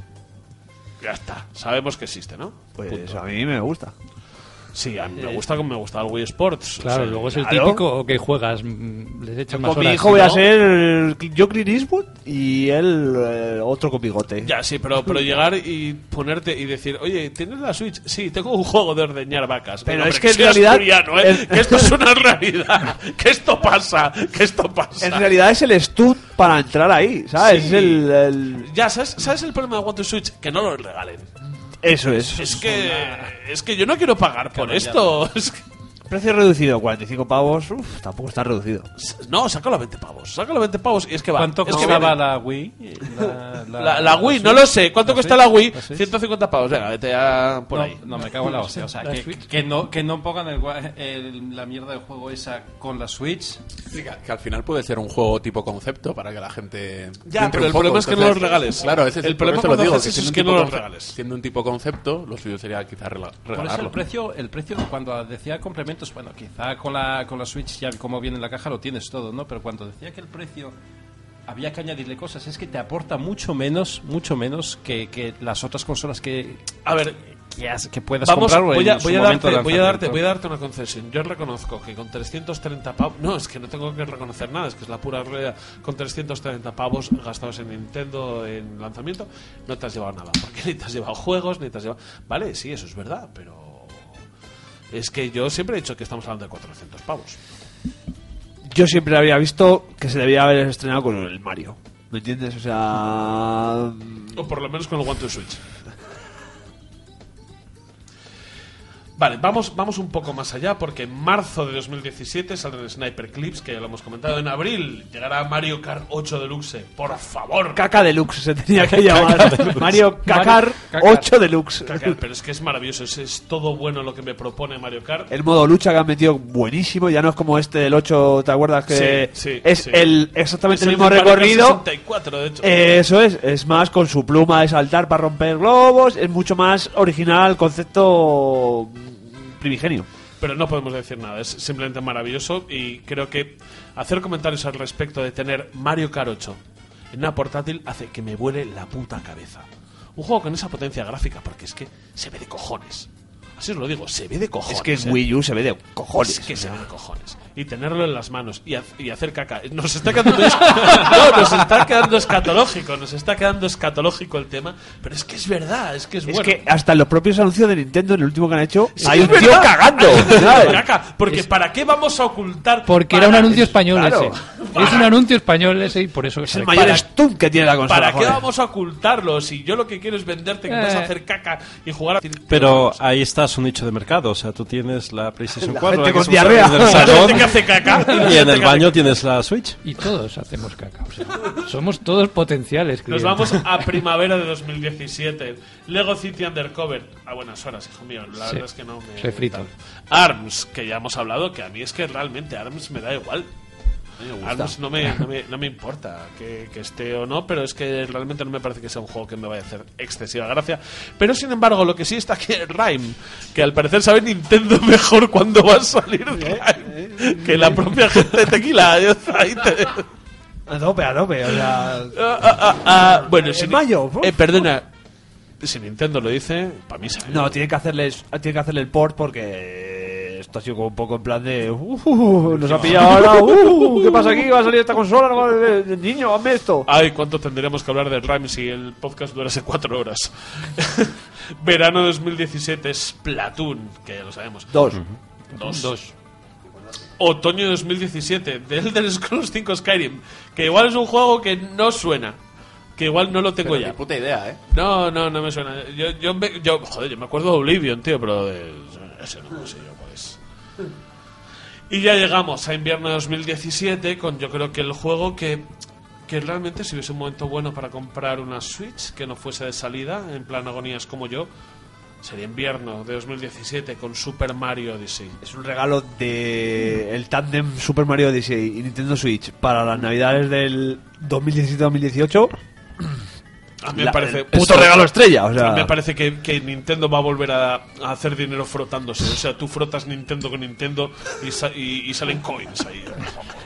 ya está, sabemos que existe, ¿no? Pues Punto. a mí me gusta. Sí, a mí me gusta como me gusta el Wii Sports. o Claro, sea, luego es el claro. típico que juegas, mm, les echas más Con mi horas. hijo voy a ser yo Clint Eastwood y él eh, otro con bigote. Ya, sí, pero, pero llegar y ponerte y decir, oye, ¿tienes la Switch? Sí, tengo un juego de ordeñar vacas. Pero Venga, es hombre, que en soy realidad- ¿eh? el- que esto es una realidad, que esto pasa, que esto pasa. En realidad es el stud para entrar ahí, ¿sabes? Sí. Es el, el- Ya, ¿sabes, ¿sabes el problema de One to Switch? Que no lo regalen. Eso es. Es que, es que yo no quiero pagar por esto. Es que- Precio reducido, 45 pavos. Uf, tampoco está reducido. no, sácalo a 20 pavos. Sácalo a 20 pavos y es que va. ¿Cuánto es que costaba viene. la Wii? La, La, la Wii, no lo sé. ¿Cuánto ¿La cuesta la Wii? ¿La Switch? 150 pavos. Venga, vete a por no, ahí. no, me cago en la hostia. O sea, que, que no, que no pongan el, el- la mierda de juego esa con la Switch. Que, que al final puede ser un juego tipo concepto para que la gente. Ya, entre pero el poco. problema es que no los regales. Claro, ese es El problema lo digo, siendo es un que tipo no los regales. Siendo un tipo concepto, lo suyo sería quizás rela- Por eso regalarlo. el precio, el precio cuando decía bueno, quizá con la, con la Switch ya como viene en la caja lo tienes todo, ¿no? Pero cuando decía que el precio había que añadirle cosas, es que te aporta mucho menos, mucho menos que, que las otras consolas que, A ver, que, has- que puedas Vamos, comprar voy a, en su voy, a momento darte, voy, a darte, voy a darte una concesión. Yo reconozco que con 330 pavos. No, es que no tengo que reconocer nada, es que es la pura realidad. Con 330 pavos gastados en Nintendo en lanzamiento, no te has llevado nada. Porque ni te has llevado juegos, ni te has llevado. Vale, sí, eso es verdad, pero. Es que yo siempre he dicho que estamos hablando de 400 pavos. Yo siempre había visto que se debía haber estrenado con el Mario. ¿Me entiendes? O sea. O por lo menos con el One to Switch. Vale, vamos, vamos un poco más allá porque en marzo de 2017 saldrán Sniper Clips, que ya lo hemos comentado. En abril llegará Mario Kart 8 Deluxe. Por favor, Caca Deluxe se tenía que llamar. Mario Cacar Cacar. 8 Deluxe. Caca, pero es que es maravilloso, es, es todo bueno lo que me propone Mario Kart. El modo lucha que han metido buenísimo, ya no es como este del 8, ¿te acuerdas? Que Sí, sí, es sí. el exactamente Es el mismo recorrido. 64, de hecho. Eso es, es más con su pluma de saltar para romper globos, es mucho más original, concepto mm, primigenio. Pero no podemos decir nada, es simplemente maravilloso y creo que hacer comentarios al respecto de tener Mario Kart 8 en una portátil hace que me vuele la puta cabeza. Un juego con esa potencia gráfica, porque es que se ve de cojones. Así os lo digo, se ve de cojones. es que en ¿eh? Wii U se ve de cojones. Es que se ve de cojones. Y tenerlo en las manos y, ha- y hacer caca. Nos está quedando es- no, nos está quedando escatológico, nos está quedando escatológico el tema, pero es que es verdad, es que es, Es bueno. que hasta en los propios anuncios de Nintendo, en el último que han hecho, Sí, hay es un tío cagando. porque ¿para qué vamos a ocultar? Porque era un anuncio español claro. ese. Es un anuncio español ese y por eso Es sale. el mayor para- stunt que tiene la consola. ¿Para qué vamos a ocultarlo? Si yo lo que quiero es venderte que vas a Eh. hacer caca y jugar a... Pero ahí está su nicho de mercado. O sea, tú tienes la PlayStation La 4 gente la que con diarrea. salón, que hace caca y en el baño tienes la Switch. Y todos hacemos caca. o sea, somos todos potenciales. Nos clientes. vamos a primavera de 2017. Lego City Undercover. A buenas horas, hijo mío. La Sí. verdad es que no me. Refrito. tal. ARMS, que ya hemos hablado, que a mí es que realmente ARMS me da igual. ARMS no me, no me, no me importa que, que esté o no, pero es que realmente no me parece que sea un juego que me vaya a hacer excesiva gracia. Pero sin embargo, lo que sí está aquí es Rhyme, que al parecer sabe Nintendo mejor cuándo va a salir Rhyme que la propia gente de Tequila. Yo ahí te- A tope, a tope. O sea, Ah, ah, ah, ah, bueno, En si mayo, Eh, perdona. Si Nintendo lo dice, para mí sabe. no, tiene que, hacerles, tiene que hacerle el port porque esto ha sido como un poco en plan de. Uh, nos ha pillado ahora. Uh, ¿Qué pasa aquí? ¿Va a salir esta consola? No va a- Niño, hazme esto. Ay, cuánto tendríamos que hablar de Rhyme si el podcast durase cuatro horas. Verano 2017, Splatoon, que ya lo sabemos. Dos. Dos. Dos. Otoño 2017, The Elder Scrolls 5 Skyrim, que igual es un juego que no suena. Que igual no lo tengo Pero ya. ni puta idea, ¿eh? No, no, no me suena. Yo, yo, me- yo- joder, yo me acuerdo de Oblivion, tío, pero de, ese no sé yo, pues. Y ya llegamos a invierno de 2017 con yo creo que el juego que, que realmente si hubiese un momento bueno para comprar una Switch que no fuese de salida, en plan agonías como yo, sería invierno de 2017 con Super Mario Odyssey. Es un regalo de el tándem Super Mario Odyssey y Nintendo Switch para las navidades del 2017-2018. A mí me La- parece el puto regalo estrella, o sea. me parece que, que Nintendo va a volver a, a hacer dinero frotándose. O sea, tú frotas Nintendo con Nintendo y, sa- y- y salen coins ahí.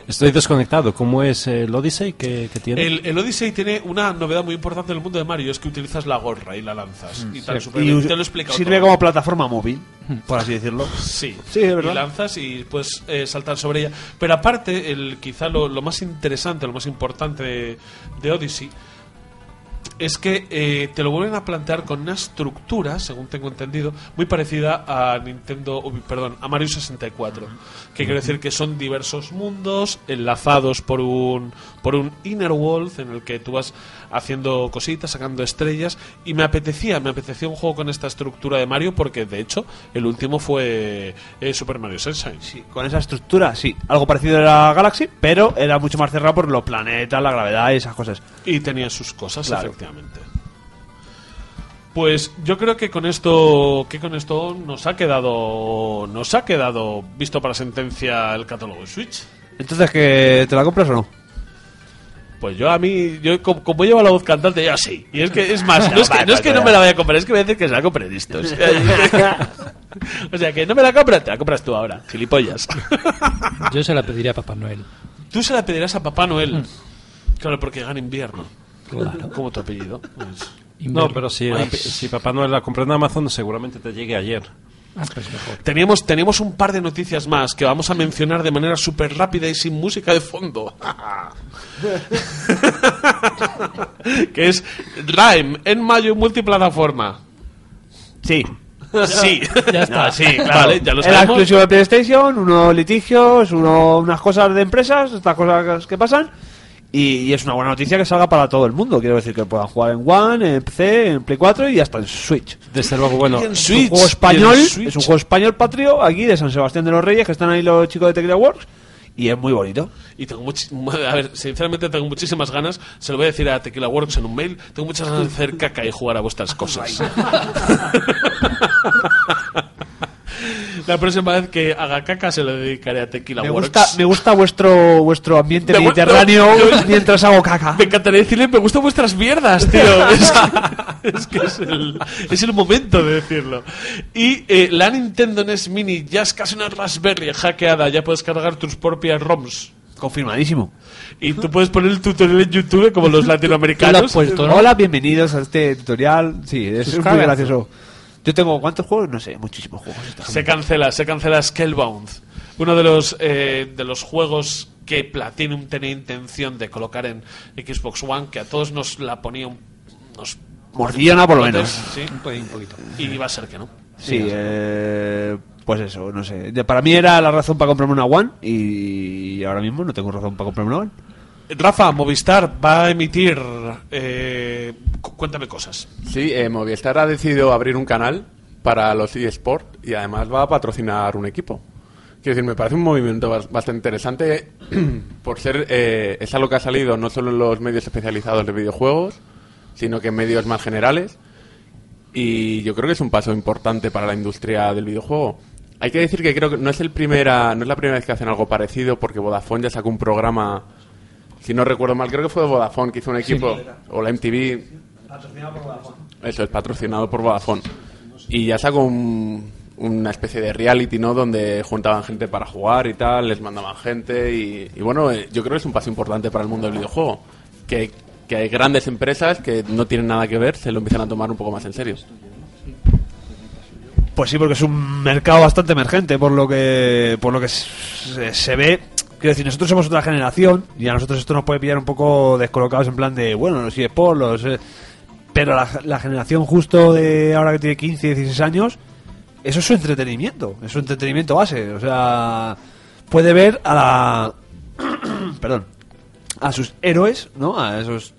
Estoy desconectado. ¿Cómo es el Odyssey que, que tiene? El, el Odyssey tiene una novedad muy importante en el mundo de Mario, es que utilizas la gorra y la lanzas. y tal, súper Y te lo he explicado sirve todo. como plataforma móvil, por así decirlo. Sí, Sí, es verdad. Y lanzas y puedes eh, saltar sobre ella. Pero aparte, el, quizá lo, lo más interesante, lo más importante de, de Odyssey es que eh, te lo vuelven a plantear con una estructura, según tengo entendido, muy parecida a Nintendo, perdón, a Mario 64. Que quiere decir que son diversos mundos enlazados por un por un inner world en el que tú vas haciendo cositas, sacando estrellas y me apetecía, me apetecía un juego con esta estructura de Mario porque de hecho el último fue eh, Super Mario Sunshine. Sí, con esa estructura, sí. Algo parecido era Galaxy, pero era mucho más cerrado por los planetas, la gravedad y esas cosas. Y tenía sus cosas, Claro. efectivamente. Pues yo creo que con esto que con esto nos ha quedado nos ha quedado visto para sentencia el catálogo de Switch. Entonces, ¿que ¿te la compras o no? Pues yo a mí, yo como, como llevo la voz cantante, yo sí. Y es que, es más, no es que no, es que no me la vaya a comprar, es que voy a decir que se la compren estos. o sea, que no me la compras, te la compras tú ahora, gilipollas. Yo se la pediría a Papá Noel. Tú se la pedirás a Papá Noel. Claro, porque gana invierno. Claro. Como tu apellido. Pues- No, pero si, si Papá Noel la compró en Amazon, seguramente te llegue ayer. Ah, pues mejor. Teníamos, tenemos un par de noticias más que vamos a mencionar de manera súper rápida y sin música de fondo. que es Rhyme en mayo multiplataforma. Sí. Sí, Ya está. No, sí, claro. Vale, ya lo Era sabemos. exclusivo de PlayStation, unos litigios, uno, unas cosas de empresas, estas cosas que pasan. Y, y es una buena noticia que salga para todo el mundo. Quiero decir que puedan jugar en One, en PC, en Play 4 y hasta en Switch. Desde luego, bueno, Es un juego español, es un juego español patrio aquí de San Sebastián de los Reyes, que están ahí los chicos de Tequila Works. Y es muy bonito. Y tengo muchi- a ver, sinceramente tengo muchísimas ganas, se lo voy a decir a Tequila Works en un mail, tengo muchas ganas de hacer caca y jugar a vuestras cosas. La próxima vez que haga caca se lo dedicaré a Tequila Me Works. gusta, me gusta vuestro, vuestro ambiente Me mediterráneo mientras hago caca. Me encantaría decirle, me gustan vuestras mierdas, tío. Es que es, que es el, es el momento de decirlo. Y eh, la Nintendo NES Mini ya es casi una Raspberry hackeada, ya puedes cargar tus propias ROMs. Confirmadísimo. Y tú puedes poner el tutorial en YouTube como los latinoamericanos. Tú lo has puesto, ¿no? Hola, bienvenidos a este tutorial. Sí, es, muy gracioso. Yo tengo, ¿cuántos juegos? No sé, muchísimos juegos. Se cancela, se cancela Scalebound. Uno de los, eh, de los juegos que Platinum tenía intención de colocar en Xbox One, que a todos nos la ponía un, unos Mordillona por lo menos. Sí, Un po- un poquito. y va a ser que no. Sí, eh, pues eso, no sé. Para mí era la razón para comprarme una One y ahora mismo no tengo razón para comprarme una One. Rafa, Movistar va a emitir. eh, cu- cuéntame cosas. Sí, eh, Movistar ha decidido abrir un canal para los eSports y además va a patrocinar un equipo. Quiero decir, me parece un movimiento bas- bastante interesante por ser. Eh, es algo que ha salido no solo en los medios especializados de videojuegos, sino que en medios más generales. Y yo creo que es un paso importante para la industria del videojuego. Hay que decir que creo que no es, el primera, no es la primera vez que hacen algo parecido, porque Vodafone ya sacó un programa. Si no recuerdo mal, creo que fue Vodafone que hizo un equipo, o la MTV, eso es patrocinado por Vodafone. Y ya sacó un- una especie de reality, ¿no? Donde juntaban gente para jugar y tal, les mandaban gente. Y, y bueno, eh, yo creo que es un paso importante para el mundo del videojuego. Que, que hay grandes empresas que no tienen nada que ver, se lo empiezan a tomar un poco más en serio. Pues sí, porque es un mercado bastante emergente por lo que por lo que se, ve. Quiero decir, nosotros somos otra generación y a nosotros esto nos puede pillar un poco descolocados en plan de, bueno, los eSports, los... eh, pero la, la generación justo de ahora que tiene 15, 16 años, eso es su entretenimiento, es su entretenimiento base. O sea, puede ver a la... perdón. A sus héroes, ¿no? A esos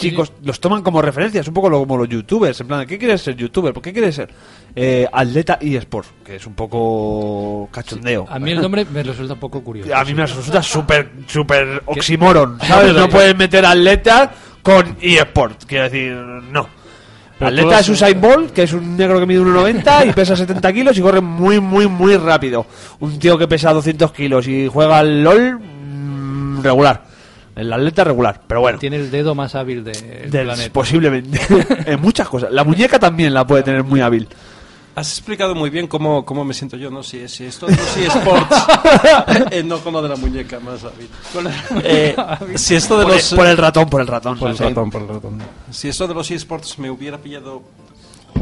chicos, los toman como referencias, un poco lo- como los youtubers, en plan, ¿qué quieres ser youtuber? ¿Por qué quieres ser? Eh, atleta eSports, que es un poco cachondeo. A mí el nombre me resulta un poco curioso. A mí me resulta súper, súper oxímoron, ¿sabes? No puedes meter atleta con eSport, quiero decir, no. Atleta es Usain Bolt, que es un negro que mide 1,90 y pesa 70 kilos y corre muy, muy, muy rápido. Un tío que pesa 200 kilos y juega al LOL mm, regular. El atleta regular, pero bueno. Tiene el dedo más hábil de- del planeta. posiblemente. en muchas cosas. La muñeca también la puede tener muy hábil. Has explicado muy bien cómo, cómo me siento yo, ¿no? Si, si esto de los eSports, eh, no con lo de la muñeca más hábil. Eh, si esto de Por, los... el, por el ratón, por el ratón. Por el Sí. ratón, por el ratón. Si esto de los eSports me hubiera pillado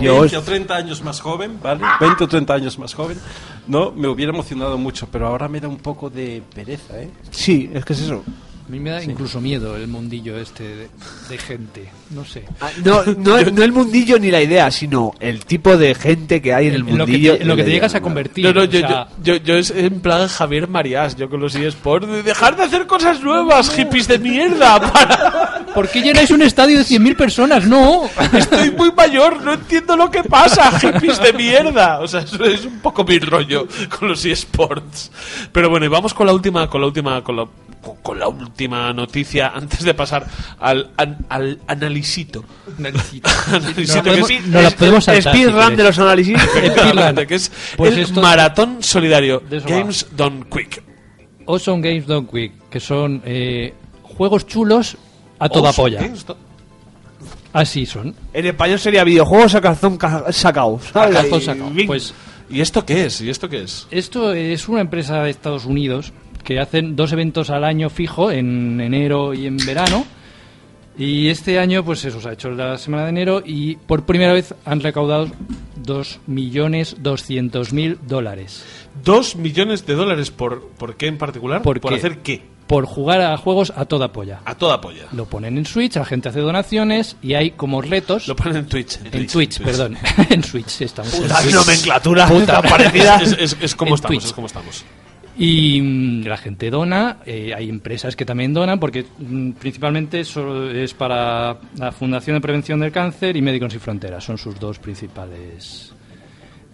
Yo 20 os- o 30 años más joven, ¿vale? 20 o 30 años más joven, no, me hubiera emocionado mucho, pero ahora me da un poco de pereza, ¿eh? Sí, es que es eso. A mí me da incluso miedo el mundillo este de, de gente. No sé. Ah, No, no, no el mundillo ni la idea, sino el tipo de gente que hay en el En lo que mundillo. te, en lo que te llegas a convertir. No, no, yo, sea, yo, yo, yo es en plan Javier Marías, yo con los eSports, de dejar de hacer cosas nuevas, hippies de mierda, para... ¿Por qué llenáis un estadio de 100.000 personas? No. Estoy muy mayor, no entiendo lo que pasa, hippies de mierda. O sea, eso es un poco mi rollo con los eSports. Pero bueno, y vamos con la última, con la última, con la, con- con la última noticia antes de pasar al, an- al analisito. Analisito, No que podemos- es- no podemos saltar, Speedrun de los análisis. efectivamente, que es Pues el esto- maratón solidario eso va. Games Done Quick. Awesome Games Don't Quick, que son eh, juegos chulos a toda Awesome polla. Games Done- Así son. En español sería videojuegos a calzón ca- sacao. Pues ¿Y esto qué es? ¿Y esto qué es? Esto es una empresa de Estados Unidos que hacen dos eventos al año fijo, en enero y en verano. Y este año, pues eso, se ha hecho la semana de enero y por primera vez han recaudado 2.200.000 dólares. ¿Dos millones de dólares por, por qué en particular? ¿Por qué? hacer qué? Por jugar a juegos a toda polla. A toda polla. Lo ponen en Switch, la gente hace donaciones y hay como retos. Lo ponen en Twitch. en Twitch, perdón. en Switch estamos. en La Switch. nomenclatura Puta. parecida. Es, es- es como En estamos, Twitch. es como estamos. Y mm, la gente dona, eh, hay empresas que también donan, porque mm, principalmente solo es para la Fundación de Prevención del Cáncer y Médicos Sin Fronteras, son sus dos principales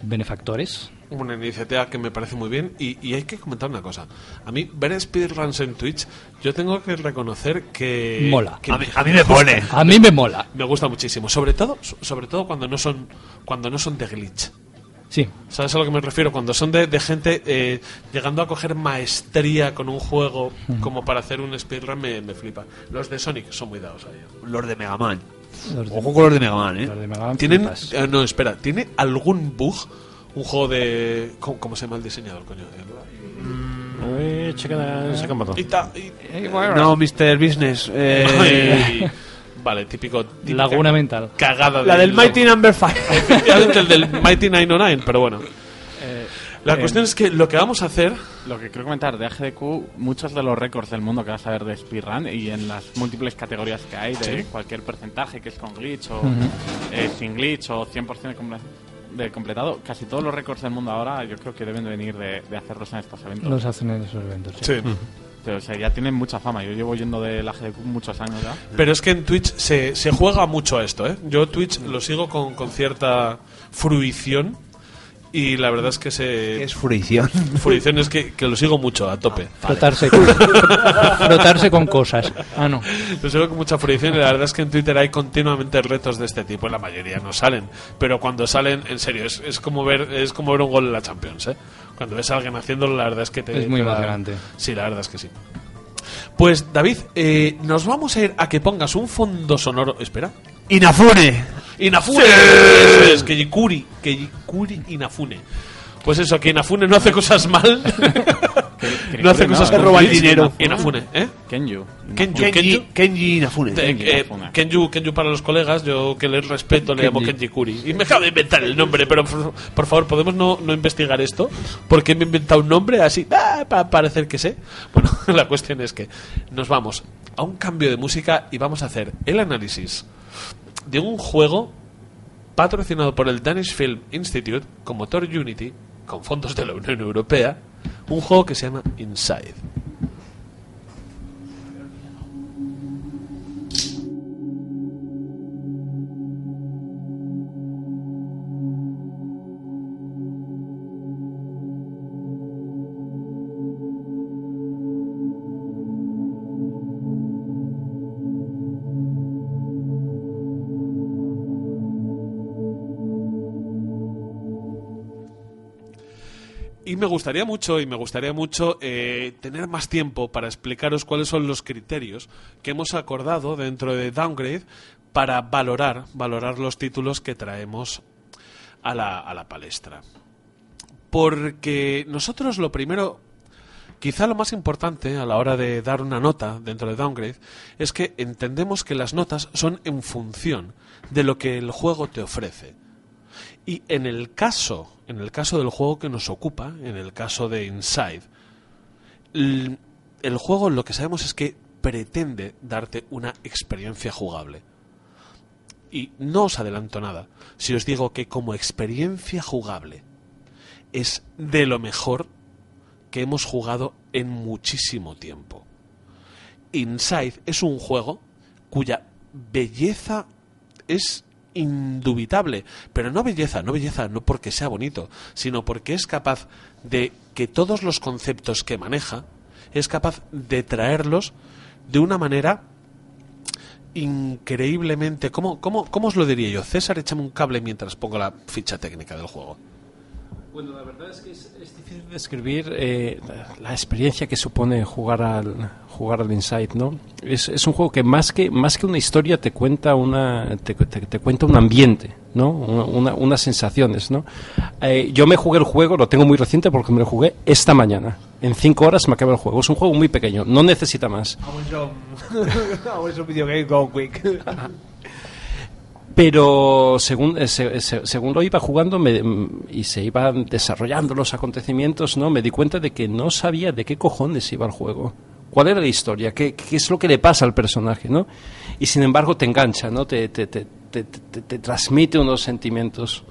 benefactores. Una iniciativa que me parece muy bien y, y hay que comentar una cosa. A mí, ver speedruns en Twitch, yo tengo que reconocer que... Mola. que A mí- a mí me pone. A mí me mola. Me gusta muchísimo. Sobre todo, so- sobre todo cuando no son cuando no son de glitch. Sí, ¿Sabes a lo que me refiero? Cuando son de, de gente eh, llegando a coger maestría con un juego como para hacer un speedrun, me, me flipa. Los de Sonic son muy dados a ello. Los de Mega Man. los de- Ojo con los de Mega Man, ¿eh? los de Mega Man ¿Tienen, flipas. eh, no, espera, ¿tiene algún bug? Un juego de... ¿Cómo, cómo se llama el diseñador, coño? Eh, checa- checa un botón. Ita- y- No, Mr. Business. eh, vale, típico... típica Laguna mental. Cagada la del Mighty Number 5. Efectivamente, el del Mighty 909, pero bueno. La eh, cuestión es que lo que vamos a hacer... Lo que quiero comentar de AGDQ, muchos de los récords del mundo que vas a ver de speedrun y en las múltiples categorías que hay de Sí. cualquier porcentaje que es con glitch o eh, sin glitch o 100% de, comple- de completado, casi todos los récords del mundo ahora yo creo que deben de venir de, de hacerlos en estos eventos. Los hacen en esos eventos. sí. Pero, o sea, ya tienen mucha fama. Yo llevo yendo de la AGDQ muchos años ya. Pero es que en Twitch se, se juega mucho a esto, ¿eh? Yo Twitch lo sigo con, con cierta fruición y la verdad es que se... Es fruición. Fruición es que, que lo sigo mucho, a tope. Frotarse, con, frotarse con cosas. Ah, no. Lo sigo con mucha fruición y la verdad es que en Twitter hay continuamente retos de este tipo. La mayoría no salen, pero cuando salen, en serio, es, es como ver es como ver un gol en la Champions, ¿eh? Cuando ves a alguien haciéndolo, la verdad es que te... Es muy te da- emocionante. Sí, la verdad es que sí. Pues David, eh, nos vamos a ir a que pongas un fondo sonoro. Espera. Inafune. Inafune. Eso es, que Yikuri, que Yikuri Inafune. Pues eso, que Inafune no hace cosas mal. Que no hace cosas no, que ¿eh? sí, dinero. Inafune. Inafune, ¿eh? Kenju. Kenju, Kenji, Kenju. Kenji Inafune. Eh, Inafune. Kenju, Kenju para los colegas, yo que les respeto le llamo Kenji. Kuri. Y me acabo de inventar el nombre, pero por, por favor, ¿podemos no, no investigar esto? Porque me he inventado un nombre así, ah, para parecer que sé. Bueno, la cuestión es que nos vamos a un cambio de música y vamos a hacer el análisis de un juego patrocinado por el Danish Film Institute con motor Unity, con fondos de la Unión Europea, un juego que se llama Inside. Me gustaría mucho, y me gustaría mucho eh, tener más tiempo para explicaros cuáles son los criterios que hemos acordado dentro de Downgrade para valorar, valorar los títulos que traemos a la, a la palestra. Porque nosotros lo primero, quizá lo más importante a la hora de dar una nota dentro de Downgrade, es que entendemos que las notas son en función de lo que el juego te ofrece. Y en el caso, en el caso del juego que nos ocupa, en el caso de Inside, el juego lo que sabemos es que pretende darte una experiencia jugable. Y no os adelanto nada si os digo que como experiencia jugable es de lo mejor que hemos jugado en muchísimo tiempo. Inside es un juego cuya belleza es indubitable, pero no belleza, no belleza no porque sea bonito, sino porque es capaz de que todos los conceptos que maneja es capaz de traerlos de una manera increíblemente ¿cómo, cómo, cómo os lo diría yo? César, échame un cable mientras pongo la ficha técnica del juego. Bueno, la verdad es que es, es difícil describir eh, la, la experiencia que supone jugar al jugar al Inside, ¿no? Es, es un juego que más que más que una historia te cuenta una te, te- te cuenta un ambiente, ¿no? Una, una- unas sensaciones, ¿no? Eh, yo me jugué el juego, lo tengo muy reciente porque me lo jugué esta mañana. En cinco horas me acabé el juego. Es un juego muy pequeño, no necesita más. video game quick. Pero según, eh, se- se- según lo iba jugando mm, y se iban desarrollando los acontecimientos, ¿no? Me di cuenta de que no sabía de qué cojones iba el juego. ¿Cuál era la historia? ¿Qué, qué es lo que le pasa al personaje, no? Y sin embargo te engancha, ¿no? Te, te, te, te, te- te transmite unos sentimientos.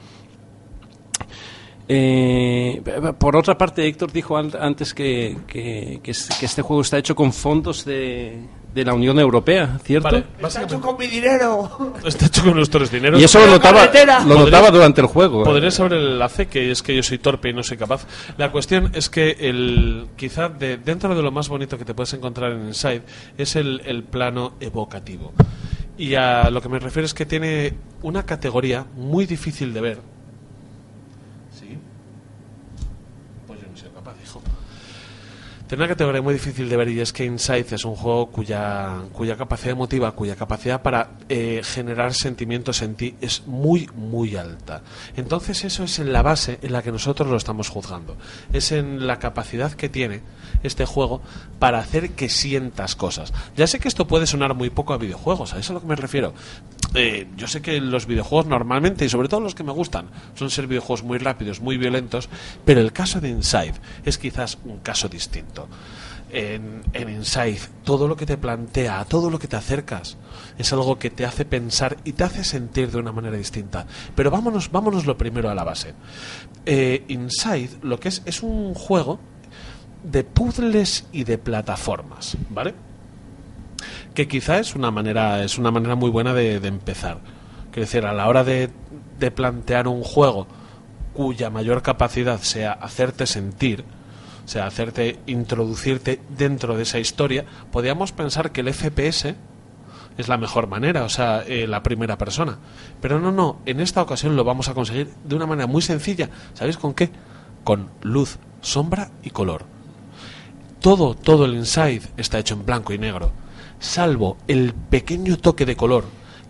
Eh, por otra parte, Héctor dijo an- antes que, que, que este juego está hecho con fondos de, de la Unión Europea, ¿cierto? Vale, Está hecho con mi dinero. Está hecho con nuestros dineros. Y eso lo ¡La notaba, lo notaba durante el juego. ¿eh? Podría saber el enlace, que es que yo soy torpe y no soy capaz. La cuestión es que el quizá de, dentro de lo más bonito que te puedes encontrar en Inside es el, el plano evocativo. Y a lo que me refiero es que tiene una categoría muy difícil de ver. ¿Sí? Pues yo no soy capaz, hijo. Tiene una categoría muy difícil de ver y es que Inside es un juego cuya, cuya capacidad emotiva, cuya capacidad para eh, generar sentimientos en ti es muy, muy alta. Entonces eso es en la base en la que nosotros lo estamos juzgando. Es en la capacidad que tiene este juego para hacer que sientas cosas. Ya sé que esto puede sonar muy poco a videojuegos, a eso es a lo que me refiero. Eh, yo sé que los videojuegos normalmente, y sobre todo los que me gustan, son ser videojuegos muy rápidos, muy violentos, pero el caso de Inside es quizás un caso distinto. En, en Inside, todo lo que te plantea, todo lo que te acercas, es algo que te hace pensar y te hace sentir de una manera distinta. Pero vámonos, vámonos lo primero a la base. Eh, Inside, lo que es, es un juego de puzzles y de plataformas, ¿vale? Que quizá es una manera es una manera muy buena de, de empezar quiero decir a la hora de, de plantear un juego cuya mayor capacidad sea hacerte sentir o sea hacerte introducirte dentro de esa historia podríamos pensar que el FPS es la mejor manera, o sea, eh, la primera persona. Pero no, no, en esta ocasión lo vamos a conseguir de una manera muy sencilla. ¿Sabéis con qué? Con luz, sombra y color. Todo, todo el inside está hecho en blanco y negro, salvo el pequeño toque de color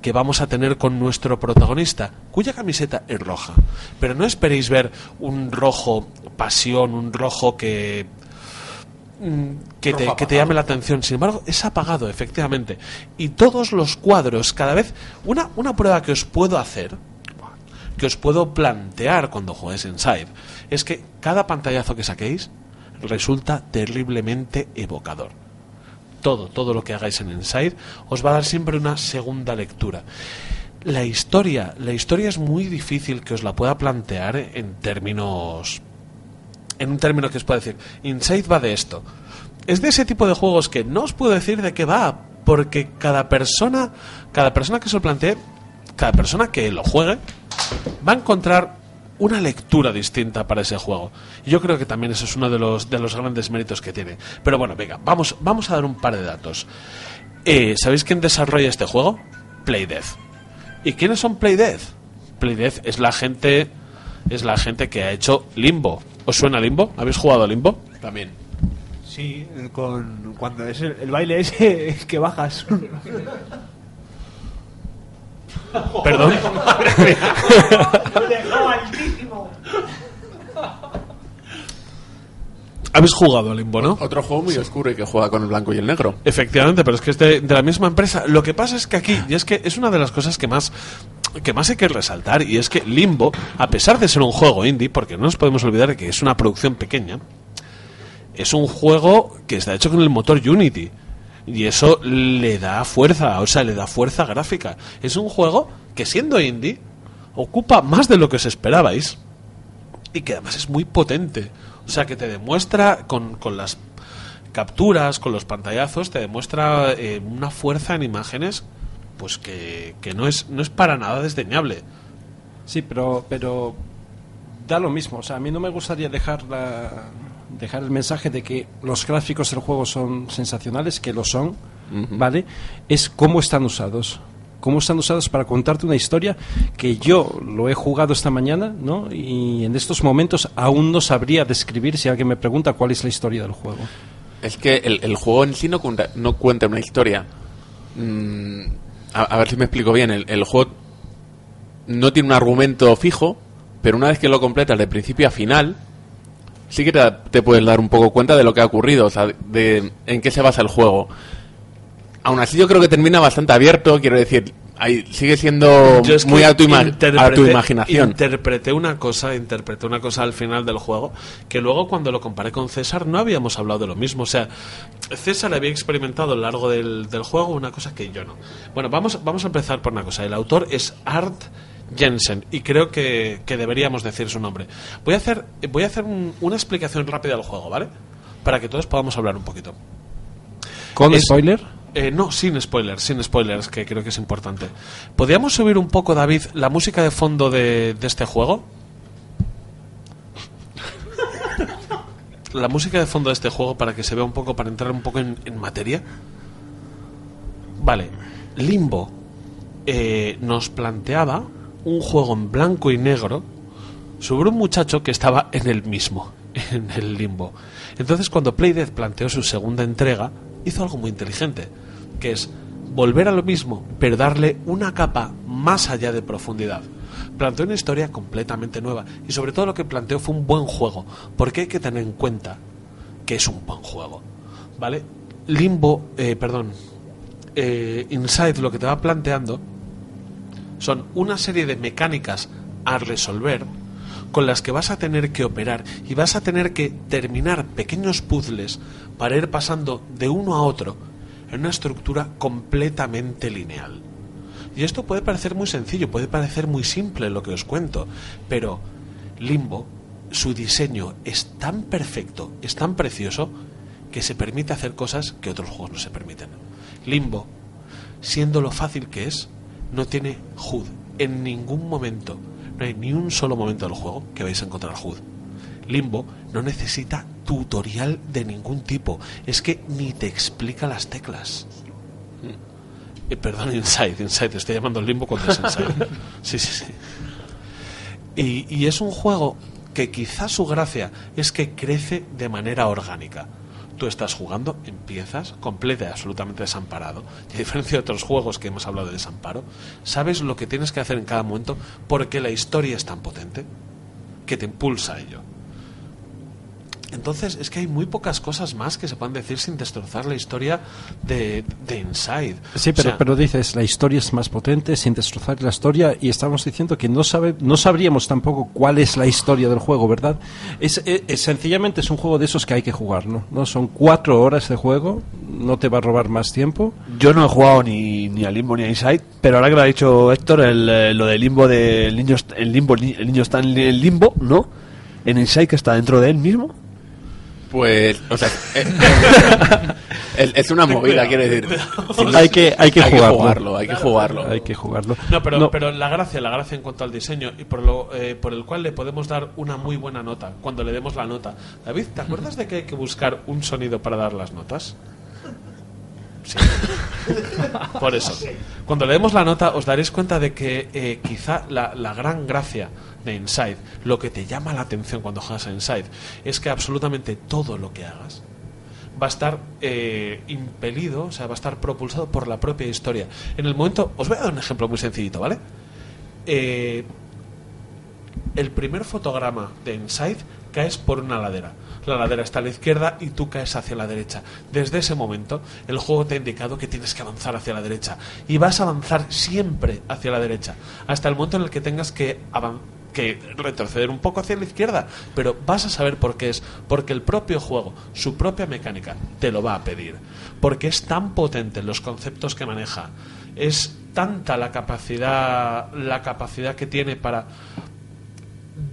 que vamos a tener con nuestro protagonista, cuya camiseta es roja. Pero no esperéis ver un rojo pasión, un rojo que mm, que te, que te llame la atención. Sin embargo, es apagado, efectivamente. Y todos los cuadros, cada vez. Una, una prueba que os puedo hacer, que os puedo plantear cuando juegues Inside, es que cada pantallazo que saquéis resulta terriblemente evocador. Todo, todo lo que hagáis en Inside os va a dar siempre una segunda lectura. La historia, la historia es muy difícil que os la pueda plantear en términos en un término que os pueda decir, Inside va de esto. Es de ese tipo de juegos que no os puedo decir de qué va, porque cada persona, cada persona que se lo plantee, cada persona que lo juegue, va a encontrar una lectura distinta para ese juego. Yo creo que también eso es uno de los, de los grandes méritos que tiene. Pero bueno, venga, vamos, vamos a dar un par de datos. Eh, ¿Sabéis quién desarrolla este juego? Playdeath. ¿Y quiénes son Playdeath? Playdeath es la gente es la gente que ha hecho Limbo. ¿Os suena Limbo? ¿Habéis jugado a Limbo? También. Sí, con cuando es el, el baile ese es que bajas. Perdón. ¿Habéis jugado a Limbo, no? Otro juego muy oscuro y que juega con el blanco y el negro. Efectivamente, pero es que es de, de la misma empresa. Lo que pasa es que aquí, y es que es una de las cosas que más que más hay que resaltar, y es que Limbo, a pesar de ser un juego indie, porque no nos podemos olvidar de que es una producción pequeña, es un juego que está hecho con el motor Unity. Y eso le da fuerza, o sea, le da fuerza gráfica. Es un juego que siendo indie, ocupa más de lo que os esperabais. Y que además es muy potente. O sea, que te demuestra con, con las capturas, con los pantallazos, te demuestra eh, una fuerza en imágenes pues que, que no, es, no es para nada desdeñable. Sí, pero, pero da lo mismo. O sea, a mí no me gustaría dejar, la, dejar el mensaje de que los gráficos del juego son sensacionales, que lo son, ¿vale? Es cómo están usados. Cómo están usados para contarte una historia que yo lo he jugado esta mañana, ¿no? Y en estos momentos aún no sabría describir si alguien me pregunta cuál es la historia del juego. Es que el, el juego en sí no cuenta, no cuenta una historia. Mm, a, a ver si me explico bien. El, el juego no tiene un argumento fijo, pero una vez que lo completas de principio a final, sí que te, te puedes dar un poco cuenta de lo que ha ocurrido, o sea, de en qué se basa el juego. Aún así yo creo que termina bastante abierto, quiero decir, ahí sigue siendo muy a tu, a tu imaginación. Interpreté una cosa, interpreté una cosa al final del juego que luego cuando lo comparé con César no habíamos hablado de lo mismo. O sea, César había experimentado a lo largo del, del juego una cosa que yo no. Bueno, vamos, vamos a empezar por una cosa. El autor es Art Jensen, y creo que, que deberíamos decir su nombre. Voy a hacer, voy a hacer un- una explicación rápida del juego, ¿vale? Para que todos podamos hablar un poquito. ¿Con Es- spoiler? Eh, no, sin spoilers, sin spoilers, que creo que es importante. ¿Podríamos subir un poco, David, la música de fondo de, de este juego? La música de fondo de este juego para que se vea un poco, para entrar un poco en, en materia. Vale, Limbo eh, nos planteaba un juego en blanco y negro sobre un muchacho que estaba en el mismo, en el limbo. Entonces, cuando Playdead planteó su segunda entrega, hizo algo muy inteligente, que es volver a lo mismo, pero darle una capa más allá de profundidad. Planteó una historia completamente nueva y sobre todo lo que planteó fue un buen juego, porque hay que tener en cuenta que es un buen juego, ¿vale? Limbo, eh, perdón, eh, Inside lo que te va planteando son una serie de mecánicas a resolver con las que vas a tener que operar y vas a tener que terminar pequeños puzzles para ir pasando de uno a otro en una estructura completamente lineal. Y esto puede parecer muy sencillo, puede parecer muy simple lo que os cuento, pero Limbo, su diseño es tan perfecto, es tan precioso, que se permite hacer cosas que otros juegos no se permiten. Limbo, siendo lo fácil que es, no tiene HUD. En ningún momento, no hay ni un solo momento del juego que vais a encontrar HUD. Limbo no necesita tutorial de ningún tipo. Es que ni te explica las teclas. Eh, perdón, Inside, Inside, te estoy llamando Limbo cuando es Inside. Sí, sí, sí. Y, y es un juego que quizás su gracia es que crece de manera orgánica. Estás jugando, empiezas completa y absolutamente desamparado. Y a diferencia de otros juegos que hemos hablado de desamparo, sabes lo que tienes que hacer en cada momento porque la historia es tan potente que te impulsa a ello. Entonces, es que hay muy pocas cosas más que se puedan decir sin destrozar la historia de, de Inside. Sí, O pero, sea, pero dices, la historia es más potente sin destrozar la historia y estamos diciendo que no, sabe, no sabríamos tampoco cuál es la historia del juego, ¿verdad? Es, es- es- sencillamente es un juego de esos que hay que jugar, ¿no? ¿no? Son cuatro horas de juego, no te va a robar más tiempo. Yo no he jugado ni, ni a Limbo ni a Inside, pero ahora que lo ha dicho Héctor, el, eh, lo de Limbo de el niño, el limbo, el niño está en el Limbo, ¿no? En Inside que está dentro de él mismo. Pues, o sea, eh, es, es una movida, quiero decir. Si no- Hay que- hay que jugarlo. jugarlo, hay que jugarlo. Hay que jugarlo. No, pero, No. pero la gracia, la gracia en cuanto al diseño y por lo eh, por el cual le podemos dar una muy buena nota cuando le demos la nota. David, ¿te acuerdas de que hay que buscar un sonido para dar las notas? Sí. Por eso. Cuando le demos la nota os daréis cuenta de que eh, quizá la, la gran gracia de Inside, lo que te llama la atención cuando juegas a Inside, es que absolutamente todo lo que hagas va a estar eh, impelido, o sea, va a estar propulsado por la propia historia. En el momento, os voy a dar un ejemplo muy sencillito, ¿vale? Eh, el primer fotograma de Inside caes por una ladera. La ladera está a la izquierda y tú caes hacia la derecha. Desde ese momento, el juego te ha indicado que tienes que avanzar hacia la derecha. Y vas a avanzar siempre hacia la derecha. Hasta el momento en el que tengas que avan- que retroceder un poco hacia la izquierda, pero vas a saber por qué es, porque el propio juego, su propia mecánica, te lo va a pedir, porque es tan potente en los conceptos que maneja, es tanta la capacidad, la capacidad que tiene para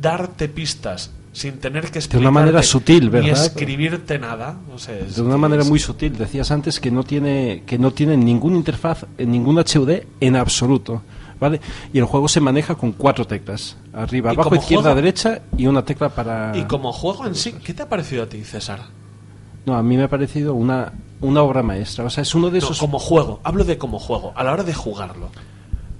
darte pistas sin tener que De una manera sutil, ni ¿verdad? escribirte nada, no sé, es De una manera es- muy sutil. Decías antes que no tiene que no tiene ninguna interfaz, ningún HUD en absoluto, ¿vale? Y el juego se maneja con cuatro teclas, arriba, abajo, izquierda, juego- derecha y una tecla para. Y como juego en sí, ¿qué te ha parecido a ti, César? No, a mí me ha parecido una una obra maestra. O sea, es uno de No, esos como juego, hablo de como juego, a la hora de jugarlo.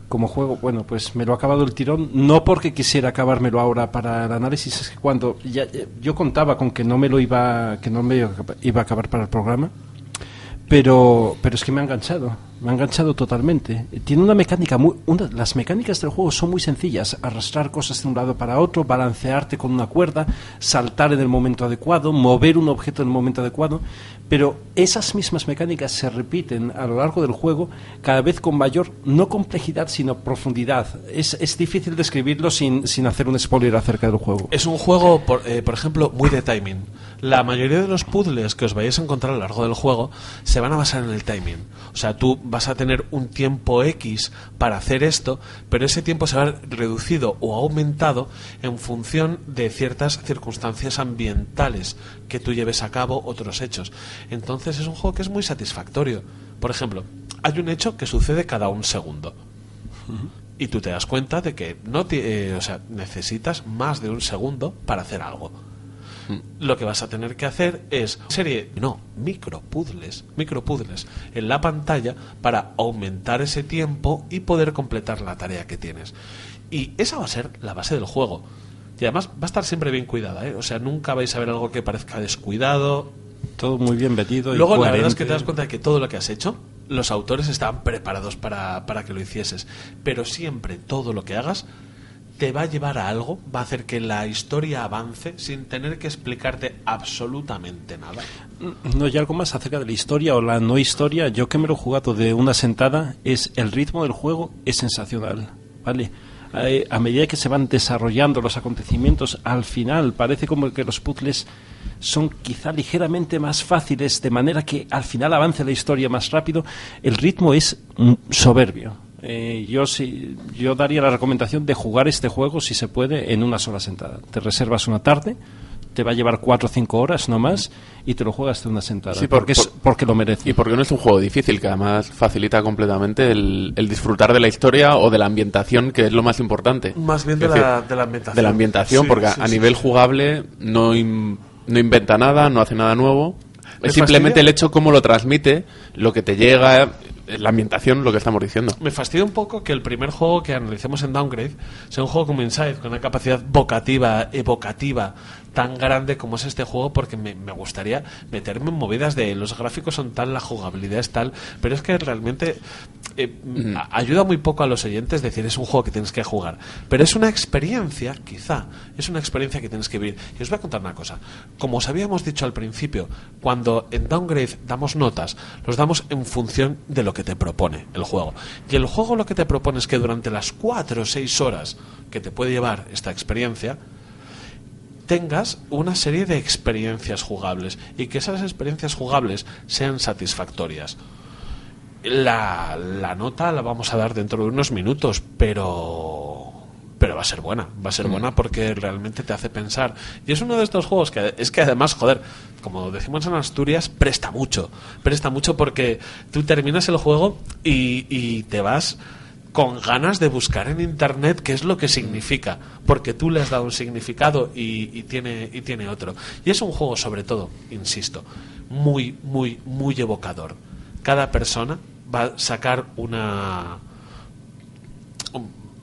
como juego, bueno, pues me lo ha acabado el tirón, no porque quisiera acabármelo ahora para el análisis, es que cuando ya, eh, yo contaba con que no me lo iba, que no me iba a acabar para el programa, pero, pero es que me ha enganchado, me ha enganchado totalmente. Tiene una mecánica muy, una, las mecánicas del juego son muy sencillas, arrastrar cosas de un lado para otro, balancearte con una cuerda, saltar en el momento adecuado, mover un objeto en el momento adecuado, pero esas mismas mecánicas se repiten a lo largo del juego cada vez con mayor, no complejidad, sino profundidad. Es, es difícil describirlo sin, sin hacer un spoiler acerca del juego. Es un juego, por, eh, por ejemplo, muy de timing. La mayoría de los puzzles que os vais a encontrar a lo largo del juego se van a basar en el timing. O sea, tú vas a tener un tiempo X para hacer esto, pero ese tiempo se va a ver reducido o aumentado en función de ciertas circunstancias ambientales que tú lleves a cabo otros hechos. Entonces es un juego que es muy satisfactorio. Por ejemplo, hay un hecho que sucede cada un segundo. Y tú te das cuenta de que no ti- eh, o sea, necesitas más de un segundo para hacer algo. Lo que vas a tener que hacer es serie, no, micropuzzles, micropuzzles en la pantalla para aumentar ese tiempo y poder completar la tarea que tienes. Y esa va a ser la base del juego. Y además va a estar siempre bien cuidada, ¿eh? O sea, nunca vais a ver algo que parezca descuidado, Todo muy bien metido. y Luego, la verdad es que te das cuenta de que todo lo que has hecho, los autores estaban preparados para, para que lo hicieses. Pero siempre todo lo que hagas te va a llevar a algo, va a hacer que la historia avance sin tener que explicarte absolutamente nada. No, y algo más acerca de la historia o la no historia, yo que me lo he jugado de una sentada, es el ritmo del juego es sensacional, ¿vale? Eh, a medida que se van desarrollando los acontecimientos, al final parece como que los puzzles son quizá ligeramente más fáciles, de manera que al final avance la historia más rápido. El ritmo es mm, soberbio. Eh, yo sí, yo daría la recomendación de jugar este juego si se puede en una sola sentada. Te reservas una tarde, te va a llevar cuatro o cinco horas no más y te lo juegas de una sentada. Sí, por- porque, es, por- porque lo merece. Y porque no es un juego difícil, que además facilita completamente el, el disfrutar de la historia o de la ambientación, que es lo más importante. Más bien de la- de la ambientación. De la ambientación, Sí, porque a- sí, a sí, nivel sí. jugable no, in- no inventa nada, no hace nada nuevo. Es simplemente fastidia- el hecho cómo lo transmite, lo que te llega, eh, la ambientación, lo que estamos diciendo. Me fastidia un poco que el primer juego que analicemos en Downgrade sea un juego como Inside, con una capacidad vocativa, evocativa tan grande como es este juego, porque me, me gustaría meterme en movidas de los gráficos son tal, la jugabilidad es tal, pero es que realmente eh, ayuda muy poco a los oyentes decir es un juego que tienes que jugar. Pero es una experiencia, quizá, es una experiencia que tienes que vivir. Y os voy a contar una cosa. Como os habíamos dicho al principio, cuando en Downgrade damos notas, los damos en función de lo que te propone el juego. Y el juego lo que te propone es que durante las 4 o 6 horas que te puede llevar esta experiencia, tengas una serie de experiencias jugables y que esas experiencias jugables sean satisfactorias. La, la nota la vamos a dar dentro de unos minutos, pero pero va a ser buena, va a ser buena porque realmente te hace pensar. Y es uno de estos juegos que es que además, joder, como decimos en Asturias, presta mucho. Presta mucho porque tú terminas el juego y, y te vas con ganas de buscar en internet qué es lo que significa, porque tú le has dado un significado y, y tiene, y tiene otro. Y es un juego, sobre todo, insisto, muy, muy, muy evocador. Cada persona va a sacar una.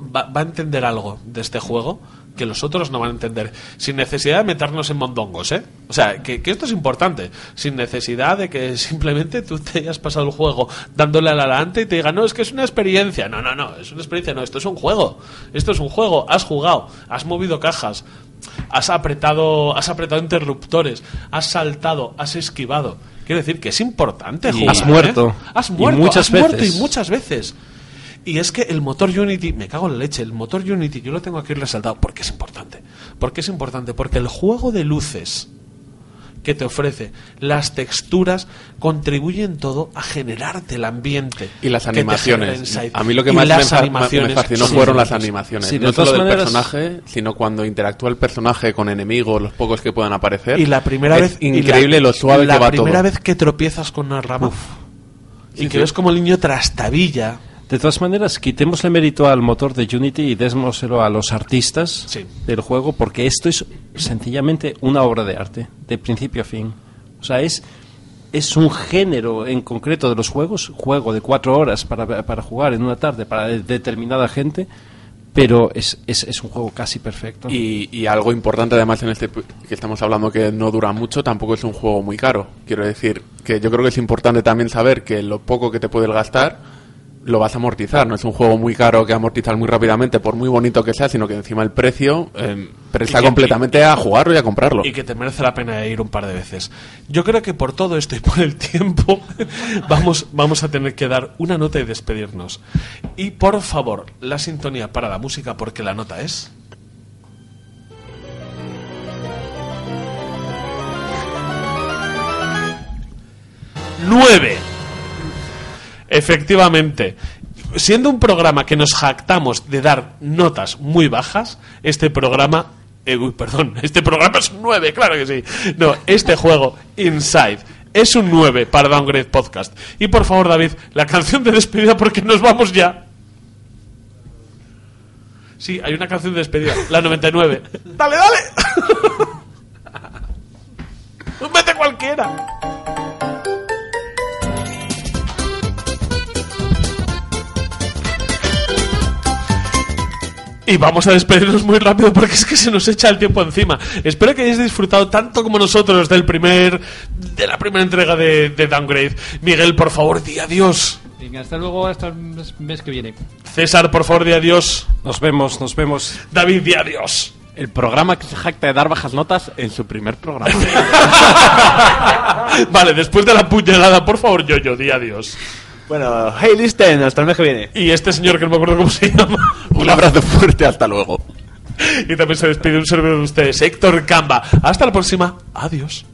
Va, va a entender algo de este juego que los otros no van a entender, sin necesidad de meternos en mondongos, ¿eh? O sea, que, que esto es importante, sin necesidad de que simplemente tú te hayas pasado el juego dándole al adelante y te digan, no, es que es una experiencia. No, no, no, es una experiencia, no, esto es un juego. Esto es un juego, has jugado, has movido cajas, has apretado, has apretado interruptores, has saltado, has esquivado. Quiero decir que es importante jugar. has muerto. ¿eh? Has Y muerto, muchas has muerto y muchas veces. Y es que el motor Unity, me cago en la leche, el motor Unity yo lo tengo aquí resaltado porque es importante. Porque es importante, porque el juego de luces que te ofrece, las texturas, contribuyen todo a generarte el ambiente. Y las animaciones. A mí lo que Y más me, me fascinó son fueron las animaciones. Sí, de no solo del maneras- personaje, sino cuando interactúa el personaje con enemigos, los pocos que puedan aparecer. Y la primera es vez y increíble la- lo suave la que va primera todo. vez que tropiezas con una rama y Sí, que sí. ves como el niño trastabilla De todas maneras, quitémosle mérito al motor de Unity y démoselo a los artistas Sí. del juego, porque esto es sencillamente una obra de arte, de principio a fin. O sea, es, es un género en concreto de los juegos, juego de cuatro horas para, para jugar en una tarde para de- determinada gente, pero es, es, es un juego casi perfecto. Y, y algo importante además en este que estamos hablando que no dura mucho, tampoco es un juego muy caro. Quiero decir que yo creo que es importante también saber que lo poco que te puedes gastar lo vas a amortizar. No es un juego muy caro que amortizar muy rápidamente, por muy bonito que sea, sino que encima el precio eh, presta que- completamente a jugarlo y a comprarlo. y que te merece la pena ir un par de veces. Yo creo que por todo esto y por el tiempo vamos, vamos a tener que dar una nota y despedirnos. Y por favor, la sintonía para la música porque la nota es... ¡Nueve! Efectivamente. Siendo un programa que nos jactamos de dar notas muy bajas, este programa. eh, uy, perdón, este programa es un 9, claro que sí. No, este juego, Inside, es un 9 para Downgrade Podcast. Y por favor, David, la canción de despedida porque nos vamos ya. Sí, hay una canción de despedida, la 99. ¡Dale, dale! ¡Vete cualquiera! Y vamos a despedirnos muy rápido porque es que se nos echa el tiempo encima. Espero que hayáis disfrutado tanto como nosotros del primer de la primera entrega de, de Downgrade. Miguel, por favor, di adiós. Venga, hasta luego, hasta el mes, mes que viene. César, por favor, di adiós. Nos vemos, nos vemos. David, di adiós. El programa que se jacta de dar bajas notas en su primer programa. vale, después de la puñalada, por favor, yo, yo, di adiós. Bueno, hey, listen, hasta el mes que viene. Y este señor que no me acuerdo cómo se llama. Un abrazo fuerte, hasta luego. Y también se despide un servidor de ustedes, Héctor Camba. Hasta la próxima. Adiós.